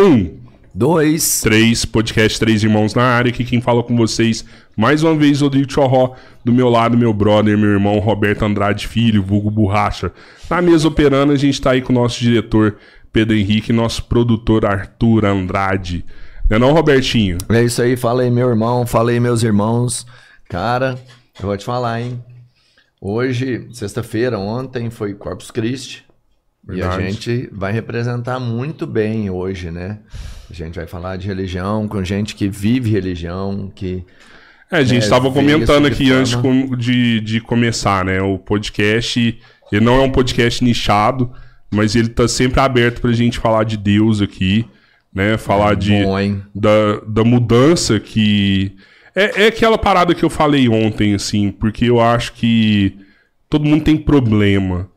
Um, Dois. três, podcast Três Irmãos na área. Aqui quem fala com vocês, mais uma vez, Rodrigo Chorró. Do meu lado, meu brother, meu irmão Roberto Andrade Filho, vulgo Borracha. Na mesa operando, a gente tá aí com o nosso diretor Pedro Henrique e nosso produtor Arthur Andrade. Não é não, Robertinho? É isso aí, fala aí, meu irmão, fala aí, meus irmãos. Cara, eu vou te falar, hein? Hoje, sexta-feira, ontem foi Corpus Christi. E a Verdade. gente vai representar muito bem hoje, né? A gente vai falar de religião com gente que vive religião, que É, a gente É, estava veio comentando de aqui antes de, de começar, né? O podcast, ele não é um podcast nichado, mas ele tá sempre aberto pra gente falar de Deus aqui, né? Falar de, bom, hein? da, da mudança que. É, é aquela parada que eu falei ontem, assim, porque eu acho que todo mundo tem problema,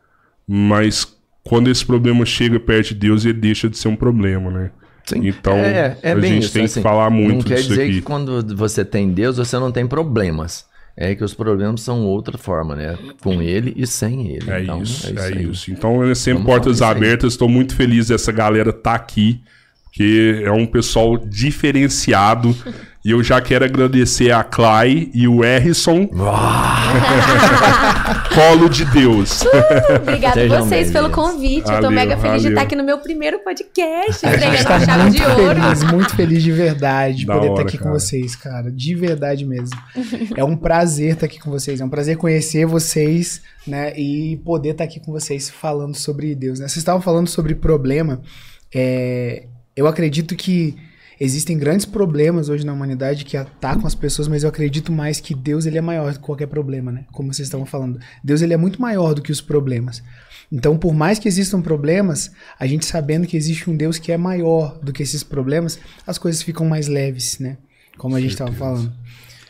mas quando esse problema chega perto de Deus, ele deixa de ser um problema, né? Sim. Então, É, é a bem gente isso, tem assim, que falar muito Não quer disso dizer aqui. que quando você tem Deus, você não tem problemas. É que os problemas são outra forma, né? Com ele e sem ele. É Então, isso, é aí. isso. Então, é sempre Vamos portas isso abertas. Estou muito feliz dessa galera estar aqui, porque é um pessoal diferenciado. E eu já quero agradecer a Clay e o Erison, colo de Deus. Obrigada a Sejam vocês pelo convite. eu tô Valeu, mega feliz de valeu. estar aqui no meu primeiro podcast, A gente entregando tá a chave muito de ouro. feliz, muito feliz de verdade de Da poder hora, estar aqui cara. com vocês, cara. De verdade mesmo. É um prazer estar aqui com vocês. É um prazer conhecer vocês, né? E poder estar aqui com vocês falando sobre Deus. Né? Vocês estavam falando sobre problema. É, eu acredito que existem grandes problemas hoje na humanidade que atacam as pessoas, mas eu acredito mais que Deus ele é maior do que qualquer problema, né? Como vocês estavam falando. Deus ele é muito maior do que os problemas. Então, por mais que existam problemas, a gente sabendo que existe um Deus que é maior do que esses problemas, as coisas ficam mais leves, né? Como a gente estava falando.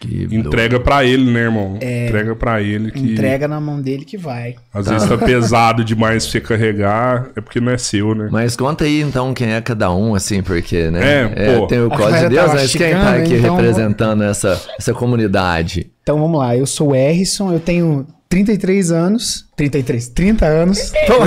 Que Entrega pra ele, né, irmão? Entrega pra ele que Entrega na mão dele que vai. às vezes tá pesado demais pra você carregar, é porque não é seu, né? Mas conta aí então quem é cada um, assim, porque, né? É, pô. tem o código de Deus, tá mas quem tá aqui então- representando essa, essa comunidade? Então vamos lá, eu sou o Erison, eu tenho 33 anos. 33, 30 anos. Eu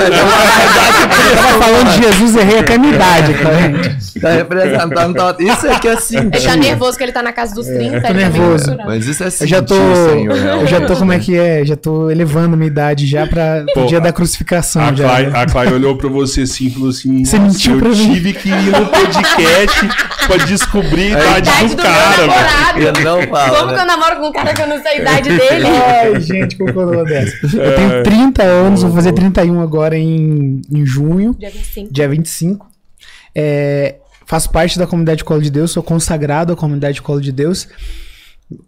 tava falando de Jesus, errei até a minha idade, cara. tá representando. tá- Isso é que é Ele tá nervoso que ele tá na casa dos 30. tô ele tá meio nervoso. misturado. Mas isso é sentir, Eu já tô. Senhor. Eu já tô, como é que é? Já tô elevando minha idade já pra, pro Pô, dia a- da crucificação. A já, Clay, né? a Clay olhou pra você assim e falou assim: Você "Nossa, mentiu eu pra mim." tive que ir no podcast pra descobrir a idade idade do do cara, meu. Ele não fala. Como né? que eu namoro com um cara que eu não sei a idade dele? Ai, gente, como colocou dessa. Eu tenho 30 anos, vou fazer 31 agora em, em junho, Dia 25. dia 25. É, faço parte da comunidade Colo de Deus, sou consagrado à comunidade Colo de Deus.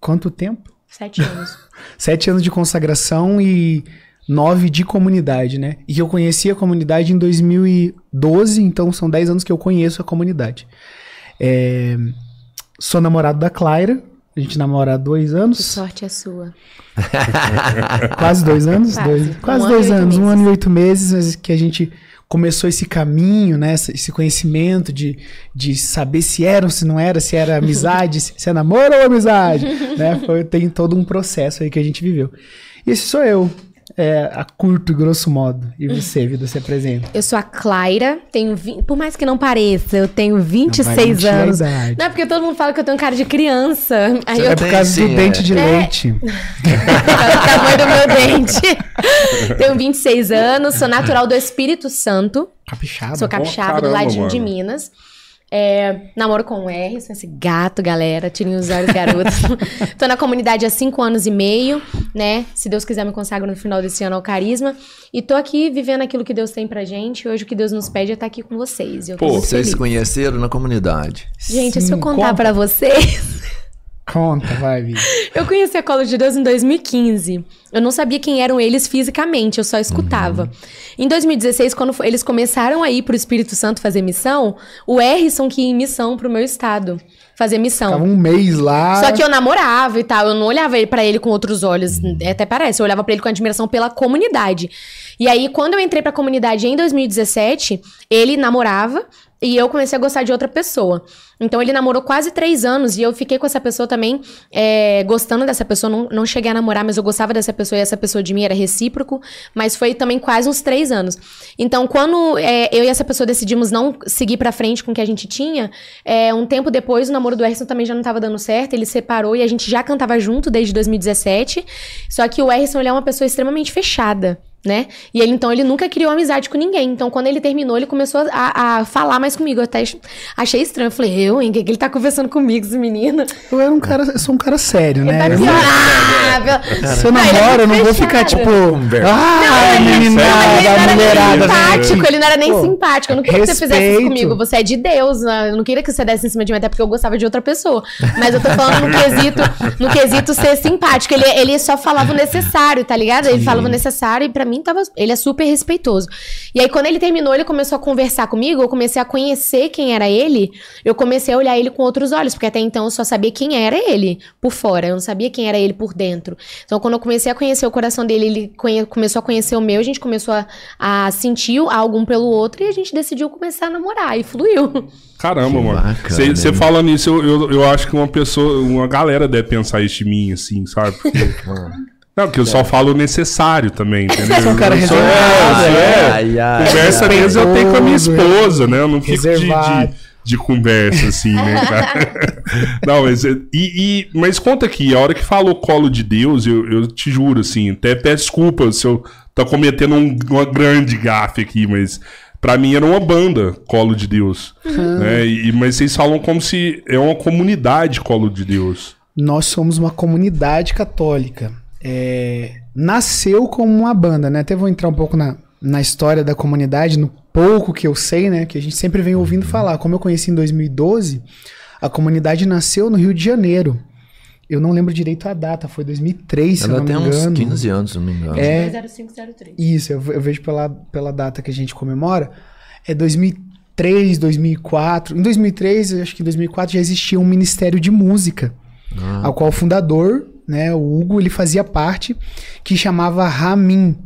Quanto tempo? Sete anos. Sete anos de consagração e nove de comunidade, né? E eu conheci a comunidade em 2012, então são dez anos que eu conheço a comunidade. É, sou namorado da Clara, a gente namora há dois Que anos, sorte é sua. quase dois anos, Quase. dois, Um quase ano dois anos, um ano e oito meses, que a gente começou esse caminho, né? Esse conhecimento de, de saber se era ou se não era, se era amizade, se se é namoro ou amizade, né? Foi, tem todo um processo aí que a gente viveu. E esse sou eu, é, a curto e grosso modo. E você, vida, se apresenta. Eu sou a Claira, tenho 20, por mais que não pareça, eu tenho 26 Vai mentir a anos. idade. Não, é porque todo mundo fala que eu tenho cara de criança. Aí eu É por causa do é. dente de É. leite. o tamanho do meu dente. tenho 26 anos, sou natural do Espírito Santo. Capixaba. Sou capixaba do caramba, ladinho de mano. Minas. É, namoro com o R, sou esse gato, galera. Tirem os olhos, garotos. Tô na comunidade há cinco anos e meio, né? Se Deus quiser, me consagro no final desse ano ao carisma. E tô aqui vivendo aquilo que Deus tem pra gente. Hoje o que Deus nos pede é estar aqui com vocês. Pô, Vocês feliz. se conheceram na comunidade. Gente, se eu Sim, contar conta. pra vocês. Conta, vai. Eu conheci a Colo de Deus em 2015. Eu não sabia quem eram eles fisicamente, eu só escutava. Em 2016, quando eles começaram a ir pro Espírito Santo fazer missão, o Erison que ia em missão pro meu estado. Fazer missão. Ficava um mês lá. Só que eu namorava e tal, eu não olhava pra ele com outros olhos, até parece, eu olhava pra ele com admiração pela comunidade. E aí, quando eu entrei pra comunidade em 2017, ele namorava, e eu comecei a gostar de outra pessoa. Então ele namorou quase três anos e eu fiquei com essa pessoa também, é, gostando dessa pessoa. Não, não cheguei a namorar, mas eu gostava dessa pessoa e essa pessoa de mim era recíproco. Mas foi também quase uns três anos. Então, quando é, eu e essa pessoa decidimos não seguir pra frente com o que a gente tinha, é, um tempo depois o namoro do Erson também já não tava dando certo. Ele separou e a gente já cantava junto desde 2017. Só que o Erson ele é uma pessoa extremamente fechada né? E ele, então, ele nunca criou amizade com ninguém. Então, quando ele terminou, ele começou a, a falar mais comigo. Eu até achei estranho. Eu falei, eu, hein? Que, que ele tá conversando comigo, esse menino? Eu era um cara, eu sou um cara sério, Ele né? tá Eu dizendo, não- ah, Se eu é namoro, eu não vou ficar tipo. Ah, Não, ele meninada, não era nem mulherada. simpático, aqui." ele não era nem Pô, simpático. Eu não queria que você fizesse isso respeito. comigo. Você é de Deus. né? Eu não queria que você desse em cima de mim, até porque eu gostava de outra pessoa. Mas eu tô falando no quesito, no quesito ser simpático. Ele, ele só falava o necessário, tá ligado? Ele falava o necessário e pra mim tava. Ele é super respeitoso. E aí, quando ele terminou, ele começou a conversar comigo, eu comecei a conhecer quem era ele. Eu comecei a olhar ele com outros olhos, porque até então eu só sabia quem era ele por fora. Eu não sabia quem era ele por dentro. Então, quando eu comecei a conhecer o coração dele, ele conhe- começou a conhecer o meu, a gente começou a, a sentir algo um pelo outro e a gente decidiu começar a namorar e fluiu. Caramba, Que mano. Você né? fala nisso, eu, eu, eu acho que uma pessoa, uma galera deve pensar isso de mim, assim, sabe? Porque... Não, porque eu só falo o necessário também, entendeu? Você é um cara reservado, é, é. Ai, ai, Conversa mesmo eu tenho com a minha esposa, né? Eu não fico de, de, de conversa, assim, né, cara? Não, mas, é- e, e- mas conta aqui, a hora que falou colo de Deus, eu, eu te juro, assim, até peço desculpa se eu tô cometendo um- uma grande gafe aqui, mas pra mim era uma banda, Colo de Deus. Né? E, mas vocês falam como se é uma comunidade Colo de Deus. Nós somos uma comunidade católica. É, nasceu como uma banda, né? Até vou entrar um pouco na, na história da comunidade, no pouco que eu sei, né? Que a gente sempre vem ouvindo falar. Como eu conheci em 2012, a comunidade nasceu no Rio de Janeiro. Eu não lembro direito a data, foi 2003, se eu Ela não tem me uns engano. 15 anos, se não me engano. É, 0503. Isso, eu, eu vejo pela, pela data que a gente comemora. É 2003, 2004. Em 2003, eu acho que em 2004 já existia um ministério de música, Ah. ao qual o fundador, né, o Hugo, ele fazia parte, que chamava Ramin,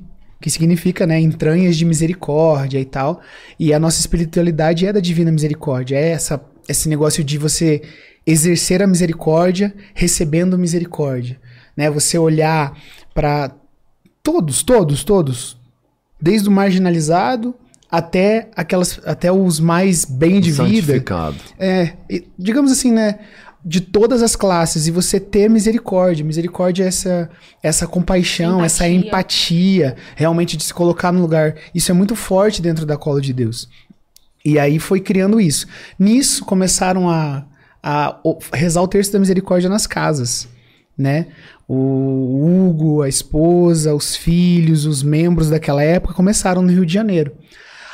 que significa, né, entranhas de misericórdia e tal. E a nossa espiritualidade é da divina misericórdia, é essa, esse negócio de você exercer a misericórdia recebendo misericórdia, né? Você olhar para todos, todos, todos, desde o marginalizado até aquelas até os mais bem de vida. É, digamos assim, né? De todas as classes, e você ter misericórdia. Misericórdia é essa, essa compaixão, essa Empatia. empatia, realmente de se colocar no lugar. Isso é muito forte dentro da cola de Deus. E aí foi criando isso. Nisso começaram a, a rezar o terço da misericórdia nas casas, né? O Hugo, a esposa, os filhos, os membros daquela época começaram no Rio de Janeiro.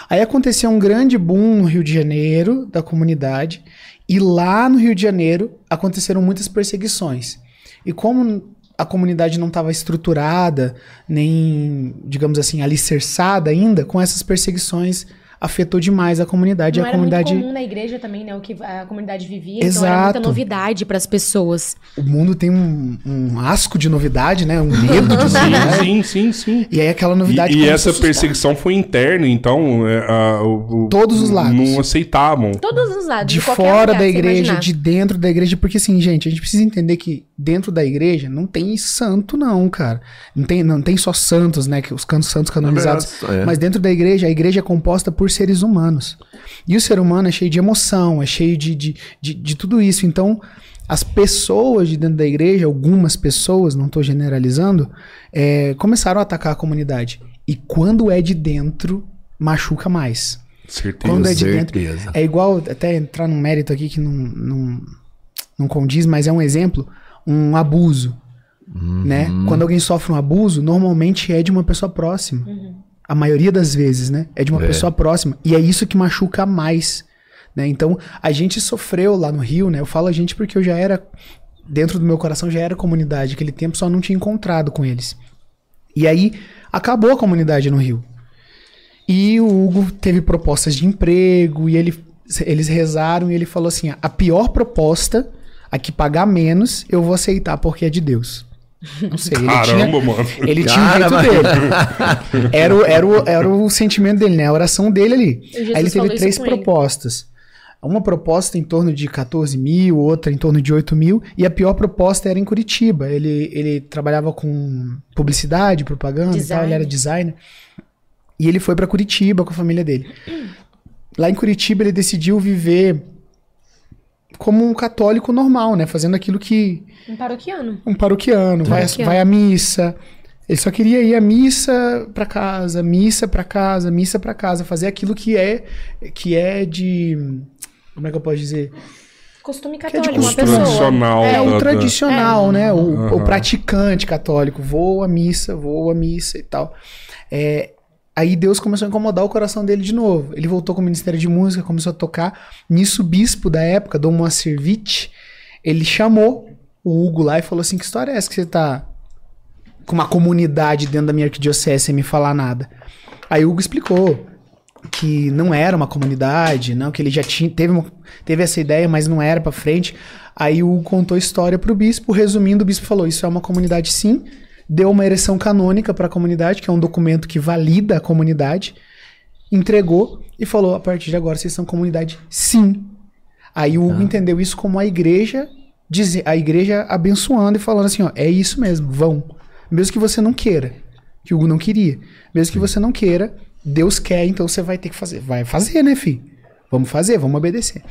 Aí aconteceu um grande boom no Rio de Janeiro, da comunidade, e lá no Rio de Janeiro aconteceram muitas perseguições. E como a comunidade não estava estruturada, nem, digamos assim, alicerçada ainda, com essas perseguições afetou demais a comunidade. Não a era muito comunidade, comum na igreja também, né? O que a comunidade vivia. Então era Exato. muita novidade pras pessoas. o mundo tem um, um asco de novidade, né? Um medo de novidade. Sim, sim, sim. E aí aquela E, novidade e a essa perseguição foi interna, então é, a- o- Todos os lados. não aceitavam. Todos os lados. de qualquer fora lugar da igreja, de dentro da igreja, porque assim, gente, a gente precisa entender que dentro da igreja não tem santo não, cara. Não tem, não tem só santos, né, que os cantos santos canonizados, É. mas dentro da igreja, a igreja é composta por seres humanos. E o ser humano é cheio de emoção, é cheio de, de, de, de tudo isso. Então, as pessoas de dentro da igreja, algumas pessoas, não estou generalizando, é, começaram a atacar a comunidade. E quando é de dentro, machuca mais. Certeza. Quando é de certeza. dentro. É igual, até entrar num mérito aqui que não, não, não condiz, mas é um exemplo, um abuso. Né? Quando alguém sofre um abuso, normalmente é de uma pessoa próxima. A maioria das vezes, né? É de uma É. pessoa próxima. E é isso que machuca mais. Né? Então, a gente sofreu lá no Rio, né? Eu falo a gente porque eu já era, dentro do meu coração, já era comunidade. Aquele tempo só não tinha encontrado com eles. E aí, acabou a comunidade no Rio. E o Hugo teve propostas de emprego e ele, eles rezaram e ele falou assim: a pior proposta, a que pagar menos, eu vou aceitar porque é de Deus. Não sei, ele Caramba, tinha, mano. ele tinha o Cara, jeito dele. Era o, era, o, era o sentimento dele, né? A oração dele ali. Aí ele teve três com ele. propostas. Uma proposta em torno de 14 mil, outra em torno de 8 mil, e a pior proposta era em Curitiba. Ele, ele trabalhava com publicidade, propaganda e tal, Design. ele era designer. E ele foi pra Curitiba com a família dele. Lá em Curitiba ele decidiu viver como um católico normal, né? Fazendo aquilo que Um paroquiano. um paroquiano, vai, Paroquiano. vai à missa. Ele só queria ir à missa pra casa, missa pra casa, missa pra casa, fazer aquilo que é que é de como é que eu posso dizer? Costume é de católico, uma costume. pessoa. Tradicional. É o da- tradicional, né? O, o Aham. praticante católico. Vou à missa, vou à missa e tal. É, aí Deus começou a incomodar o coração dele de novo. Ele voltou com o Ministério de Música, começou a tocar. Nisso, o bispo da época, Dom Moacir ele chamou o Hugo lá e falou assim: Que história é essa que você tá com uma comunidade dentro da minha arquidiocese sem me falar nada? Aí o Hugo explicou que não era uma comunidade, não, que ele já tinha, teve, uma- teve essa ideia, mas não era pra frente. Aí o Hugo contou a história pro bispo, resumindo, o bispo falou: Isso é uma comunidade sim, deu uma ereção canônica pra comunidade, que é um documento que valida a comunidade, entregou e falou: A partir de agora vocês são comunidade sim. Aí o Hugo entendeu isso como a igreja, dizer, a igreja abençoando e falando assim: ó, é isso mesmo, vão. Mesmo que você não queira, que o Hugo não queria. Mesmo que você não queira, Deus quer, então você vai ter que fazer. Vai fazer, né, filho? Vamos fazer, vamos obedecer.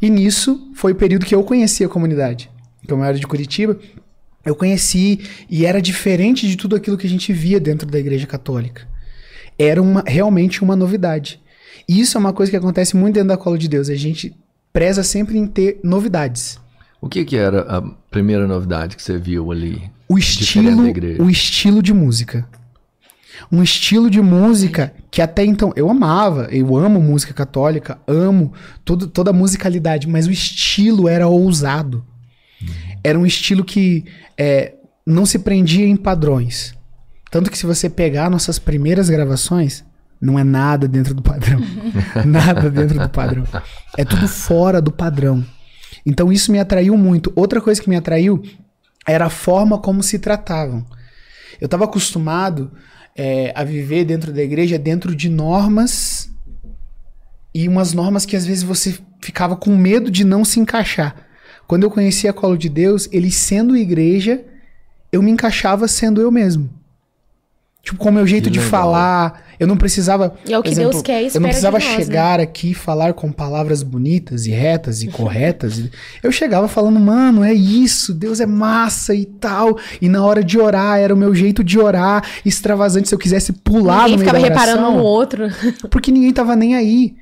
E nisso foi o período que eu conheci a comunidade. Como eu era de Curitiba, eu conheci e era diferente de tudo aquilo que a gente via dentro da igreja católica. Era uma, realmente uma novidade. E isso é uma coisa que acontece muito dentro da cola de Deus. A gente preza sempre em ter novidades. O que, que era a primeira novidade que você viu ali? O estilo, o estilo de música. Um estilo de música que até então eu amava, eu amo música católica, amo todo, toda a musicalidade, mas o estilo era ousado. Era um estilo que é, não se prendia em padrões. Tanto que se você pegar nossas primeiras gravações, não é nada dentro do padrão. nada dentro do padrão. É tudo fora do padrão. Então isso me atraiu muito. Outra coisa que me atraiu era a forma como se tratavam. Eu estava acostumado é, a viver dentro da igreja dentro de normas e umas normas que às vezes você ficava com medo de não se encaixar. Quando eu conheci a Colo de Deus, ele sendo igreja, eu me encaixava sendo eu mesmo. Tipo, com o meu jeito Que de legal. falar, eu não precisava. E é o que por Deus quer Eu não precisava de nós, né? chegar aqui e falar com palavras bonitas e retas e corretas. Eu chegava falando, mano, é isso, Deus é massa e tal. E na hora de orar, era o meu jeito de orar, extravasante, se eu quisesse pular Ninguém no meio ficava da reparando oração, um no outro. porque ninguém tava nem aí.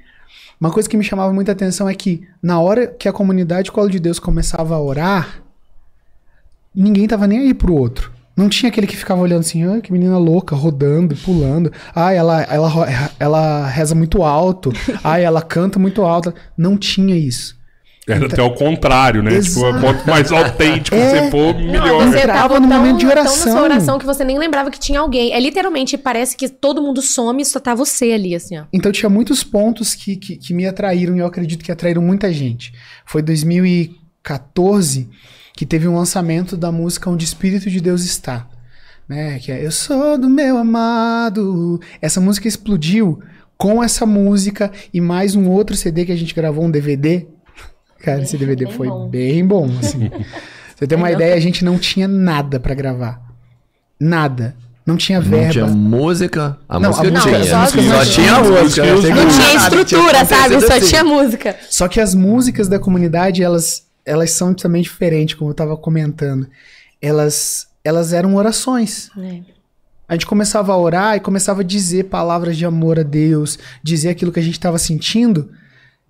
Uma coisa que me chamava muita atenção é que na hora que a comunidade Colo de Deus começava a orar, ninguém tava nem aí pro outro. Não tinha aquele que ficava olhando assim, ah, que menina louca, rodando, pulando. Ah, ela, ela, ela reza muito alto. ah, ela canta muito alto. Não tinha isso. Era até o contrário, né? Tipo, Exato. quanto mais autêntico É. você for, Não, melhor. você Entrava tava no tão, momento de tão na oração. sua oração que você nem lembrava que tinha alguém. É literalmente, parece que todo mundo some e só tá você ali, assim, ó. Então tinha muitos pontos que, que, que me atraíram e eu acredito que atraíram muita gente. Foi 2014 que teve um lançamento da música Onde o Espírito de Deus Está. Né? Que é Eu sou do meu amado. Essa música explodiu com essa música e mais um outro CD que a gente gravou, um DVD. Cara, esse DVD bem foi bom. bem bom, assim. Você tem uma ideia, a gente não tinha nada pra gravar. Nada. Não tinha verba. Não tinha música. A Não, música a música- tinha. só só tinha a música. Não Não tinha estrutura, sabe? Só assim. tinha música. Só que as músicas da comunidade, elas, elas são também diferentes, como eu tava comentando. Elas, elas eram orações. É. A gente começava a orar e começava a dizer palavras de amor a Deus, dizer aquilo que a gente estava sentindo.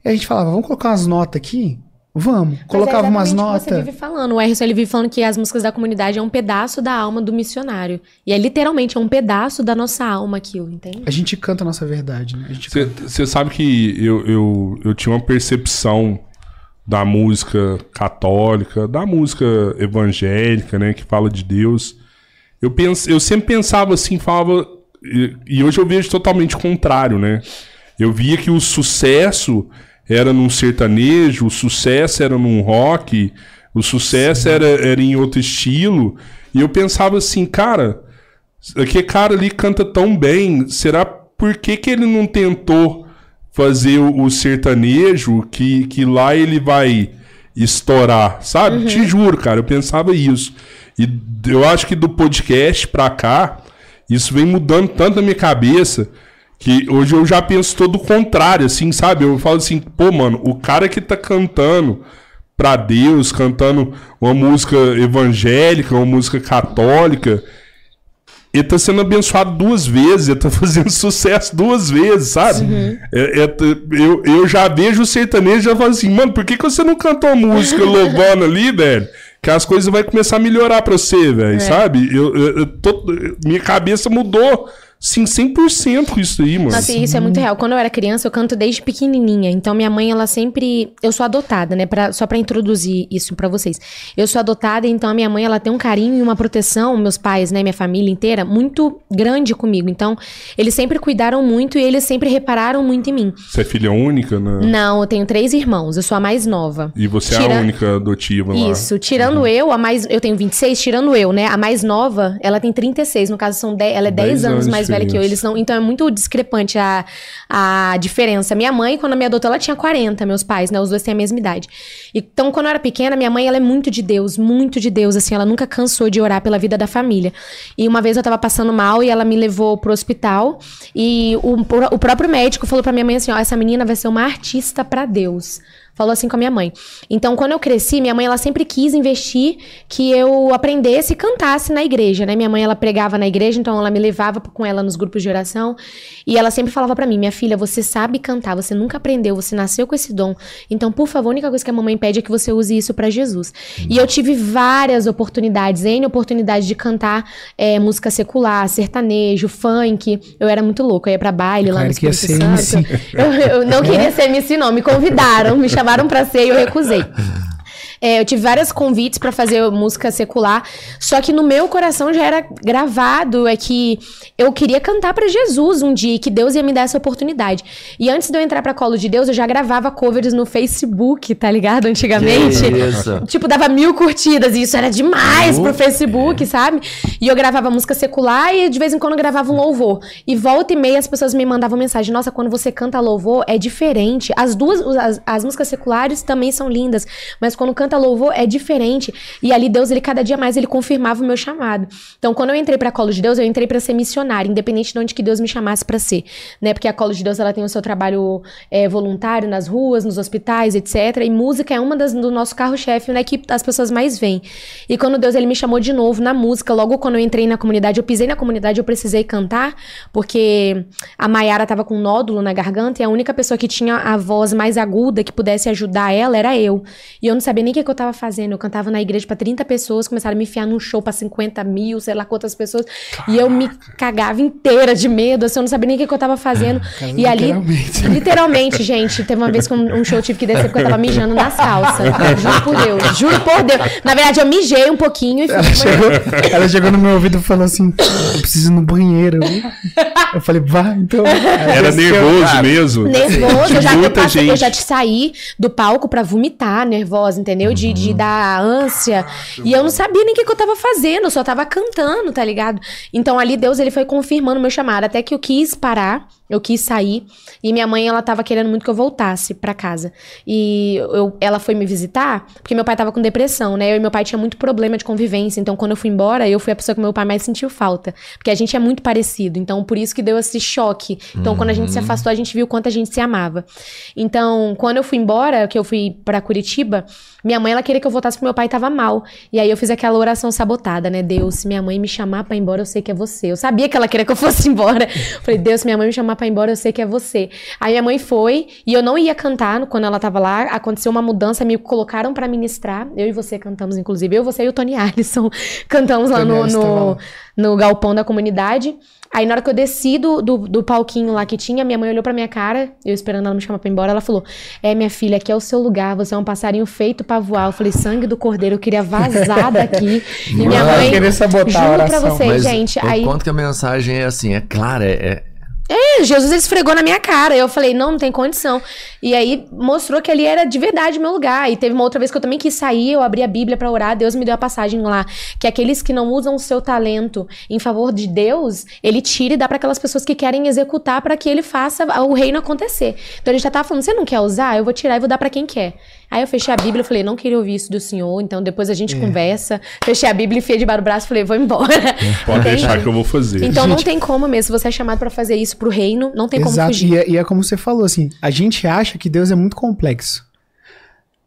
E a gente falava, vamos colocar umas notas aqui? Vamos. Colocava Mas é umas exatamente o que Você notas. vive falando. O Erson, ele vive falando que as músicas da comunidade é um pedaço da alma do missionário. E é literalmente é um pedaço da nossa alma aquilo, entende? A gente canta a nossa verdade, né? Você sabe que eu, eu, eu tinha uma percepção da música católica, da música evangélica, né, que fala de Deus. Eu, pens, eu sempre pensava assim, falava. E, e hoje eu vejo totalmente o contrário, né? Eu via que o sucesso era num sertanejo, o sucesso era num rock, o sucesso era, era em outro estilo. E eu pensava assim, cara, aquele cara ali canta tão bem, será por que, que ele não tentou fazer o, o sertanejo que, que lá ele vai estourar, sabe? Te juro, cara, eu pensava isso. E eu acho que do podcast pra cá, isso vem mudando tanto na minha cabeça que hoje eu já penso todo o contrário, assim, sabe? Eu falo assim, pô, mano, o cara que tá cantando pra Deus, cantando uma música evangélica, uma música católica, ele tá sendo abençoado duas vezes, ele tá fazendo sucesso duas vezes, sabe? É- é- eu, eu já vejo o sertanejo e já falo assim, mano, por que, que você não cantou a música louvando ali, velho? Que as coisas vai começar a melhorar pra você, velho, sabe? Eu, eu- eu tô- minha cabeça mudou, sim, 100% com isso aí, mano. Nossa, isso é muito real. Quando eu era criança, eu canto desde pequenininha. Então, minha mãe, ela sempre. Eu sou adotada, né? Pra... Só pra introduzir isso pra vocês. Eu sou adotada, então a minha mãe, ela tem um carinho e uma proteção, meus pais, né? Minha família inteira, muito grande comigo. Então, eles sempre cuidaram muito e eles sempre repararam muito em mim. Você é filha única, né? Não, eu tenho três irmãos. Eu sou a mais nova. E você é a Tira- única adotiva lá. Isso, tirando Uhum. eu, a mais. Eu tenho 26, tirando eu, né? A mais nova, ela tem 36. No caso, são 10, ela é 10, 10 anos anos mais velha que eu. Eles não, então é muito discrepante a, a diferença. Minha mãe, quando me adotou, ela tinha 40, meus pais, né? Os dois têm a mesma idade. Então, quando eu era pequena, minha mãe, ela é muito de Deus, muito de Deus, assim, ela nunca cansou de orar pela vida da família. E uma vez eu tava passando mal e ela me levou pro hospital e o, o próprio médico falou pra minha mãe assim: ó, essa menina vai ser uma artista pra Deus. Falou assim com a minha mãe. Então, quando eu cresci, minha mãe ela sempre quis investir que eu aprendesse e cantasse na igreja, né? Minha mãe ela pregava na igreja, então ela me levava com ela nos grupos de oração e ela sempre falava pra mim: "Minha filha, você sabe cantar, você nunca aprendeu, você nasceu com esse dom. Então, por favor, a única coisa que a mamãe pede é que você use isso pra Jesus". E eu tive várias oportunidades, N oportunidades de cantar é, música secular, sertanejo, funk. Eu era muito louca, eu ia pra baile lá Claro no que ia Espírito Santo. Eu, eu não queria ser MC, não. Me convidaram, me chamaram pra ser e eu recusei. É, eu tive vários convites pra fazer música secular, só que no meu coração já era gravado é que eu queria cantar pra Jesus um dia, e que Deus ia me dar essa oportunidade. E antes de eu entrar pra Colo de Deus, eu já gravava covers no Facebook, tá ligado? Antigamente. Isso. Tipo, dava mil curtidas e isso era demais pro Facebook, sabe? E eu gravava música secular e de vez em quando eu gravava um louvor. E volta e meia as pessoas me mandavam mensagem: Nossa, quando você canta louvor é diferente. As duas, as, as músicas seculares também são lindas, mas quando canta louvor é diferente. E ali Deus, ele cada dia mais ele confirmava o meu chamado. Então, quando eu entrei pra Colo de Deus, eu entrei pra ser missionária, independente de onde que Deus me chamasse pra ser, né? Porque a Colo de Deus ela tem o seu trabalho é, voluntário nas ruas, nos hospitais, etc. E música é uma das do nosso carro-chefe, né? Que as pessoas mais veem. E quando Deus ele me chamou de novo na música, logo quando eu entrei na comunidade, eu pisei na comunidade, eu precisei cantar, porque a Maiara tava com um nódulo na garganta e a única pessoa que tinha a voz mais aguda que pudesse ajudar ela era eu. E eu não sabia nem o que, que eu tava fazendo. Eu cantava na igreja pra 30 pessoas, começaram a me enfiar num show pra 50 mil, sei lá quantas pessoas. E eu me cagava inteira de medo, assim, eu não sabia nem o que, que eu tava fazendo. Cara, e ali, literalmente. literalmente, gente, teve uma vez que um, um show eu tive que descer porque eu tava mijando nas calças. Juro por Deus, juro por Deus. Na verdade, eu mijei um pouquinho e fui Ela chegou, ela chegou no meu ouvido e falou assim: Eu preciso ir no banheiro. Eu falei, vá, então. Era nervoso mesmo. Nervoso, eu já, eu, passei- eu já te saí do palco pra vomitar, nervosa, entendeu? De, de dar ânsia. E eu não sabia nem o que, que eu tava fazendo, eu só tava cantando, tá ligado? Então ali Deus ele foi confirmando o meu chamado, até que eu quis parar, eu quis sair. E minha mãe, ela tava querendo muito que eu voltasse pra casa. E eu, ela foi me visitar, porque meu pai tava com depressão, né? Eu e meu pai tinha muito problema de convivência. Então, quando eu fui embora, eu fui a pessoa que meu pai mais sentiu falta. Porque a gente é muito parecido. Então, por isso que deu esse choque. Então, quando a gente se afastou, a gente viu quanto a gente se amava. Então, quando eu fui embora, que eu fui pra Curitiba, minha mãe, ela queria que eu voltasse porque meu pai tava mal. E aí eu fiz aquela oração sabotada, né? Deus, se minha mãe me chamar pra ir embora, eu sei que é você. Eu sabia que ela queria que eu fosse embora. Falei, Deus, se minha mãe me chamar pra ir embora, eu sei que é você. Aí minha mãe foi, e eu não ia cantar quando ela tava lá. Aconteceu uma mudança, me colocaram pra ministrar. Eu e você cantamos, inclusive. Eu, você e o Tony Alisson cantamos lá no, no, no galpão da comunidade. Aí na hora que eu desci do, do, do palquinho lá que tinha, minha mãe olhou pra minha cara, eu esperando ela me chamar pra ir embora, ela falou: É, minha filha, aqui é o seu lugar, você é um passarinho feito pra voar. Eu falei, sangue do cordeiro, eu queria vazar daqui. E minha mãe. queria sabotar a Juro pra oração. vocês, Mas gente. o Aí. quanto que a mensagem é assim, é clara, é, é- Jesus ele esfregou na minha cara. Eu falei, não, não tem condição. E aí mostrou que ali era de verdade meu lugar. E teve uma outra vez que eu também quis sair, eu abri a Bíblia para orar, Deus me deu a passagem lá, que aqueles que não usam o seu talento em favor de Deus, ele tira e dá para aquelas pessoas que querem executar para que ele faça o reino acontecer. Então ele já tava falando, você não quer usar? Eu vou tirar e vou dar para quem quer. Aí eu fechei a Bíblia e falei, não queria ouvir isso do senhor, então depois a gente é. conversa. Fechei a Bíblia, enfiei debaixo do braço e falei, vou embora. Pode deixar que eu vou fazer. Então gente... não tem como mesmo, se você é chamado para fazer isso pro reino, não tem Exato. como fugir. E é, e é como você falou, assim, a gente acha que Deus é muito complexo.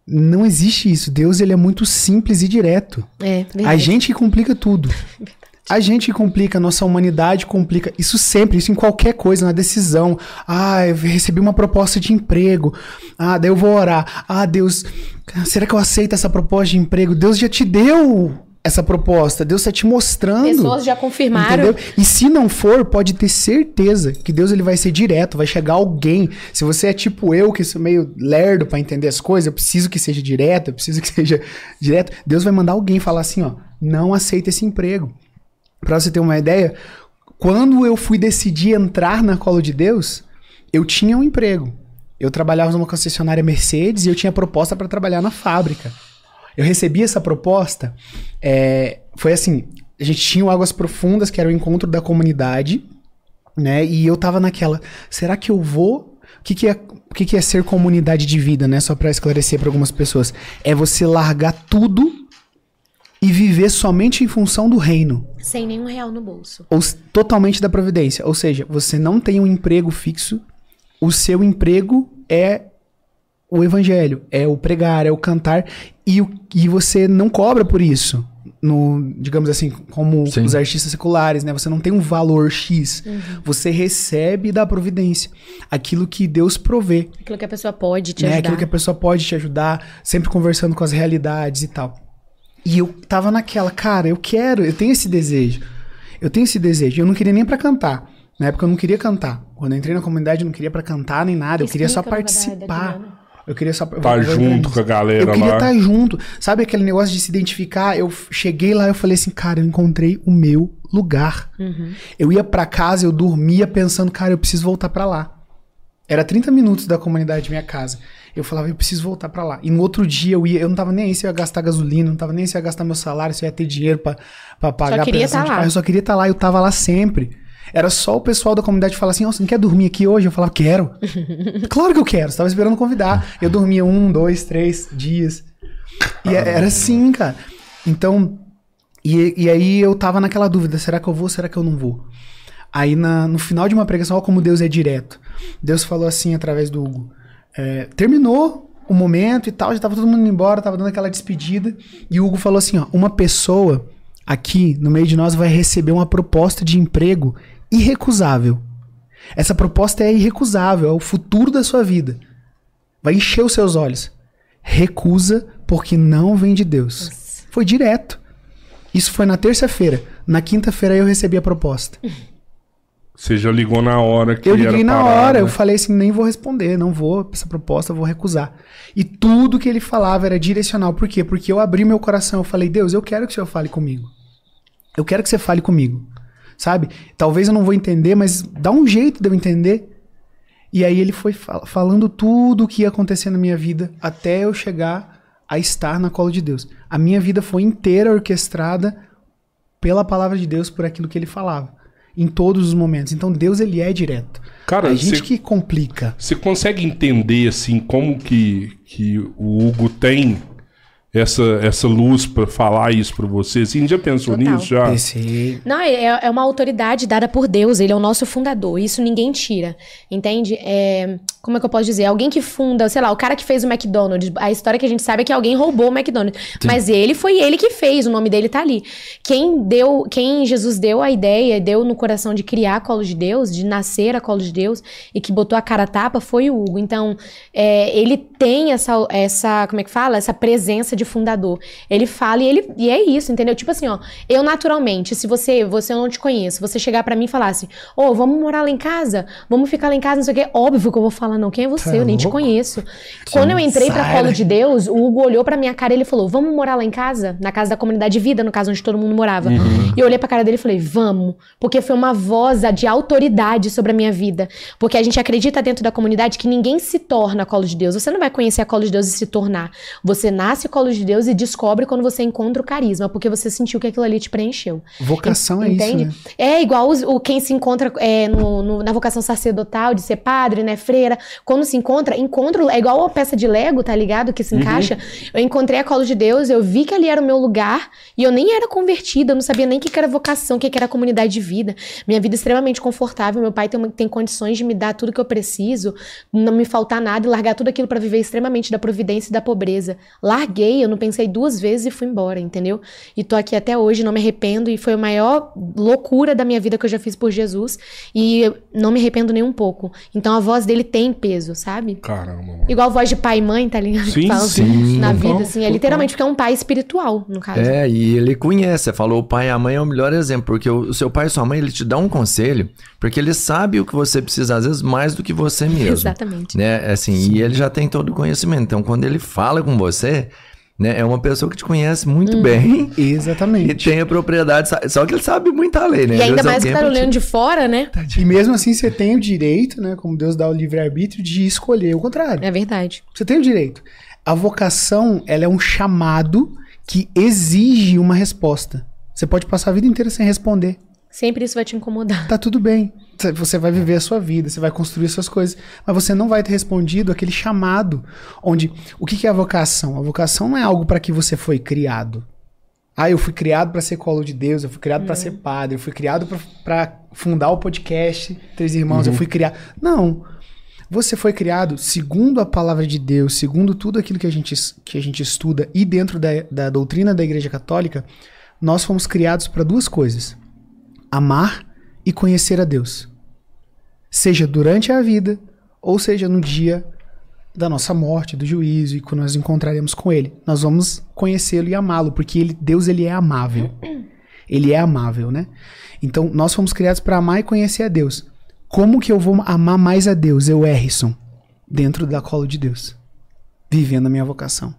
Não existe isso. Deus ele é muito simples e direto. É, verdade. A gente que complica tudo. A gente complica, a nossa humanidade complica. Isso sempre, isso em qualquer coisa, na decisão. Ah, eu recebi uma proposta de emprego. Ah, daí eu vou orar. Ah, Deus, será que eu aceito essa proposta de emprego? Deus já te deu essa proposta. Deus está te mostrando. Pessoas já confirmaram. Entendeu? E se não for, pode ter certeza que Deus ele vai ser direto, vai chegar alguém. Se você é tipo eu, que sou meio lerdo para entender as coisas, eu preciso que seja direto, eu preciso que seja direto. Deus vai mandar alguém falar assim, ó, não aceita esse emprego. Para você ter uma ideia, quando eu fui decidir entrar na Colo de Deus, eu tinha um emprego. Eu trabalhava numa concessionária Mercedes e eu tinha proposta para trabalhar na fábrica. Eu recebi essa proposta, é, foi assim, a gente tinha o Águas Profundas, que era o encontro da comunidade, né? E eu tava naquela, será que eu vou? O que, que é o que, que é ser comunidade de vida, né? Só para esclarecer para algumas pessoas. É você largar tudo e viver somente em função do reino. Sem nenhum real no bolso. Ou totalmente da providência. Ou seja, você não tem um emprego fixo, o seu emprego é o evangelho, é o pregar, é o cantar, e, o, e você não cobra por isso. No, digamos assim, como Sim. os artistas seculares, né? Você não tem um valor X. Uhum. Você recebe da providência aquilo que Deus provê. Aquilo que a pessoa pode te né? ajudar. Aquilo que a pessoa pode te ajudar, sempre conversando com as realidades e tal. E eu tava naquela, cara, eu quero, eu tenho esse desejo. Eu tenho esse desejo. Eu não queria nem para cantar. Na época eu não queria cantar. Quando eu entrei na comunidade eu não queria para cantar nem nada, eu queria só participar. Eu queria só tá junto com a galera lá. Eu queria estar tá junto. Sabe aquele negócio de se identificar? Eu cheguei lá, eu falei assim, cara, eu encontrei o meu lugar. Uhum. Eu ia para casa, eu dormia pensando, cara, eu preciso voltar para lá. Era 30 minutos da comunidade minha casa. Eu falava, eu preciso voltar para lá. E no outro dia eu ia, eu não tava nem aí se eu ia gastar gasolina, não tava nem aí se eu ia gastar meu salário, se eu ia ter dinheiro para pagar só queria tá lá. Eu só queria estar tá lá, eu tava lá sempre. Era só o pessoal da comunidade falar assim: oh, você não quer dormir aqui hoje? Eu falava, quero. claro que eu quero, você tava esperando convidar. Eu dormia um, dois, três dias. E é, era assim, cara. Então, e, e aí eu tava naquela dúvida: será que eu vou, será que eu não vou? Aí na, no final de uma pregação, olha como Deus é direto. Deus falou assim através do Hugo. É, terminou o momento e tal, já tava todo mundo indo embora, tava dando aquela despedida. E o Hugo falou assim: ó, uma pessoa aqui no meio de nós vai receber uma proposta de emprego irrecusável. Essa proposta é irrecusável, é o futuro da sua vida. Vai encher os seus olhos. Recusa porque não vem de Deus. Nossa. Foi direto. Isso foi na terça-feira. Na quinta-feira eu recebi a proposta. Você já ligou na hora que Eu liguei na hora, eu falei assim, nem vou responder, não vou, essa proposta vou recusar. E tudo que ele falava era direcional. Por quê? Porque eu abri meu coração, eu falei, Deus, eu quero que o Senhor fale comigo. Eu quero que você fale comigo. Sabe? Talvez eu não vou entender, mas dá um jeito de eu entender. E aí ele foi fal falando tudo o que ia acontecer na minha vida até eu chegar a estar na cola de Deus. A minha vida foi inteira orquestrada pela palavra de Deus, por aquilo que ele falava em todos os momentos. Então Deus ele é direto. Cara, a gente cê, que complica. Você consegue entender assim como que, que o Hugo tem essa, essa luz para falar isso para você? Assim, já pensou Total. nisso? Já? Não, é, é uma autoridade dada por Deus, ele é o nosso fundador, isso ninguém tira, entende? É, como é que eu posso dizer? Alguém que funda, sei lá, o cara que fez o McDonald's, a história que a gente sabe é que alguém roubou o McDonald's, Sim. mas ele foi ele que fez, o nome dele tá ali. Quem deu, quem Jesus deu a ideia, deu no coração de criar a colo de Deus, de nascer a colo de Deus e que botou a cara a tapa foi o Hugo. Então, é, ele tem essa, essa, como é que fala? Essa presença de de fundador. Ele fala e ele e é isso, entendeu? Tipo assim, ó, eu naturalmente, se você, você eu não te conheço, você chegar para mim e falar assim: "Ô, oh, vamos morar lá em casa? Vamos ficar lá em casa, não sei o quê". Óbvio que eu vou falar não. Quem é você? Tá eu nem te louco? conheço. Quando eu entrei pra Sai Colo de Deus, o Hugo olhou pra minha cara e ele falou: Vamos morar lá em casa? Na casa da comunidade de vida, no caso onde todo mundo morava. E eu olhei pra cara dele e falei: Vamos. Porque foi uma voz de autoridade sobre a minha vida. Porque a gente acredita dentro da comunidade que ninguém se torna Colo de Deus. Você não vai conhecer a Colo de Deus e se tornar. Você nasce Colo de Deus e descobre quando você encontra o carisma, porque você sentiu que aquilo ali te preencheu. Vocação é Entende? isso, né? É igual o quem se encontra é, no- no- na vocação sacerdotal, de ser padre, né, freira. Quando se encontra, encontro é igual a peça de Lego, tá ligado? Que se encaixa. Eu encontrei a colo de Deus, eu vi que ali era o meu lugar e eu nem era convertida, eu não sabia nem o que que era vocação, o que que era comunidade de vida. Minha vida é extremamente confortável, meu pai tem, uma- tem condições de me dar tudo que eu preciso, não me faltar nada e largar tudo aquilo pra viver extremamente da providência e da pobreza. Larguei, eu não pensei duas vezes e fui embora, entendeu? E tô aqui até hoje, não me arrependo e foi a maior loucura da minha vida que eu já fiz por Jesus e não me arrependo nem um pouco. Então a voz dele tem peso, sabe? Caramba, mano. Igual voz de pai e mãe, tá ligado? Sim, Que falam sim, Na vida, assim. É literalmente porque é um pai espiritual, no caso. É, e ele conhece. Falou, o pai e a mãe é o melhor exemplo, porque o, seu pai e sua mãe, ele te dá um conselho, porque ele sabe o que você precisa, às vezes, mais do que você mesmo. Exatamente. Né? Assim, e ele já tem todo o conhecimento. Então, quando ele fala com você, né, é uma pessoa que te conhece muito Uhum. bem e Exatamente. tem a propriedade, só que ele sabe muita lei, né? E ainda vezes mais que tá te- olhando de fora, né? E mesmo assim você tem o direito, né? Como Deus dá o livre-arbítrio, de escolher o contrário. É verdade. Você tem o direito. A vocação, ela é um chamado que exige uma resposta. Você pode passar a vida inteira sem responder. Sempre isso vai te incomodar. Tá tudo bem. Você vai viver a sua vida, você vai construir suas coisas, mas você não vai ter respondido aquele chamado. Onde o que que é a vocação? A vocação não é algo para que você foi criado. Ah, eu fui criado para ser colo de Deus, eu fui criado para ser padre, eu fui criado para fundar o podcast Três Irmãos, eu fui criado. Não. Você foi criado segundo a palavra de Deus, segundo tudo aquilo que a gente, que a gente estuda e dentro da, da doutrina da Igreja Católica, nós fomos criados para duas coisas: amar e conhecer a Deus. Seja durante a vida, ou seja no dia da nossa morte, do juízo, e quando nós encontraremos com Ele. Nós vamos conhecê-lo e amá-lo, porque ele, Deus ele é amável. Ele é amável, né? Então, nós fomos criados para amar e conhecer a Deus. Como que eu vou amar mais a Deus, eu, Erison, dentro da colo de Deus, vivendo a minha vocação?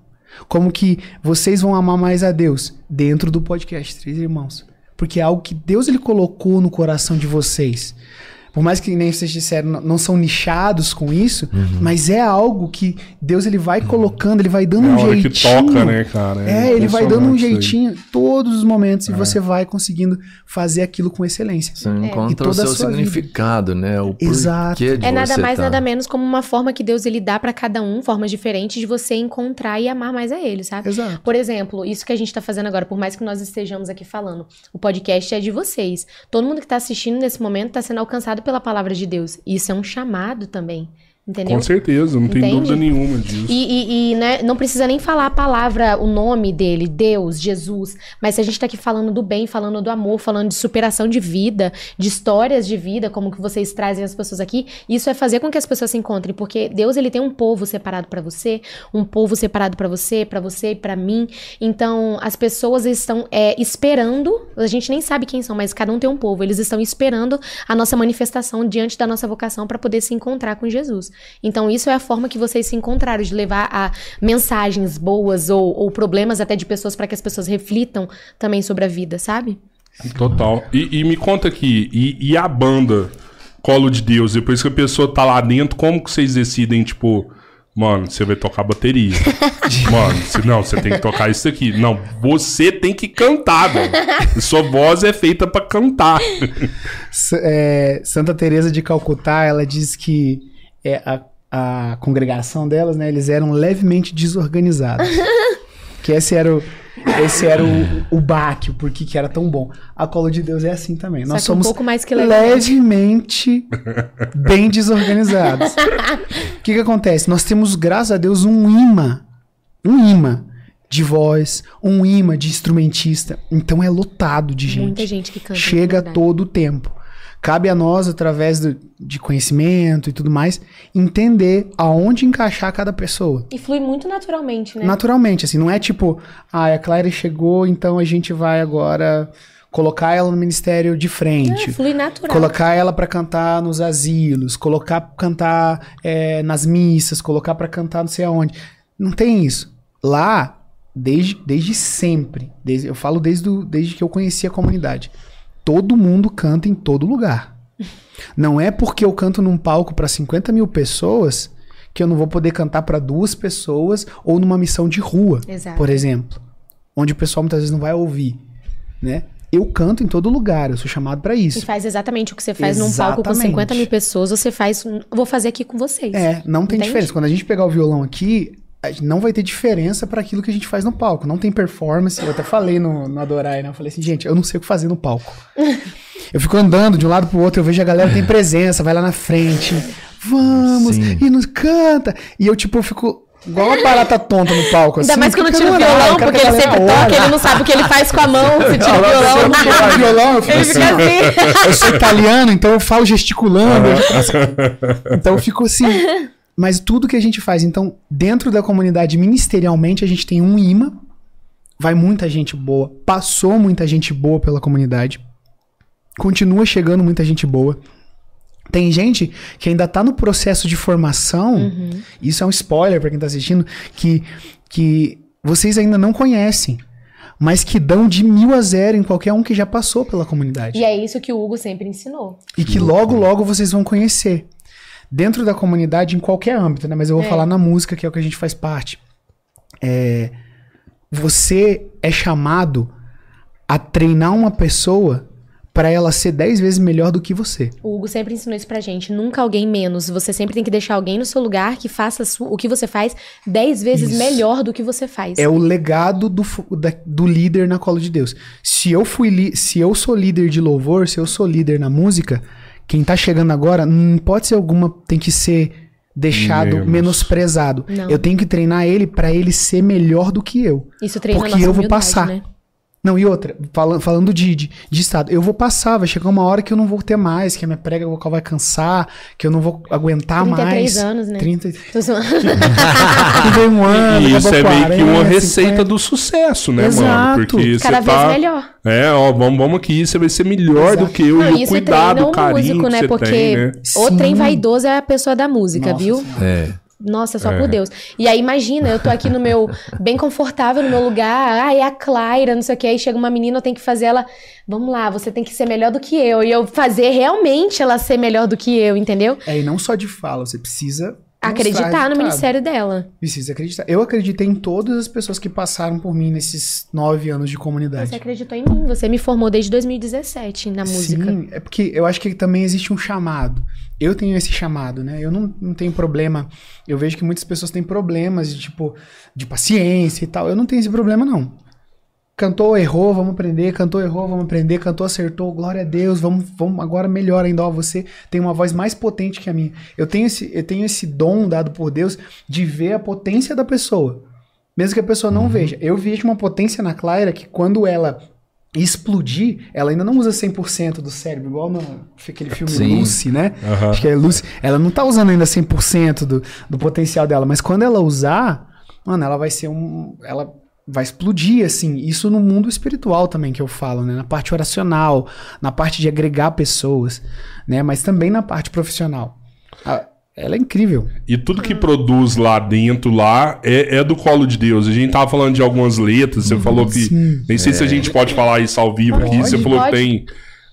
Como que vocês vão amar mais a Deus dentro do podcast Três Irmãos? Porque é algo que Deus ele colocou no coração de vocês. Por mais que nem vocês disseram, não- não são nichados com isso, mas é algo que Deus ele vai colocando, ele vai dando É a um hora que jeitinho. toca, né, cara? É, ele vai dando um jeitinho todos os momentos e você vai conseguindo fazer aquilo com excelência. Você E encontra toda o a seu sua vida. significado, né? O Exato. É nada você mais, tá. nada menos como uma forma que Deus ele dá pra cada um, formas diferentes de você encontrar e amar mais a ele, sabe? Exato. Por exemplo, isso que a gente tá fazendo agora, por mais que nós estejamos aqui falando, o podcast é de vocês. Todo mundo que tá assistindo nesse momento tá sendo alcançado pela palavra de Deus. Isso é um chamado também. Entendeu? Com certeza, não tem dúvida nenhuma disso. E, e- e, né, não precisa nem falar a palavra, o nome dele, Deus, Jesus. Mas se a gente tá aqui falando do bem, falando do amor, falando de superação de vida, de histórias de vida, como que vocês trazem as pessoas aqui, isso é fazer com que as pessoas se encontrem. Porque Deus, ele tem um povo separado pra você, um povo separado pra você, pra você e pra mim. Então, as pessoas estão é, esperando, a gente nem sabe quem são, mas cada um tem um povo. Eles estão esperando a nossa manifestação diante da nossa vocação pra poder se encontrar com Jesus. Então, isso é a forma que vocês se encontraram, de levar a mensagens boas ou, ou problemas até de pessoas para que as pessoas reflitam também sobre a vida, sabe? Total. E, e me conta aqui, e, e a banda Colo de Deus, depois que a pessoa tá lá dentro, como que vocês decidem, tipo, mano, você vai tocar bateria? mano, você- não, você tem que tocar isso aqui. Não, você tem que cantar, velho. Sua voz é feita pra cantar. S- é, Santa Teresa de Calcutá, ela diz que é, a, a congregação delas, né, eles eram levemente desorganizados. que esse era o, esse era o, o baque, o porquê que era tão bom. A Colo de Deus é assim também. Nós Só um somos pouco mais que levemente. bem desorganizados. O que que acontece? Nós temos, graças a Deus, um imã. Um imã de voz, um imã de instrumentista. Então é lotado de gente. Muita gente que canta. Chega verdade. todo o tempo. Cabe a nós, através do- de conhecimento e tudo mais, entender aonde encaixar cada pessoa. E flui muito naturalmente, né? Naturalmente, assim, não é tipo, ah, a Clara chegou, então a gente vai agora colocar ela no ministério de frente. Flui natural. Colocar ela pra cantar nos asilos, colocar pra cantar é, nas missas, colocar pra cantar não sei aonde. Não tem isso. Lá, desde, desde sempre, desde, eu falo desde, o- desde que eu conheci a comunidade, todo mundo canta em todo lugar. Não é porque eu canto num palco pra 50 mil pessoas que eu não vou poder cantar pra duas pessoas ou numa missão de rua, Exato. por exemplo, onde o pessoal muitas vezes não vai ouvir, né? Eu canto em todo lugar, eu sou chamado pra E isso. faz exatamente o que você faz num palco com Exatamente. 50 mil pessoas, você faz. eu Vou fazer aqui com vocês. É, não tem Entende? diferença. Quando a gente pegar o violão aqui, não vai ter diferença para aquilo que a gente faz no palco. Não tem performance. Eu até falei no, no Adorai, né? Eu falei assim, gente, eu não sei o que fazer no palco. eu fico andando de um lado pro outro, eu vejo a galera tem presença, vai lá na frente. Vamos, Sim. e nos canta. E eu, tipo, eu fico igual uma barata tonta no palco. Ainda assim, mais quando tira o violão, porque que a ele sempre toca, ele não sabe o que ele faz com a mão. Se tira o Se eu violão. não tocar violão, eu fico Ele assim, assim. eu sou italiano, então eu falo gesticulando. eu assim. Então eu fico assim. Mas tudo que a gente faz, então, dentro da comunidade, ministerialmente, a gente tem um imã. Vai muita gente boa. Passou muita gente boa pela comunidade. Continua chegando muita gente boa. Tem gente que ainda tá no processo de formação. Isso é um spoiler pra quem tá assistindo. Que, que vocês ainda não conhecem. Mas que dão de mil a zero em qualquer um que já passou pela comunidade. E é isso que o Hugo sempre ensinou. E que logo, logo vocês vão conhecer. Dentro da comunidade, em qualquer âmbito, né? Mas eu vou É. falar na música, que é o que a gente faz parte. É, você é chamado a treinar uma pessoa para ela ser dez vezes melhor do que você. O Hugo sempre ensinou isso pra gente. Nunca alguém menos. Você sempre tem que deixar alguém no seu lugar que faça o que você faz dez vezes Isso. melhor do que você faz. É o legado do, da- do líder na cola de Deus. Se eu fui se eu sou líder de louvor, se eu sou líder na música, quem tá chegando agora, em hipótese alguma, tem que ser deixado Menos. menosprezado. Não. Eu tenho que treinar ele pra ele ser melhor do que eu. Isso treina porque a nossa eu vou passar. né? Não, e outra, falando, falando de, de, de estado, eu vou passar, vai chegar uma hora que eu não vou ter mais, que a minha prega vocal vai cansar, que eu não vou aguentar 33 mais. anos, né? 30, Tô zoando. 31 anos, E isso é meio que uma 40, receita 50. do sucesso, né, Exato. mano? Porque Cada você vez tá... melhor. É, ó, vamos, vamos aqui, você vai ser melhor do que eu. Não, e o cuidado, o o carinho músico, que né? você Porque tem, né? o trem vaidoso é a pessoa da música, Nossa viu? Senhora. É. Nossa, só É. por Deus. E aí, imagina, eu tô aqui no meu, bem confortável no meu lugar, ah, é a Claira, não sei o que, aí chega uma menina, eu tenho que fazer ela, vamos lá, você tem que ser melhor do que eu, e eu fazer realmente ela ser melhor do que eu, entendeu? É, e não só de fala, você precisa Acreditar no ministério dela. Precisa acreditar. Eu acreditei em todas as pessoas que passaram por mim nesses nove anos de comunidade. Você acreditou em mim, você me formou desde 2017 na música. Sim, é porque eu acho que também existe um chamado. Eu tenho esse chamado, né? Eu não, não tenho problema. Eu vejo que muitas pessoas têm problemas de tipo de paciência e tal. Eu não tenho esse problema, não. Cantou, errou, vamos aprender. Cantou, errou, vamos aprender. Cantou, acertou, glória a Deus. Vamos, vamos agora melhor ainda. Ó, você tem uma voz mais potente que a minha. Eu tenho esse, eu tenho esse dom dado por Deus de ver a potência da pessoa. Mesmo que a pessoa não veja. Eu vejo uma potência na Clara que quando ela explodir, ela ainda não usa 100% do cérebro, igual no aquele filme Sim. Lucy, né? Aham. Acho que é Lucy. Ela não tá usando ainda 100% do, do potencial dela, mas quando ela usar, mano, ela vai ser um. Ela vai explodir, assim. Isso no mundo espiritual também que eu falo, né? Na parte oracional, na parte de agregar pessoas, né? Mas também na parte profissional. Ah, Ela é incrível. E tudo que produz lá dentro, lá, é, é do colo de Deus. A gente tava falando de algumas letras, você falou que. Sim. Nem sei se a gente pode falar isso ao vivo aqui. Pode, Você falou pode. que tem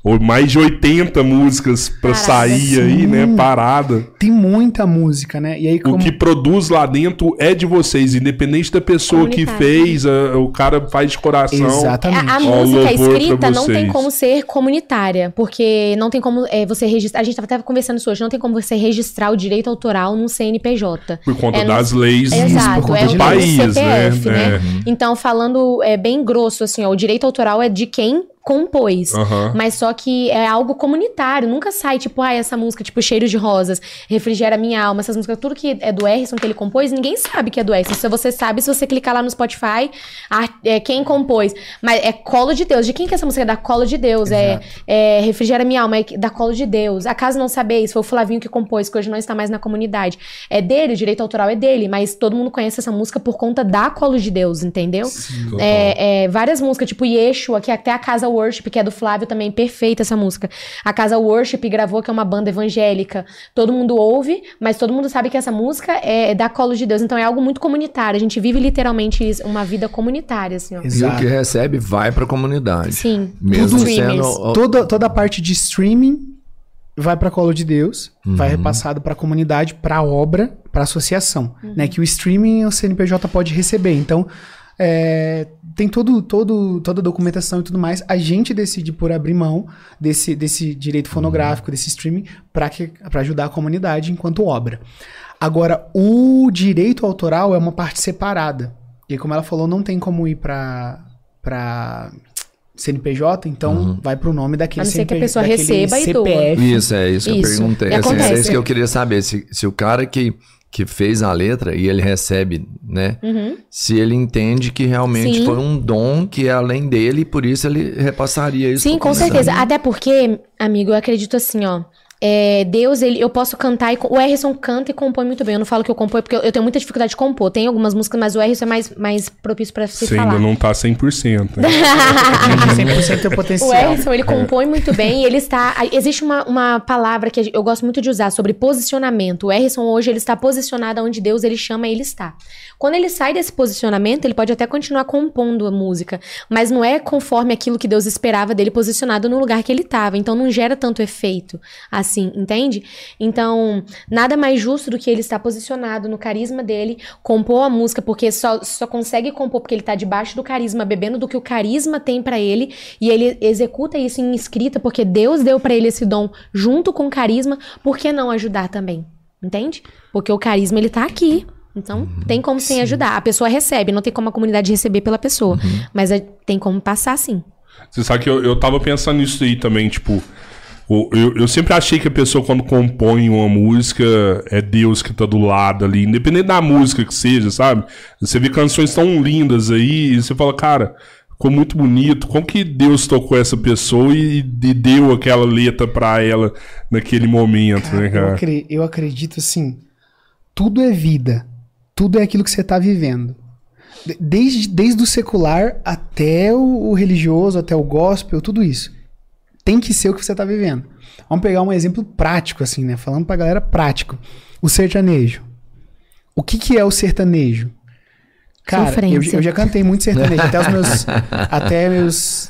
ou mais de 80 músicas pra Parada. sair aí, Sim. né? Parada. Tem muita música, né? E aí, O como. que produz lá dentro é de vocês, independente da pessoa que fez, a- o cara faz de coração. Exatamente. A, a Ó, música escrita não tem como ser comunitária, porque não tem como é, você registrar. A gente tava até conversando isso hoje, não tem como você registrar o direito autoral num CNPJ. Por conta É, das leis Exato, conta é de o do país, CPF, né? né? Então, falando é, bem grosso, assim, ó, o direito autoral é de quem compôs. Aham. Mas só que é algo comunitário, nunca sai, tipo, ah, essa música, tipo, Cheiro de Rosas, Refrigera Minha Alma, essas músicas, tudo que é do Erison que ele compôs, ninguém sabe que é do Erison. Se você sabe, se você clicar lá no Spotify, a- é, quem compôs. Mas é colo de Deus. De quem que é essa música? É da colo de Deus. É, é Refrigera Minha Alma, é da colo de Deus. Acaso não sabeis, foi o Flavinho que compôs, que hoje não está mais na comunidade. É dele, o direito autoral é dele, mas todo mundo conhece essa música por conta da colo de Deus, entendeu? Total. É, é, várias músicas, tipo Yeshua, que até a casa Worship, que é do Flávio também, perfeita essa música. A Casa Worship gravou, que é uma banda evangélica. Todo mundo ouve, mas todo mundo sabe que essa música é da Colo de Deus. Então é algo muito comunitário. A gente vive literalmente isso, uma vida comunitária, assim, ó. E o Exato. que recebe vai pra comunidade. Sim. Mesmo Tudo sendo. Toda, toda a parte de streaming vai para colo de Deus, vai Uhum. repassado para a comunidade, para a obra, para a associação, Uhum. né? Que o streaming o CNPJ pode receber. Então é, tem todo, todo, toda a documentação e tudo mais. A gente decide por abrir mão desse, desse direito fonográfico, desse streaming, para ajudar a comunidade enquanto obra. Agora, o direito autoral é uma parte separada. E como ela falou, não tem como ir para para CNPJ, então Uhum. vai pro nome daquele A não ser que a CNPJ, pessoa receba e doa. CPF. Isso, é isso que eu perguntei. Assim, é isso que eu queria saber. Se, se o cara que, que fez a letra e ele recebe, né? Uhum. Se ele entende que realmente Sim. foi um dom que é além dele e por isso ele repassaria isso. Sim, com certeza. Até porque, amigo, eu acredito assim, ó. É, Deus, ele, eu posso cantar e. O Erison canta e compõe muito bem. Eu não falo que eu compõe porque eu, eu tenho muita dificuldade de compor. Tem algumas músicas, mas o Erison é mais, mais propício pra você Você falar. ainda não tá 100%. Né? 100% teu O potencial. Erison, ele compõe muito bem e ele está... Existe uma, uma palavra que eu gosto muito de usar sobre posicionamento. O Erison hoje, ele está posicionado onde Deus, ele chama ele está. Quando ele sai desse posicionamento, ele pode até continuar compondo a música, mas não é conforme aquilo que Deus esperava dele posicionado no lugar que ele estava. Então não gera tanto efeito assim, entende? Então, nada mais justo do que ele estar posicionado no carisma dele, compor a música, porque só, só consegue compor porque ele tá debaixo do carisma, bebendo do que o carisma tem pra ele, e ele executa isso em escrita, porque Deus deu pra ele esse dom junto com o carisma, por que não ajudar também? Entende? Porque o carisma ele tá aqui. Então, tem como sem ajudar. A pessoa recebe, não tem como a comunidade receber pela pessoa. Mas é- tem como passar sim. Você sabe que eu, eu tava pensando nisso aí também, tipo. Eu, eu sempre achei que a pessoa, quando compõe uma música, é Deus que tá do lado ali, independente da música que seja, sabe? Você vê canções tão lindas aí, e você fala, cara, ficou muito bonito. Como que Deus tocou essa pessoa e, e deu aquela letra pra ela naquele momento, né, Eu, cara? acre- eu acredito assim, tudo é vida. Tudo é aquilo que você tá vivendo. De- Desde, desde o secular até o, o religioso, até o gospel, tudo isso. Tem que ser o que você tá vivendo. Vamos pegar um exemplo prático, assim, né? Falando pra galera prático. O sertanejo. O que, que é o sertanejo? Cara, eu, eu já cantei muito sertanejo. até os meus. até meus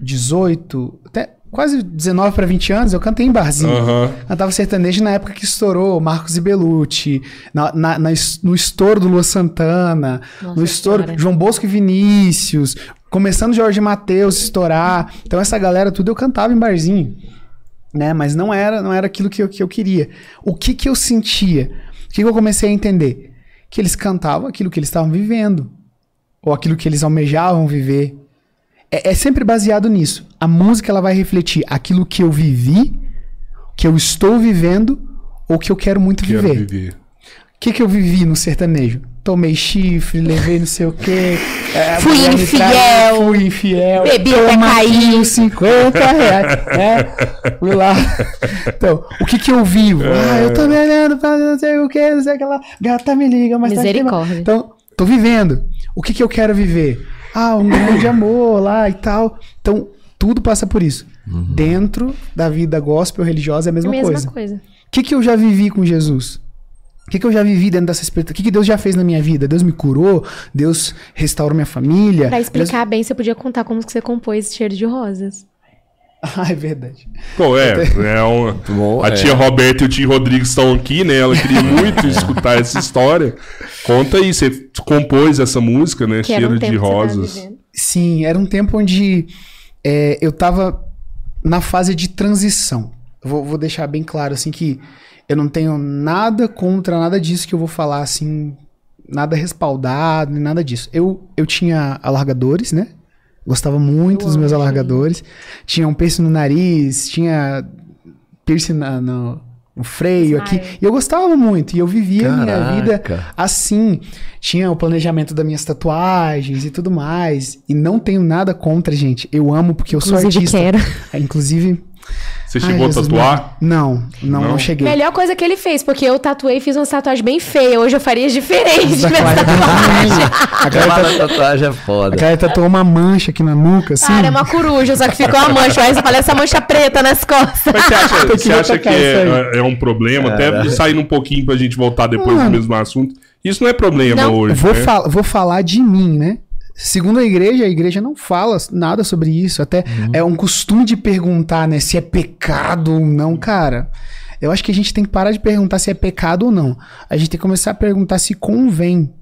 18. Até quase 19 para 20 anos, eu cantei em barzinho. Aham. Cantava sertanejo na época que estourou Marcos e Belucci, na, na- na no estouro do Lua Santana, Nossa no estouro. João Bosco e Vinícius, começando Jorge Mateus estourar. Então essa galera tudo eu cantava em barzinho, né? Mas não era, não era aquilo que eu, que eu queria. O que que eu sentia? O que, que eu comecei a entender? Que eles cantavam aquilo que eles estavam vivendo, ou aquilo que eles almejavam viver. É, é sempre baseado nisso. A música ela vai refletir aquilo que eu vivi, que eu estou vivendo ou que eu quero muito Quero viver. viver. O que, que eu vivi no sertanejo? Tomei chifre, levei não sei o quê. é, Fui infiel. Fui infiel. Bebi até cair. aqui os 50 reais. É, fui lá. Então, o que que eu vivo? Ah, eu tô bebendo, fazendo não sei o que, não sei o que lá. Gata me liga, mas tá Misericórdia. Então, tô vivendo. O que que eu quero viver? Ah, um grande amor lá e tal. Então, tudo passa por isso. Dentro da vida gospel religiosa é a mesma, Mesma coisa. coisa. O que, que eu já vivi com Jesus? O que, que eu já vivi dentro dessa experiência? O que, que Deus já fez na minha vida? Deus me curou? Deus restaurou minha família? Pra explicar bem, você podia contar como que você compôs cheiro de rosas. Ah, é verdade. Pô, é, é uma... Bom, A é. tia Roberta e o tio Rodrigo estão aqui, né? Ela queria muito escutar essa história. Conta aí, você compôs essa música, né? Que era Cheiro um tempo de que você tava rosas. Sim, era um tempo onde é, eu tava na fase de transição. Vou, vou deixar bem claro, assim, que eu não tenho nada contra nada disso que eu vou falar, assim, nada respaldado, nem nada disso. Eu, eu tinha alargadores, né? Gostava muito Eu dos meus amo, alargadores. Tinha um piercing no nariz, tinha piercing na- no, no freio aqui. E eu gostava muito. E eu vivia a minha vida assim. Tinha o planejamento das minhas tatuagens e tudo mais. E não tenho nada contra, gente. Eu amo porque eu sou Inclusive, artista. quero. Inclusive, Você Ai, chegou Jesus, a tatuar? Não, não, não, Não? cheguei. Melhor coisa que ele fez, porque eu tatuei e fiz uma tatuagem bem feia. Hoje eu faria diferente. A tatuagem. uma- a Clara Aquela tatuagem é A foda. Clara tatuou uma mancha aqui na nuca, assim. Cara, é uma coruja, só que ficou uma mancha. Aí você fala essa mancha preta nas costas. Mas você acha, você acha que é, é um problema? Até saindo um pouquinho pra gente voltar depois Mano. do mesmo assunto. Isso não é problema Não. hoje. Vou, né? fal- vou falar de mim, né? Segundo a igreja, a igreja não fala nada sobre isso. Até é um costume de perguntar, né, se é pecado ou não, cara. Eu acho que a gente tem que parar de perguntar se é pecado ou não. A gente tem que começar a perguntar se convém.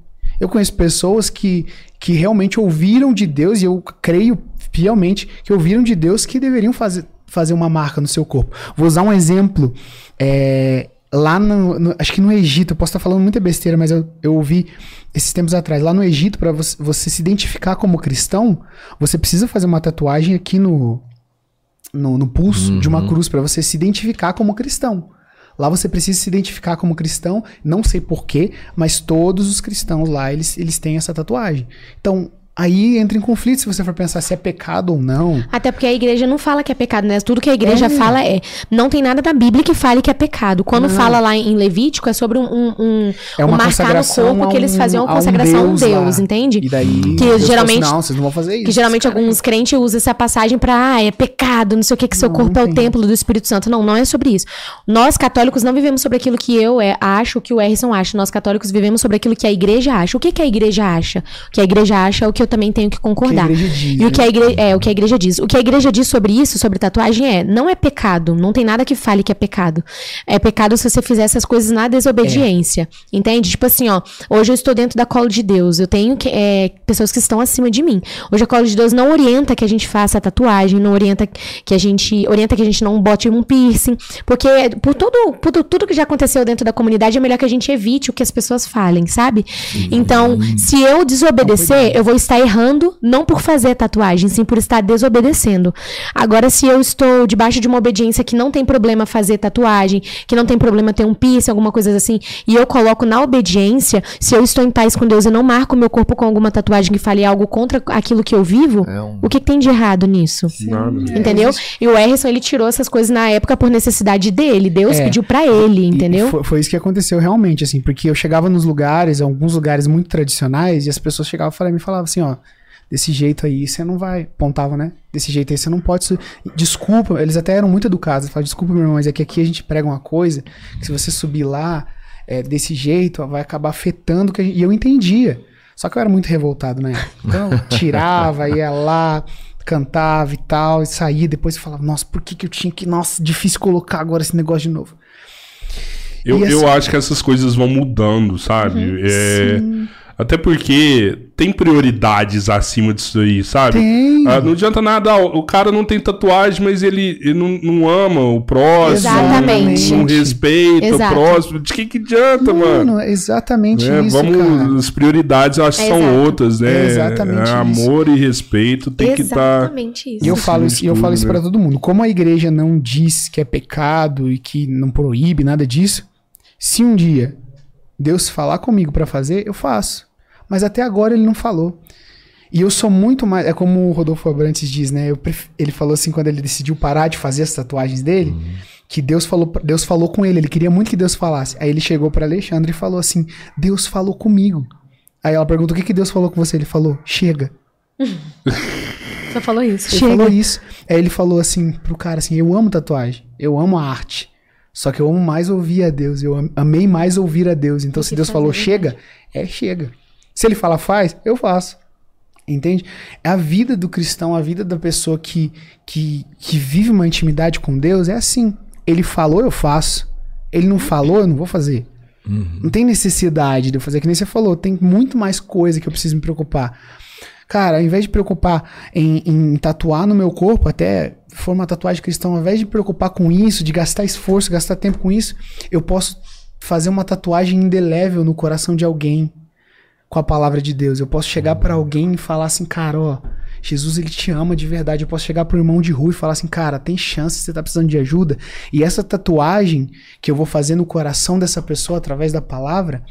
Eu conheço pessoas que, que realmente ouviram de Deus, e eu creio fielmente que ouviram de Deus que deveriam fazer, fazer uma marca no seu corpo. Vou usar um exemplo. É, lá no, no- Acho que no Egito, eu posso estar falando muita besteira, mas eu, eu ouvi esses tempos atrás. Lá no Egito, para você, você se identificar como cristão, você precisa fazer uma tatuagem aqui no, no, no pulso de uma cruz, para você se identificar como cristão. Lá você precisa se identificar como cristão, não sei porquê, mas todos os cristãos lá, eles, eles têm essa tatuagem. Então, aí entra em conflito se você for pensar se é pecado ou não. Até porque a igreja não fala que é pecado, né? Tudo que a igreja É. fala é. Não tem nada da Bíblia que fale que é pecado. Quando Não. fala lá em Levítico, é sobre um, um, um- É um marcar no corpo a que eles faziam uma a um consagração a um Deus Deus, lá. entende? E daí, Que Deus falou assim, geralmente- não, vocês não vão fazer isso. Que geralmente alguns crentes usam essa passagem pra, ah, é pecado, não sei o que, que seu Não, corpo é não o tem. templo do Espírito Santo. Não, não é sobre isso. Nós católicos não vivemos sobre aquilo que eu é, acho, que o Erison acha. Nós católicos vivemos sobre aquilo que a igreja acha. O que, que a igreja acha? O que a igreja acha é o que eu também tenho que concordar. igreja diz, e o né? que a igreja, é, o que a igreja diz. O que a igreja diz sobre isso, sobre tatuagem, é, não é pecado. Não tem nada que fale que é pecado. É pecado se você fizer essas coisas na desobediência. Entende? Tipo assim, ó, hoje eu estou dentro da cola de Deus. Eu tenho que, é, pessoas que estão acima de mim. Hoje a cola de Deus não orienta que a gente faça tatuagem, não orienta que a gente orienta que a gente não bote um piercing, porque por tudo, por tu- tudo que já aconteceu dentro da comunidade é melhor que a gente evite o que as pessoas falem, sabe? Então, se eu desobedecer, eu vou estar errando não por fazer tatuagem, sim por estar desobedecendo. Agora, se eu estou debaixo de uma obediência que não tem problema fazer tatuagem, que não tem problema ter um piercing, alguma coisa assim, e eu coloco na obediência, se eu estou em paz com Deus e não marco meu corpo com alguma tatuagem que fale algo contra aquilo que eu vivo, É um- o que, que tem de errado nisso? Nada. Entendeu? E o Erison, ele tirou essas coisas na época por necessidade dele. Deus É. pediu pra ele, entendeu? Foi, foi isso que aconteceu realmente, assim, porque eu chegava nos lugares, alguns lugares muito tradicionais, e as pessoas chegavam e me falavam assim, ó, desse jeito aí você não vai, apontavam, né? Desse jeito aí você não pode. Desculpa, eles até eram muito educados, falavam, desculpa, meu irmão, mas é que aqui a gente prega uma coisa, que se você subir lá é, desse jeito, ó, vai acabar afetando que gente... E eu entendia. Só que eu era muito revoltado, né? Então eu tirava, ia lá, cantava e tal, e saía, depois eu falava, nossa, por que, que eu tinha que. Nossa, difícil colocar agora esse negócio de novo. Eu, E assim- eu acho que essas coisas vão mudando, sabe? É, até porque tem prioridades acima disso aí, sabe? Tem. Ah, não adianta nada, ah, o cara não tem tatuagem, mas ele, ele não, não ama o próximo, Exatamente. não respeita Exato. o próximo. De que que adianta, mano? Mano, é exatamente É, isso, vamos, cara. as prioridades eu acho que É são exato. outras, né? É exatamente É, isso. amor e respeito tem que tá estar. Exatamente isso. E eu falo isso, e eu falo isso né? para todo mundo. Como a igreja não diz que é pecado e que não proíbe nada disso, se um dia Deus falar comigo para fazer, eu faço. Mas até agora ele não falou. E eu sou muito mais. É como o Rodolfo Abrantes diz, né? Eu pref- ele falou assim quando ele decidiu parar de fazer as tatuagens dele, que Deus falou, Deus falou com ele. Ele queria muito que Deus falasse. Aí ele chegou para Alexandre e falou assim: Deus falou comigo. Aí ela perguntou: O que, que Deus falou com você? Ele falou: Chega. Só falou isso. Ele Chega. falou isso. Aí ele falou assim pro cara assim: Eu amo tatuagem, eu amo a arte. Só que eu amo mais ouvir a Deus, eu am- amei mais ouvir a Deus. Então, se Deus falou chega, é chega. Se ele fala faz, eu faço. Entende? É a vida do cristão, a vida da pessoa que, que, que vive uma intimidade com Deus é assim. Ele falou, eu faço. Ele não falou, eu não vou fazer. Não tem necessidade de eu fazer, que nem você falou, tem muito mais coisa que eu preciso me preocupar. Cara, ao invés de preocupar em, em tatuar no meu corpo, até for uma tatuagem cristã, ao invés de preocupar com isso, de gastar esforço, gastar tempo com isso, eu posso fazer uma tatuagem indelével no coração de alguém com a palavra de Deus. Eu posso chegar pra alguém e falar assim, cara, ó, Jesus ele te ama de verdade. Eu posso chegar pro irmão de rua e falar assim, cara, tem chance, você tá precisando de ajuda. E essa tatuagem que eu vou fazer no coração dessa pessoa através da palavra,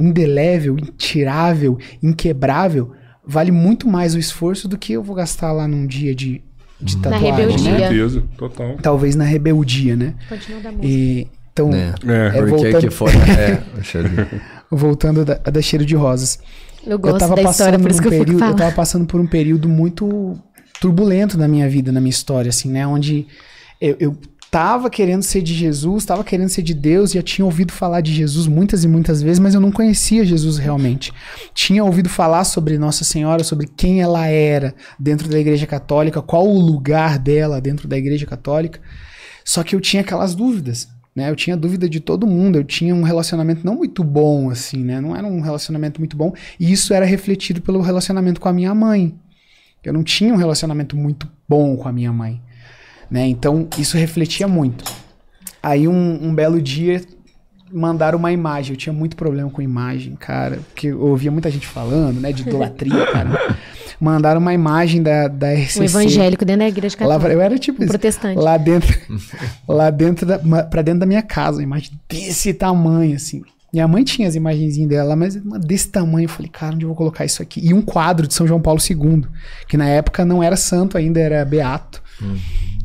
indelével, intirável, inquebrável, vale muito mais o esforço do que eu vou gastar lá num dia de de Na tatuagem, Com rebeldia. né? certeza, total. Talvez na rebeldia, né? Continua da música. E, então, É. É, É, Porque voltando- que foi. É. voltando da, da cheiro de rosas. Eu eu gosto tava da história, passando por isso por que um eu período, eu tava passando por um período muito turbulento na minha vida, na minha história, assim, né? Onde eu, eu tava querendo ser de Jesus, tava querendo ser de Deus, já tinha ouvido falar de Jesus muitas e muitas vezes, mas eu não conhecia Jesus realmente. Tinha ouvido falar sobre Nossa Senhora, sobre quem ela era dentro da Igreja Católica, qual o lugar dela dentro da Igreja Católica. Só que eu tinha aquelas dúvidas, né? Eu tinha dúvida de todo mundo, eu tinha um relacionamento não muito bom, assim, né? Não era um relacionamento muito bom, e isso era refletido pelo relacionamento com a minha mãe. Eu não tinha um relacionamento muito bom com a minha mãe, né? Então, isso refletia muito. Aí, um, um belo dia, mandaram uma imagem. Eu tinha muito problema com imagem, cara, porque eu ouvia muita gente falando, né, de idolatria, cara. Mandaram uma imagem da, da RCC. Um evangélico dentro da igreja Lá, católica. eu era tipo Um isso. protestante. Lá dentro, lá dentro da, pra dentro da minha casa, uma imagem desse tamanho, assim. Minha mãe tinha as imagenzinhas dela, mas desse tamanho. Eu falei, cara, onde eu vou colocar isso aqui? E um quadro de São João Paulo II, que na época não era santo ainda, era beato.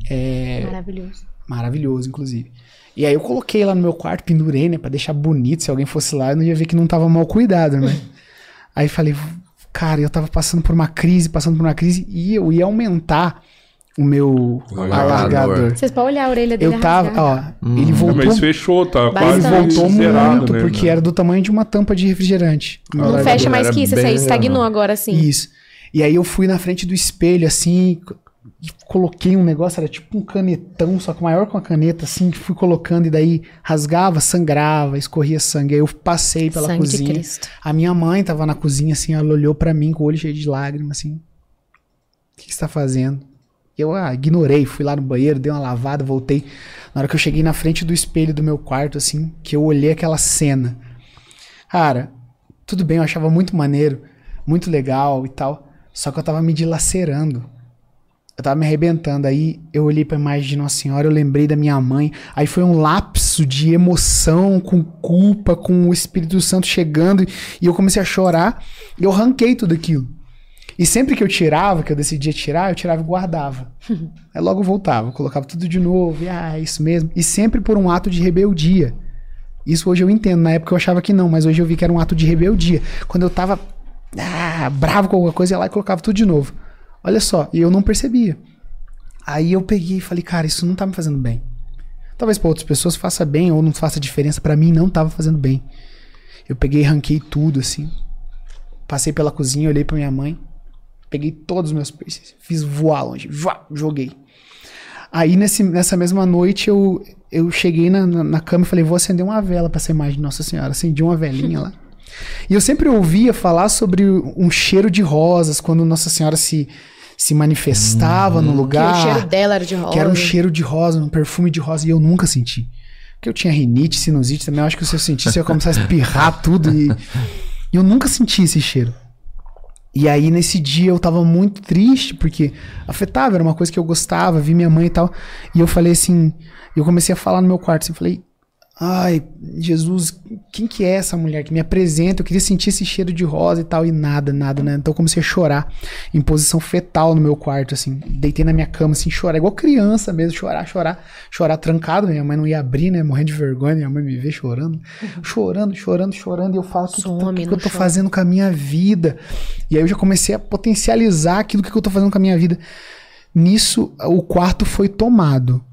É, Maravilhoso. maravilhoso, inclusive. E aí eu coloquei lá no meu quarto, pendurei, né, pra deixar bonito. Se alguém fosse lá, eu não ia ver que não tava mal cuidado, né? aí falei, cara, eu tava passando por uma crise, passando por uma crise, e eu ia aumentar o meu Alargador. alargador. Vocês podem olhar a orelha dele Eu tava, ó, ele É, voltou, mas fechou, tá ele quase Bastante. voltou zerado, muito, né? porque era do tamanho de uma tampa de refrigerante. Não alargador. fecha mais que isso, bem aí estagnou agora sim. Isso. E aí eu fui na frente do espelho, assim, coloquei um negócio, era tipo um canetão, só que maior que uma caneta, assim, que fui colocando, e daí rasgava, sangrava, escorria sangue. Aí eu passei pela Sangue cozinha. A minha mãe tava na cozinha, assim, ela olhou pra mim com o olho cheio de lágrimas, assim. O que que você tá fazendo? Eu ah, ignorei, fui lá no banheiro, dei uma lavada, voltei. Na hora que eu cheguei na frente do espelho do meu quarto, assim, que eu olhei aquela cena. Cara, tudo bem, eu achava muito maneiro, muito legal e tal. Só que eu tava me dilacerando. Eu tava me arrebentando. Aí eu olhei pra imagem de Nossa Senhora, eu lembrei da minha mãe. Aí foi um lapso de emoção, com culpa, com o Espírito Santo chegando. E eu comecei a chorar. E eu ranquei tudo aquilo. E sempre que eu tirava, que eu decidia tirar, eu tirava e guardava. Aí logo voltava, colocava tudo de novo. E ah, é isso mesmo. E sempre por um ato de rebeldia. Isso hoje eu entendo. Na época eu achava que não, mas hoje eu vi que era um ato de rebeldia. Quando eu tava ah, bravo com alguma coisa, ia lá e colocava tudo de novo. Olha só, e eu não percebia. Aí eu peguei e falei, cara, isso não tá me fazendo bem. Talvez pra outras pessoas faça bem ou não faça diferença, pra mim não tava fazendo bem. Eu peguei e ranquei tudo assim. Passei pela cozinha, olhei pra minha mãe, peguei todos os meus piercings, fiz voar longe, voar, joguei. Aí nesse, nessa mesma noite eu, eu cheguei na, na, na cama e falei, vou acender uma vela pra essa imagem de Nossa Senhora. Acendi uma velinha lá. E eu sempre ouvia falar sobre um cheiro de rosas quando Nossa Senhora se, se manifestava no Que lugar. o cheiro dela era de rosa. Que era um cheiro de rosa, um perfume de rosa, e eu nunca senti. Porque eu tinha rinite, sinusite também. Eu acho que se eu sentisse, eu ia começar a espirrar tudo. E, e eu nunca senti esse cheiro. E aí, nesse dia, eu tava muito triste, porque afetava, era uma coisa que eu gostava, vi minha mãe e tal. E eu falei assim, eu comecei a falar no meu quarto, assim, falei, ai, Jesus, quem que é essa mulher que me apresenta? Eu queria sentir esse cheiro de rosa e tal, e nada, nada, né? Então eu comecei a chorar em posição fetal no meu quarto, assim. Deitei na minha cama, assim, chorar, igual criança mesmo, chorar, chorar, chorar trancado. Minha mãe não ia abrir, né? Morrendo de vergonha, minha mãe me vê chorando, chorando, chorando, chorando. E eu falo, o que, que, Some, que eu tô chora. fazendo com a minha vida? E aí eu já comecei a potencializar aquilo que eu tô fazendo com a minha vida. Nisso, o quarto foi tomado.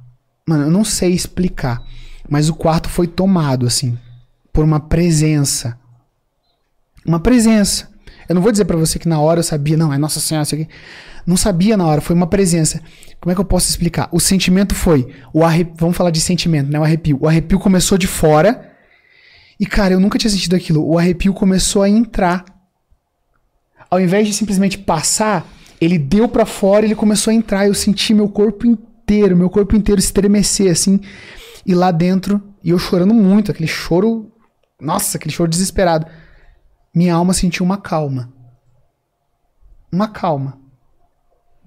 Mano, eu não sei explicar. Mas o quarto foi tomado, assim, por uma presença. Uma presença. Eu não vou dizer pra você que na hora eu sabia, não, é Nossa Senhora, isso aqui. Não sabia na hora, foi uma presença. Como é que eu posso explicar? O sentimento foi, o arrepio, vamos falar de sentimento, né? O arrepio. O arrepio começou de fora. E, cara, eu nunca tinha sentido aquilo. O arrepio começou a entrar. Ao invés de simplesmente passar, ele deu pra fora, ele começou a entrar. Eu senti meu corpo inteiro, meu corpo inteiro estremecer, assim. E lá dentro, e eu chorando muito, aquele choro. Nossa, aquele choro desesperado. Minha alma sentiu uma calma. Uma calma.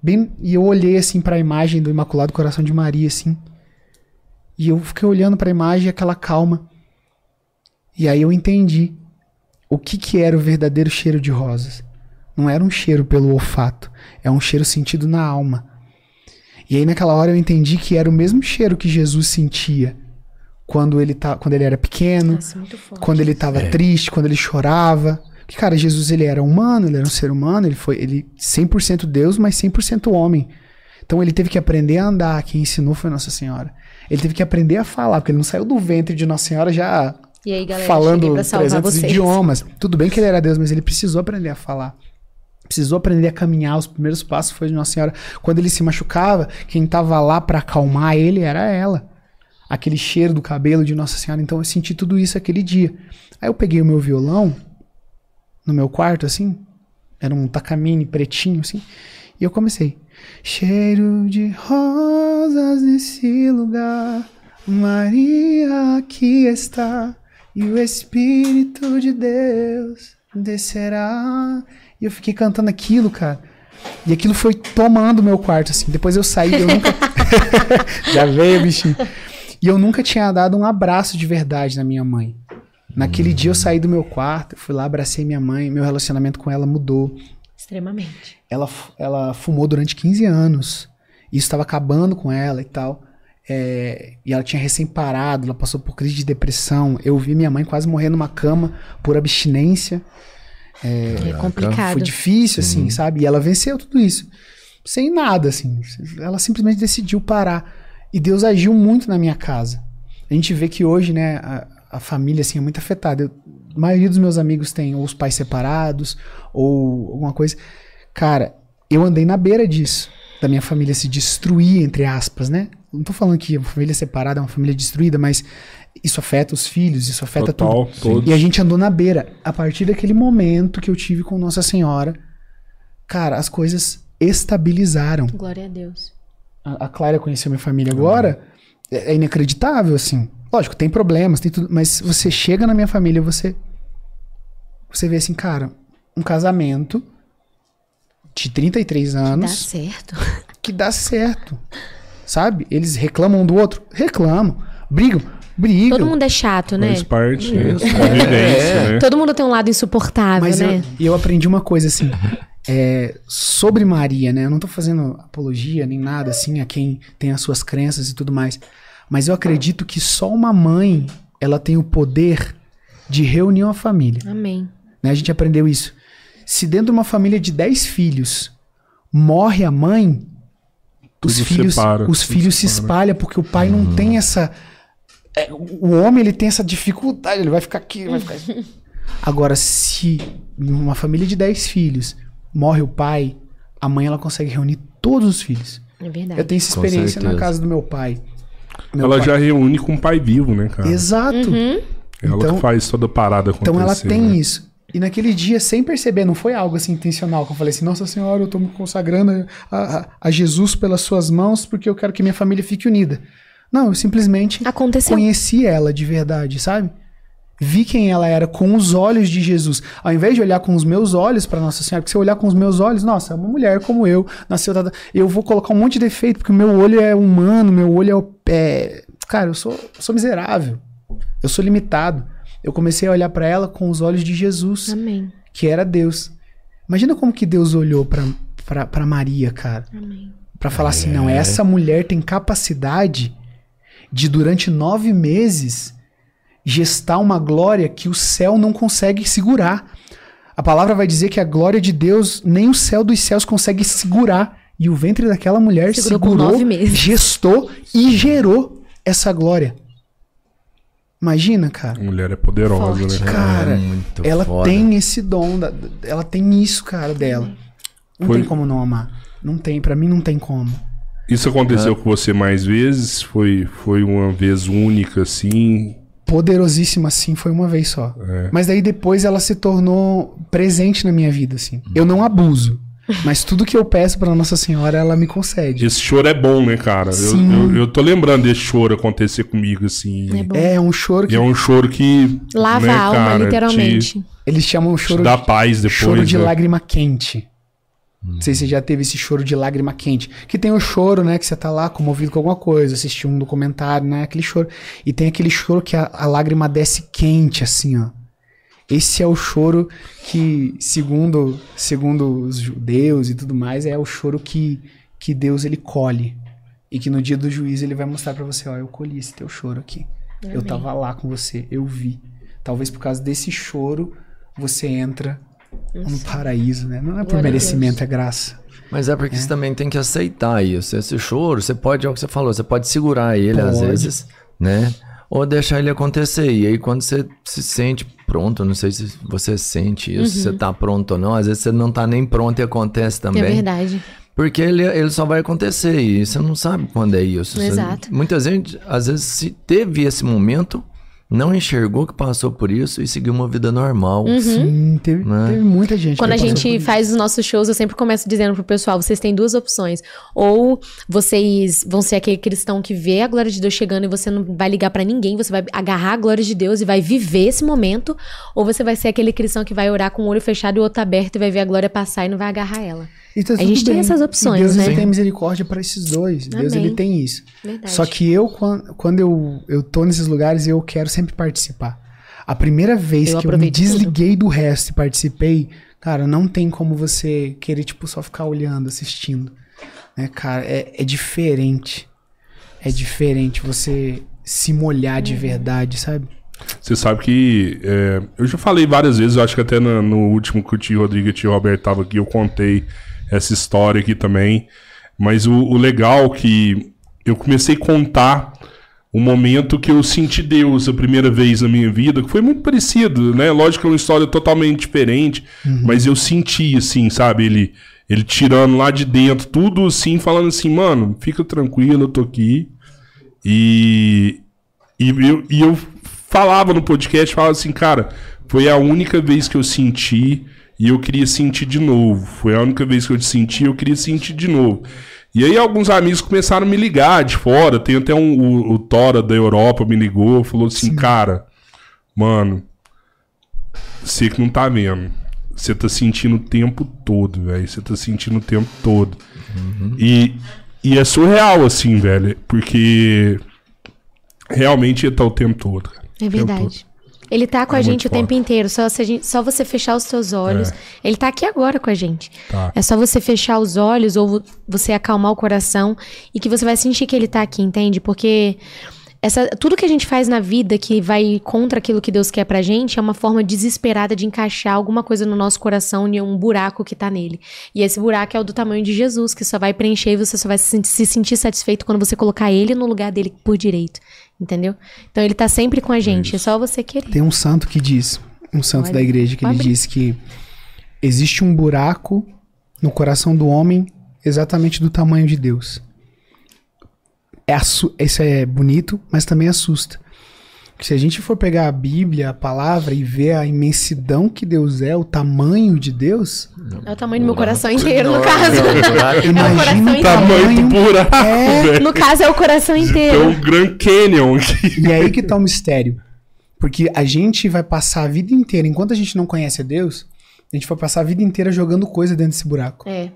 Bem, e eu olhei assim para a imagem do Imaculado Coração de Maria, assim. E eu fiquei olhando para a imagem, aquela calma. E aí eu entendi o que, que era o verdadeiro cheiro de rosas. Não era um cheiro pelo olfato, é um cheiro sentido na alma. E aí naquela hora eu entendi que era o mesmo cheiro que Jesus sentia quando ele, tá, quando ele era pequeno, Nossa, muito forte. quando ele tava triste, quando ele chorava. Que, cara, Jesus ele era humano, ele era um ser humano, ele foi ele 100% Deus, mas 100% homem. Então ele teve que aprender a andar, quem ensinou foi Nossa Senhora. Ele teve que aprender a falar, porque ele não saiu do ventre de Nossa Senhora já E aí, galera, cheguei falando pra salvar 300 vocês. idiomas. Tudo bem que ele era Deus, mas ele precisou aprender a falar. Precisou aprender a caminhar. Os primeiros passos foi de Nossa Senhora. Quando ele se machucava, quem tava lá pra acalmar ele era ela. Aquele cheiro do cabelo de Nossa Senhora. Então eu senti tudo isso aquele dia. Aí eu peguei o meu violão no meu quarto, assim. Era um Takamine pretinho, assim. E eu comecei. Cheiro de rosas nesse lugar. Maria aqui está. E o Espírito de Deus descerá. E eu fiquei cantando aquilo, cara. E aquilo foi tomando meu quarto, assim. Depois eu saí, eu nunca. Já veio, bichinho. E eu nunca tinha dado um abraço de verdade na minha mãe. Naquele dia eu saí do meu quarto, fui lá, abracei minha mãe, meu relacionamento com ela mudou. Extremamente. Ela, ela fumou durante 15 anos. Isso estava acabando com ela e tal. É, e ela tinha recém parado, ela passou por crise de depressão. Eu vi minha mãe quase morrer numa cama por abstinência. É, complicado. Foi difícil, assim, sabe? E ela venceu tudo isso. Sem nada, assim. Ela simplesmente decidiu parar. E Deus agiu muito na minha casa. A gente vê que hoje, né, a, a família, assim, é muito afetada. Eu- a maioria dos meus amigos tem ou os pais separados, ou alguma coisa. Cara, eu andei na beira disso. Da minha família se destruir, entre aspas, né? Não tô falando que a família separada é uma família destruída, mas isso afeta os filhos, isso afeta tudo. Total, todos. E a gente andou na beira. A partir daquele momento que eu tive com Nossa Senhora, cara, as coisas estabilizaram. Glória a Deus. A, a Clara conheceu minha família agora. É, é inacreditável, assim. Lógico, tem problemas, tem tudo. Mas você chega na minha família, você. Você vê assim, cara, um casamento de 33 Dá anos certo. que dá certo. Sabe? Eles reclamam um do outro? Reclamam. Brigam? Brigam. Todo mundo é chato, né? Faz parte né? Isso. convivência, É. né? Todo mundo tem um lado insuportável, Mas eu, né? e eu aprendi uma coisa assim. é, sobre Maria, né? Eu não tô fazendo apologia nem nada assim a quem tem as suas crenças e tudo mais. Mas eu acredito que só uma mãe ela tem o poder de reunir uma família. Amém. né? A gente aprendeu isso. Se dentro de uma família de 10 filhos morre a mãe, os Tudo filhos, separa, os filhos se separa. espalham porque o pai não tem essa. É, o homem ele tem essa dificuldade, ele vai ficar aqui, vai ficar. Agora, se numa família de 10 filhos morre o pai, a mãe ela consegue reunir todos os filhos. É verdade. Eu tenho essa experiência na casa do meu pai. Meu Ela pai- já reúne com o pai vivo, né, cara? Exato. Uhum. Ela Então- que faz toda a parada acontecer. Então ela tem né? isso. E naquele dia, sem perceber, não foi algo assim intencional, que eu falei assim, Nossa Senhora, eu tô me consagrando a, a- a Jesus pelas suas mãos porque eu quero que minha família fique unida. Não, eu simplesmente Aconteceu. conheci ela de verdade, sabe? Vi quem ela era com os olhos de Jesus. Ao invés de olhar com os meus olhos para Nossa Senhora, porque se eu olhar com os meus olhos, nossa, é uma mulher como eu, nasceu. tá, tá, Eu vou colocar um monte de defeito, porque o meu olho é humano, meu olho é. o- é... Cara, eu sou, eu sou miserável. Eu sou limitado. Eu comecei a olhar para ela com os olhos de Jesus, Amém. que era Deus. Imagina como que Deus olhou para Maria, cara. Pra falar assim, não, essa mulher tem capacidade de durante nove meses gestar uma glória que o céu não consegue segurar. A palavra vai dizer que a glória de Deus nem o céu dos céus consegue segurar. E o ventre daquela mulher Segurou segurou, nove meses. gestou e gerou essa glória. Imagina, cara. A mulher é poderosa, Forte. né? Cara, É muito ela foda. tem esse dom, da- ela tem isso, cara, dela. Não Foi- tem como não amar. Não tem, pra mim não tem como. Isso aconteceu com você mais vezes? Foi, foi uma vez única, assim? poderosíssima assim foi uma vez só. É. Mas daí depois ela se tornou presente na minha vida, assim. Eu não abuso. Mas tudo que eu peço pra Nossa Senhora, ela me concede. Esse choro é bom, né, cara? Eu, Sim. eu, eu tô lembrando desse choro acontecer comigo, assim. É. É um choro E que é um choro que. Lava né, a alma, cara, literalmente. eles chamam Te, te choro, dá paz depois. choro de né? lágrima quente. Não sei se você já teve esse choro de lágrima quente. Que tem o choro, né? Que você tá lá comovido com alguma coisa, assistiu um documentário, né? Aquele choro. E tem aquele choro que a, a lágrima desce quente, assim, ó. Esse é o choro que, segundo, segundo os judeus e tudo mais, é o choro que, que Deus ele colhe. E que no dia do juízo ele vai mostrar pra você, ó, eu colhi esse teu choro aqui. Eu tava lá com você, eu vi. Talvez por causa desse choro você entra no paraíso, né? Não é por merecimento, Deus. é graça. Mas é porque você também tem que aceitar isso. Esse choro, você pode, é o que você falou, você pode segurar ele às Pode. vezes, né? Ou deixar ele acontecer. E aí, quando você se sente pronto, não sei se você sente isso, se você tá pronto ou não, às vezes você não tá nem pronto e acontece também. É verdade. Porque ele, ele só vai acontecer e você não sabe quando é isso. Você- Exato. muita gente, às vezes, se teve esse momento, não enxergou que passou por isso e seguiu uma vida normal. Sim, teve, Né? teve muita gente. Quando que a gente isso. faz os nossos shows, eu sempre começo dizendo pro pessoal: vocês têm duas opções. Ou vocês vão ser aquele cristão que vê a glória de Deus chegando e você não vai ligar pra ninguém, você vai agarrar a glória de Deus e vai viver esse momento. Ou você vai ser aquele cristão que vai orar com o olho fechado e o outro aberto e vai ver a glória passar e não vai agarrar ela. E tá A gente tem bem. essas E opções, Deus né? ele tem misericórdia para esses dois. Deus Amém. ele tem isso. Verdade. Só que eu, quan- quando eu, eu tô nesses lugares, eu quero sempre participar. A primeira vez Eu que eu me aproveito tudo. desliguei do resto e participei, cara, não tem como você querer, tipo, só ficar olhando, assistindo. Né, cara, é, é diferente. É diferente você se molhar Uhum. de verdade, sabe? Você sabe que é, eu já falei várias vezes, eu acho que até no, no último que o tio Rodrigo e o tio Roberto estavam aqui, eu contei essa história aqui também. Mas o, o legal é que eu comecei a contar o momento que eu senti Deus a primeira vez na minha vida, que foi muito parecido, né? Lógico que é uma história totalmente diferente, mas eu senti, assim, sabe? Ele, ele tirando lá de dentro, tudo assim, falando assim, mano, fica tranquilo, eu tô aqui. E, e, eu, e eu falava no podcast, falava assim, cara, foi a única vez que eu senti e eu queria sentir de novo. Foi a única vez que eu senti e eu queria sentir de novo. E aí alguns amigos começaram a me ligar de fora. Tem até um, o, o Tora da Europa me ligou, falou assim, cara, mano, você que não tá vendo. Você tá sentindo o tempo todo, velho. Você tá sentindo o tempo todo. E, e é surreal, assim, velho. Porque realmente ele tá o tempo todo. cara. É verdade. Ele tá com É a gente o tempo inteiro. Só, gente- só você fechar os seus olhos. Ele tá aqui agora com a gente. Tá. É só você fechar os olhos ou vo- você acalmar o coração e que você vai sentir que ele tá aqui, entende? Porque essa, tudo que a gente faz na vida que vai contra aquilo que Deus quer pra gente é uma forma desesperada de encaixar alguma coisa no nosso coração e um buraco que tá nele. E esse buraco é o do tamanho de Jesus, que só vai preencher e você só vai se sentir satisfeito quando você colocar ele no lugar dele por direito. Entendeu? Então ele tá sempre com a gente, é só você querer. Tem um santo que diz, um santo Olha, da igreja, que ele abre. diz que existe um buraco no coração do homem exatamente do tamanho de Deus. É Isso é bonito, mas também assusta. Se a gente for pegar a Bíblia, a palavra, e ver a imensidão que Deus é, o tamanho de Deus, É o tamanho do meu coração inteiro, no caso. imagina o coração Tamanho do tamanho. buraco, É. No caso é o coração inteiro. um Grand Canyon. E é aí que tá o mistério. Porque a gente vai passar a vida inteira, enquanto a gente não conhece a Deus, a gente vai passar a vida inteira jogando coisa dentro desse buraco. É.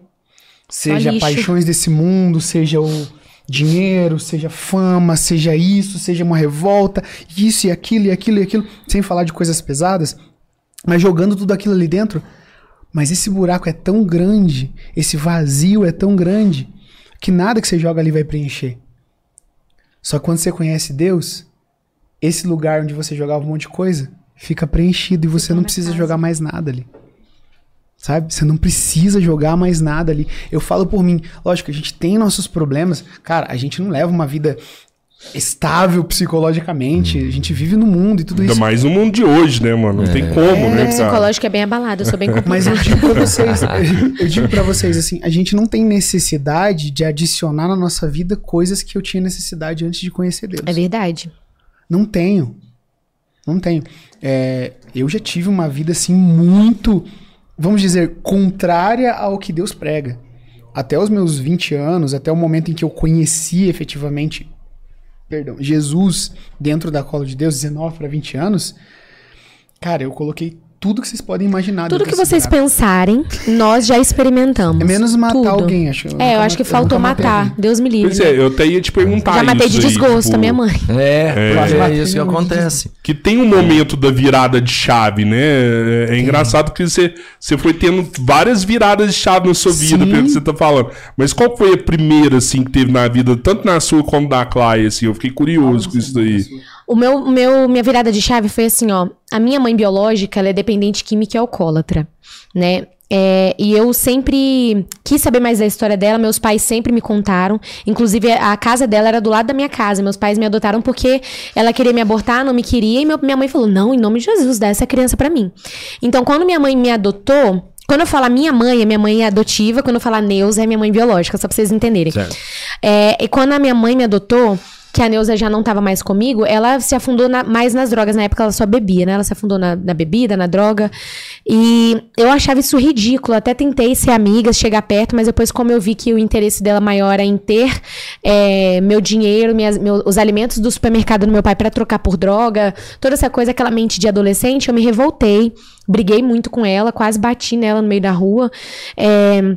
Seja paixões desse mundo, seja o dinheiro, seja fama, seja isso, seja uma revolta, isso e aquilo e aquilo e aquilo, sem falar de coisas pesadas, mas jogando tudo aquilo ali dentro. Mas esse buraco é tão grande, esse vazio é tão grande, que nada que você joga ali vai preencher. Só que quando você conhece Deus, esse lugar onde você jogava um monte de coisa fica preenchido e você Fica não precisa casa. jogar mais nada ali. Sabe? Você não precisa jogar mais nada ali. Eu falo por mim. Lógico, a gente tem nossos problemas. Cara, a gente não leva uma vida estável psicologicamente. A gente vive no mundo e tudo Ainda isso. mais no mundo de hoje, né, mano? Não tem como, Meu né, cara? psicológico é bem abalado, eu sou bem Mas complicada. eu digo pra vocês, eu digo para vocês assim, a gente não tem necessidade de adicionar na nossa vida coisas que eu tinha necessidade antes de conhecer Deus. É verdade. Não tenho. Não tenho. É, eu já tive uma vida assim muito, vamos dizer, contrária ao que Deus prega. Até os meus 20 anos, até o momento em que eu conheci efetivamente, perdão, Jesus dentro da cola de Deus, 19 para 20 anos, cara, eu coloquei tudo que vocês podem imaginar. Tudo que vocês pensarem, nós já experimentamos. É menos matar Tudo. alguém, acho. Eu É, eu acho que faltou matar. alguém. Deus me livre. Pois é, eu até ia te perguntar Já matei isso de aí, desgosto tipo, a minha mãe. É, Quase é, matei isso que acontece. Que tem um momento da virada de chave, né? É engraçado que você, você foi tendo várias viradas de chave na sua vida, Sim. pelo que você tá falando. Mas qual foi a primeira, assim, que teve na vida, tanto na sua como da Clay, assim? Eu fiquei curioso com isso daí. O meu, meu, minha virada de chave foi assim, ó. A minha mãe biológica, ela é dependente química e alcoólatra, né? É, e eu sempre quis saber mais da história dela, meus pais sempre me contaram. Inclusive, a casa dela era do lado da minha casa. Meus pais me adotaram porque ela queria me abortar, não me queria. E meu- minha mãe falou: Não, em nome de Jesus, dá essa criança pra mim. Então, quando minha mãe me adotou. Quando eu falar minha mãe, é minha mãe adotiva. Quando eu falar Neuza, é minha mãe biológica, só pra vocês entenderem. É, e quando a minha mãe me adotou, que a Neuza já não tava mais comigo, ela se afundou na- mais nas drogas. Na época ela só bebia, né? Ela se afundou na, na bebida, na droga. E eu achava isso ridículo. Até tentei ser amiga, chegar perto, mas depois, como eu vi que o interesse dela maior era em ter é, meu dinheiro, minhas- meu- os alimentos do supermercado do meu pai pra trocar por droga, toda essa coisa, aquela mente de adolescente, eu me revoltei. Briguei muito com ela, quase bati nela no meio da rua. É,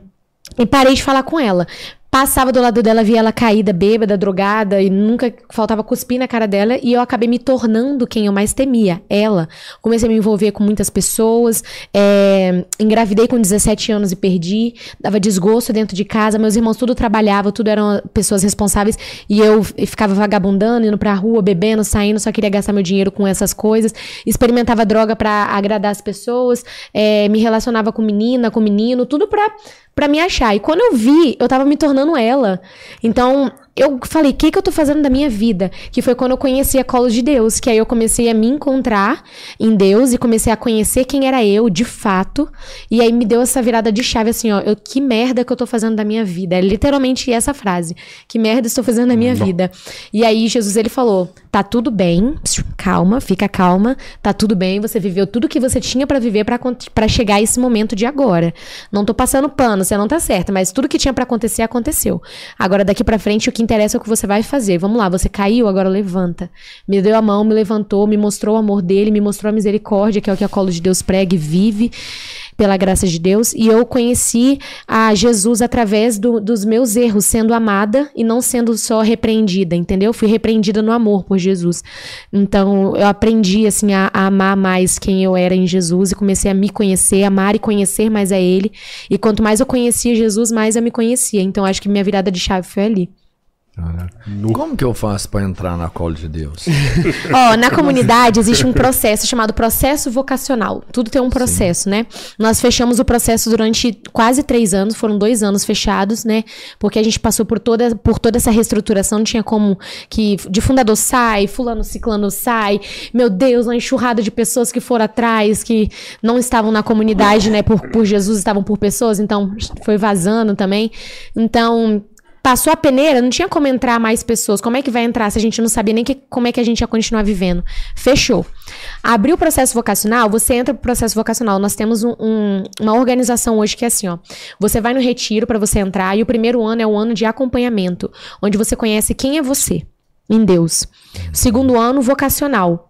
e parei de falar com ela. Passava do lado dela, via ela caída, bêbada, drogada, e nunca faltava cuspir na cara dela. E eu acabei me tornando quem eu mais temia, ela. Comecei a me envolver com muitas pessoas, é, engravidei com 17 anos e perdi, dava desgosto dentro de casa. Meus irmãos tudo trabalhavam, tudo eram pessoas responsáveis. E eu ficava vagabundando, indo pra rua, bebendo, saindo, só queria gastar meu dinheiro com essas coisas. Experimentava droga pra agradar as pessoas, é, me relacionava com menina, com menino, tudo pra Pra me achar. E quando eu vi, eu tava me tornando ela. Então, eu falei, o que, que eu tô fazendo da minha vida? Que foi quando eu conheci a Colo de Deus. Que aí eu comecei a me encontrar em Deus e comecei a conhecer quem era eu, de fato. E aí me deu essa virada de chave assim, ó. Eu, que merda que eu tô fazendo da minha vida? É literalmente essa frase. Que merda estou fazendo da minha vida? E aí Jesus, ele falou, tá tudo bem, calma, fica calma, tá tudo bem, você viveu tudo que você tinha pra viver pra chegar a esse momento de agora. Não tô passando pano, você não tá certa, mas tudo que tinha pra acontecer aconteceu. Agora daqui pra frente o que interessa é o que você vai fazer. Vamos lá, você caiu, agora levanta. Me deu a mão, me levantou, me mostrou o amor dele, me mostrou a misericórdia, que é o que a colo de Deus prega e vive pela graça de Deus, e eu conheci a Jesus através do- dos meus erros, sendo amada e não sendo só repreendida, entendeu? Fui repreendida no amor por Jesus. Então, eu aprendi, assim, a, a amar mais quem eu era em Jesus e comecei a me conhecer, amar e conhecer mais a Ele. E quanto mais eu conhecia Jesus, mais eu me conhecia. Então, acho que minha virada de chave foi ali. Como que eu faço pra entrar na cola de Deus? Ó, na comunidade existe um processo chamado processo vocacional. Tudo tem um processo, né? Nós fechamos o processo durante quase três anos, foram dois anos fechados, né? Porque a gente passou por toda, por toda essa reestruturação, não tinha como que de fundador sai, fulano ciclano sai. Meu Deus, uma enxurrada de pessoas que foram atrás, que não estavam na comunidade, né? Por, por Jesus, estavam por pessoas, então foi vazando também. Então, Passou a peneira, não tinha como entrar mais pessoas. Como é que vai entrar se a gente não sabia nem que, como é que a gente ia continuar vivendo? Fechou. Abriu o processo vocacional, você entra pro processo vocacional. Nós temos um- um- uma organização hoje que é assim, ó. Você vai no retiro para você entrar e o primeiro ano é o ano de acompanhamento, onde você conhece quem é você em Deus. Segundo ano, vocacional.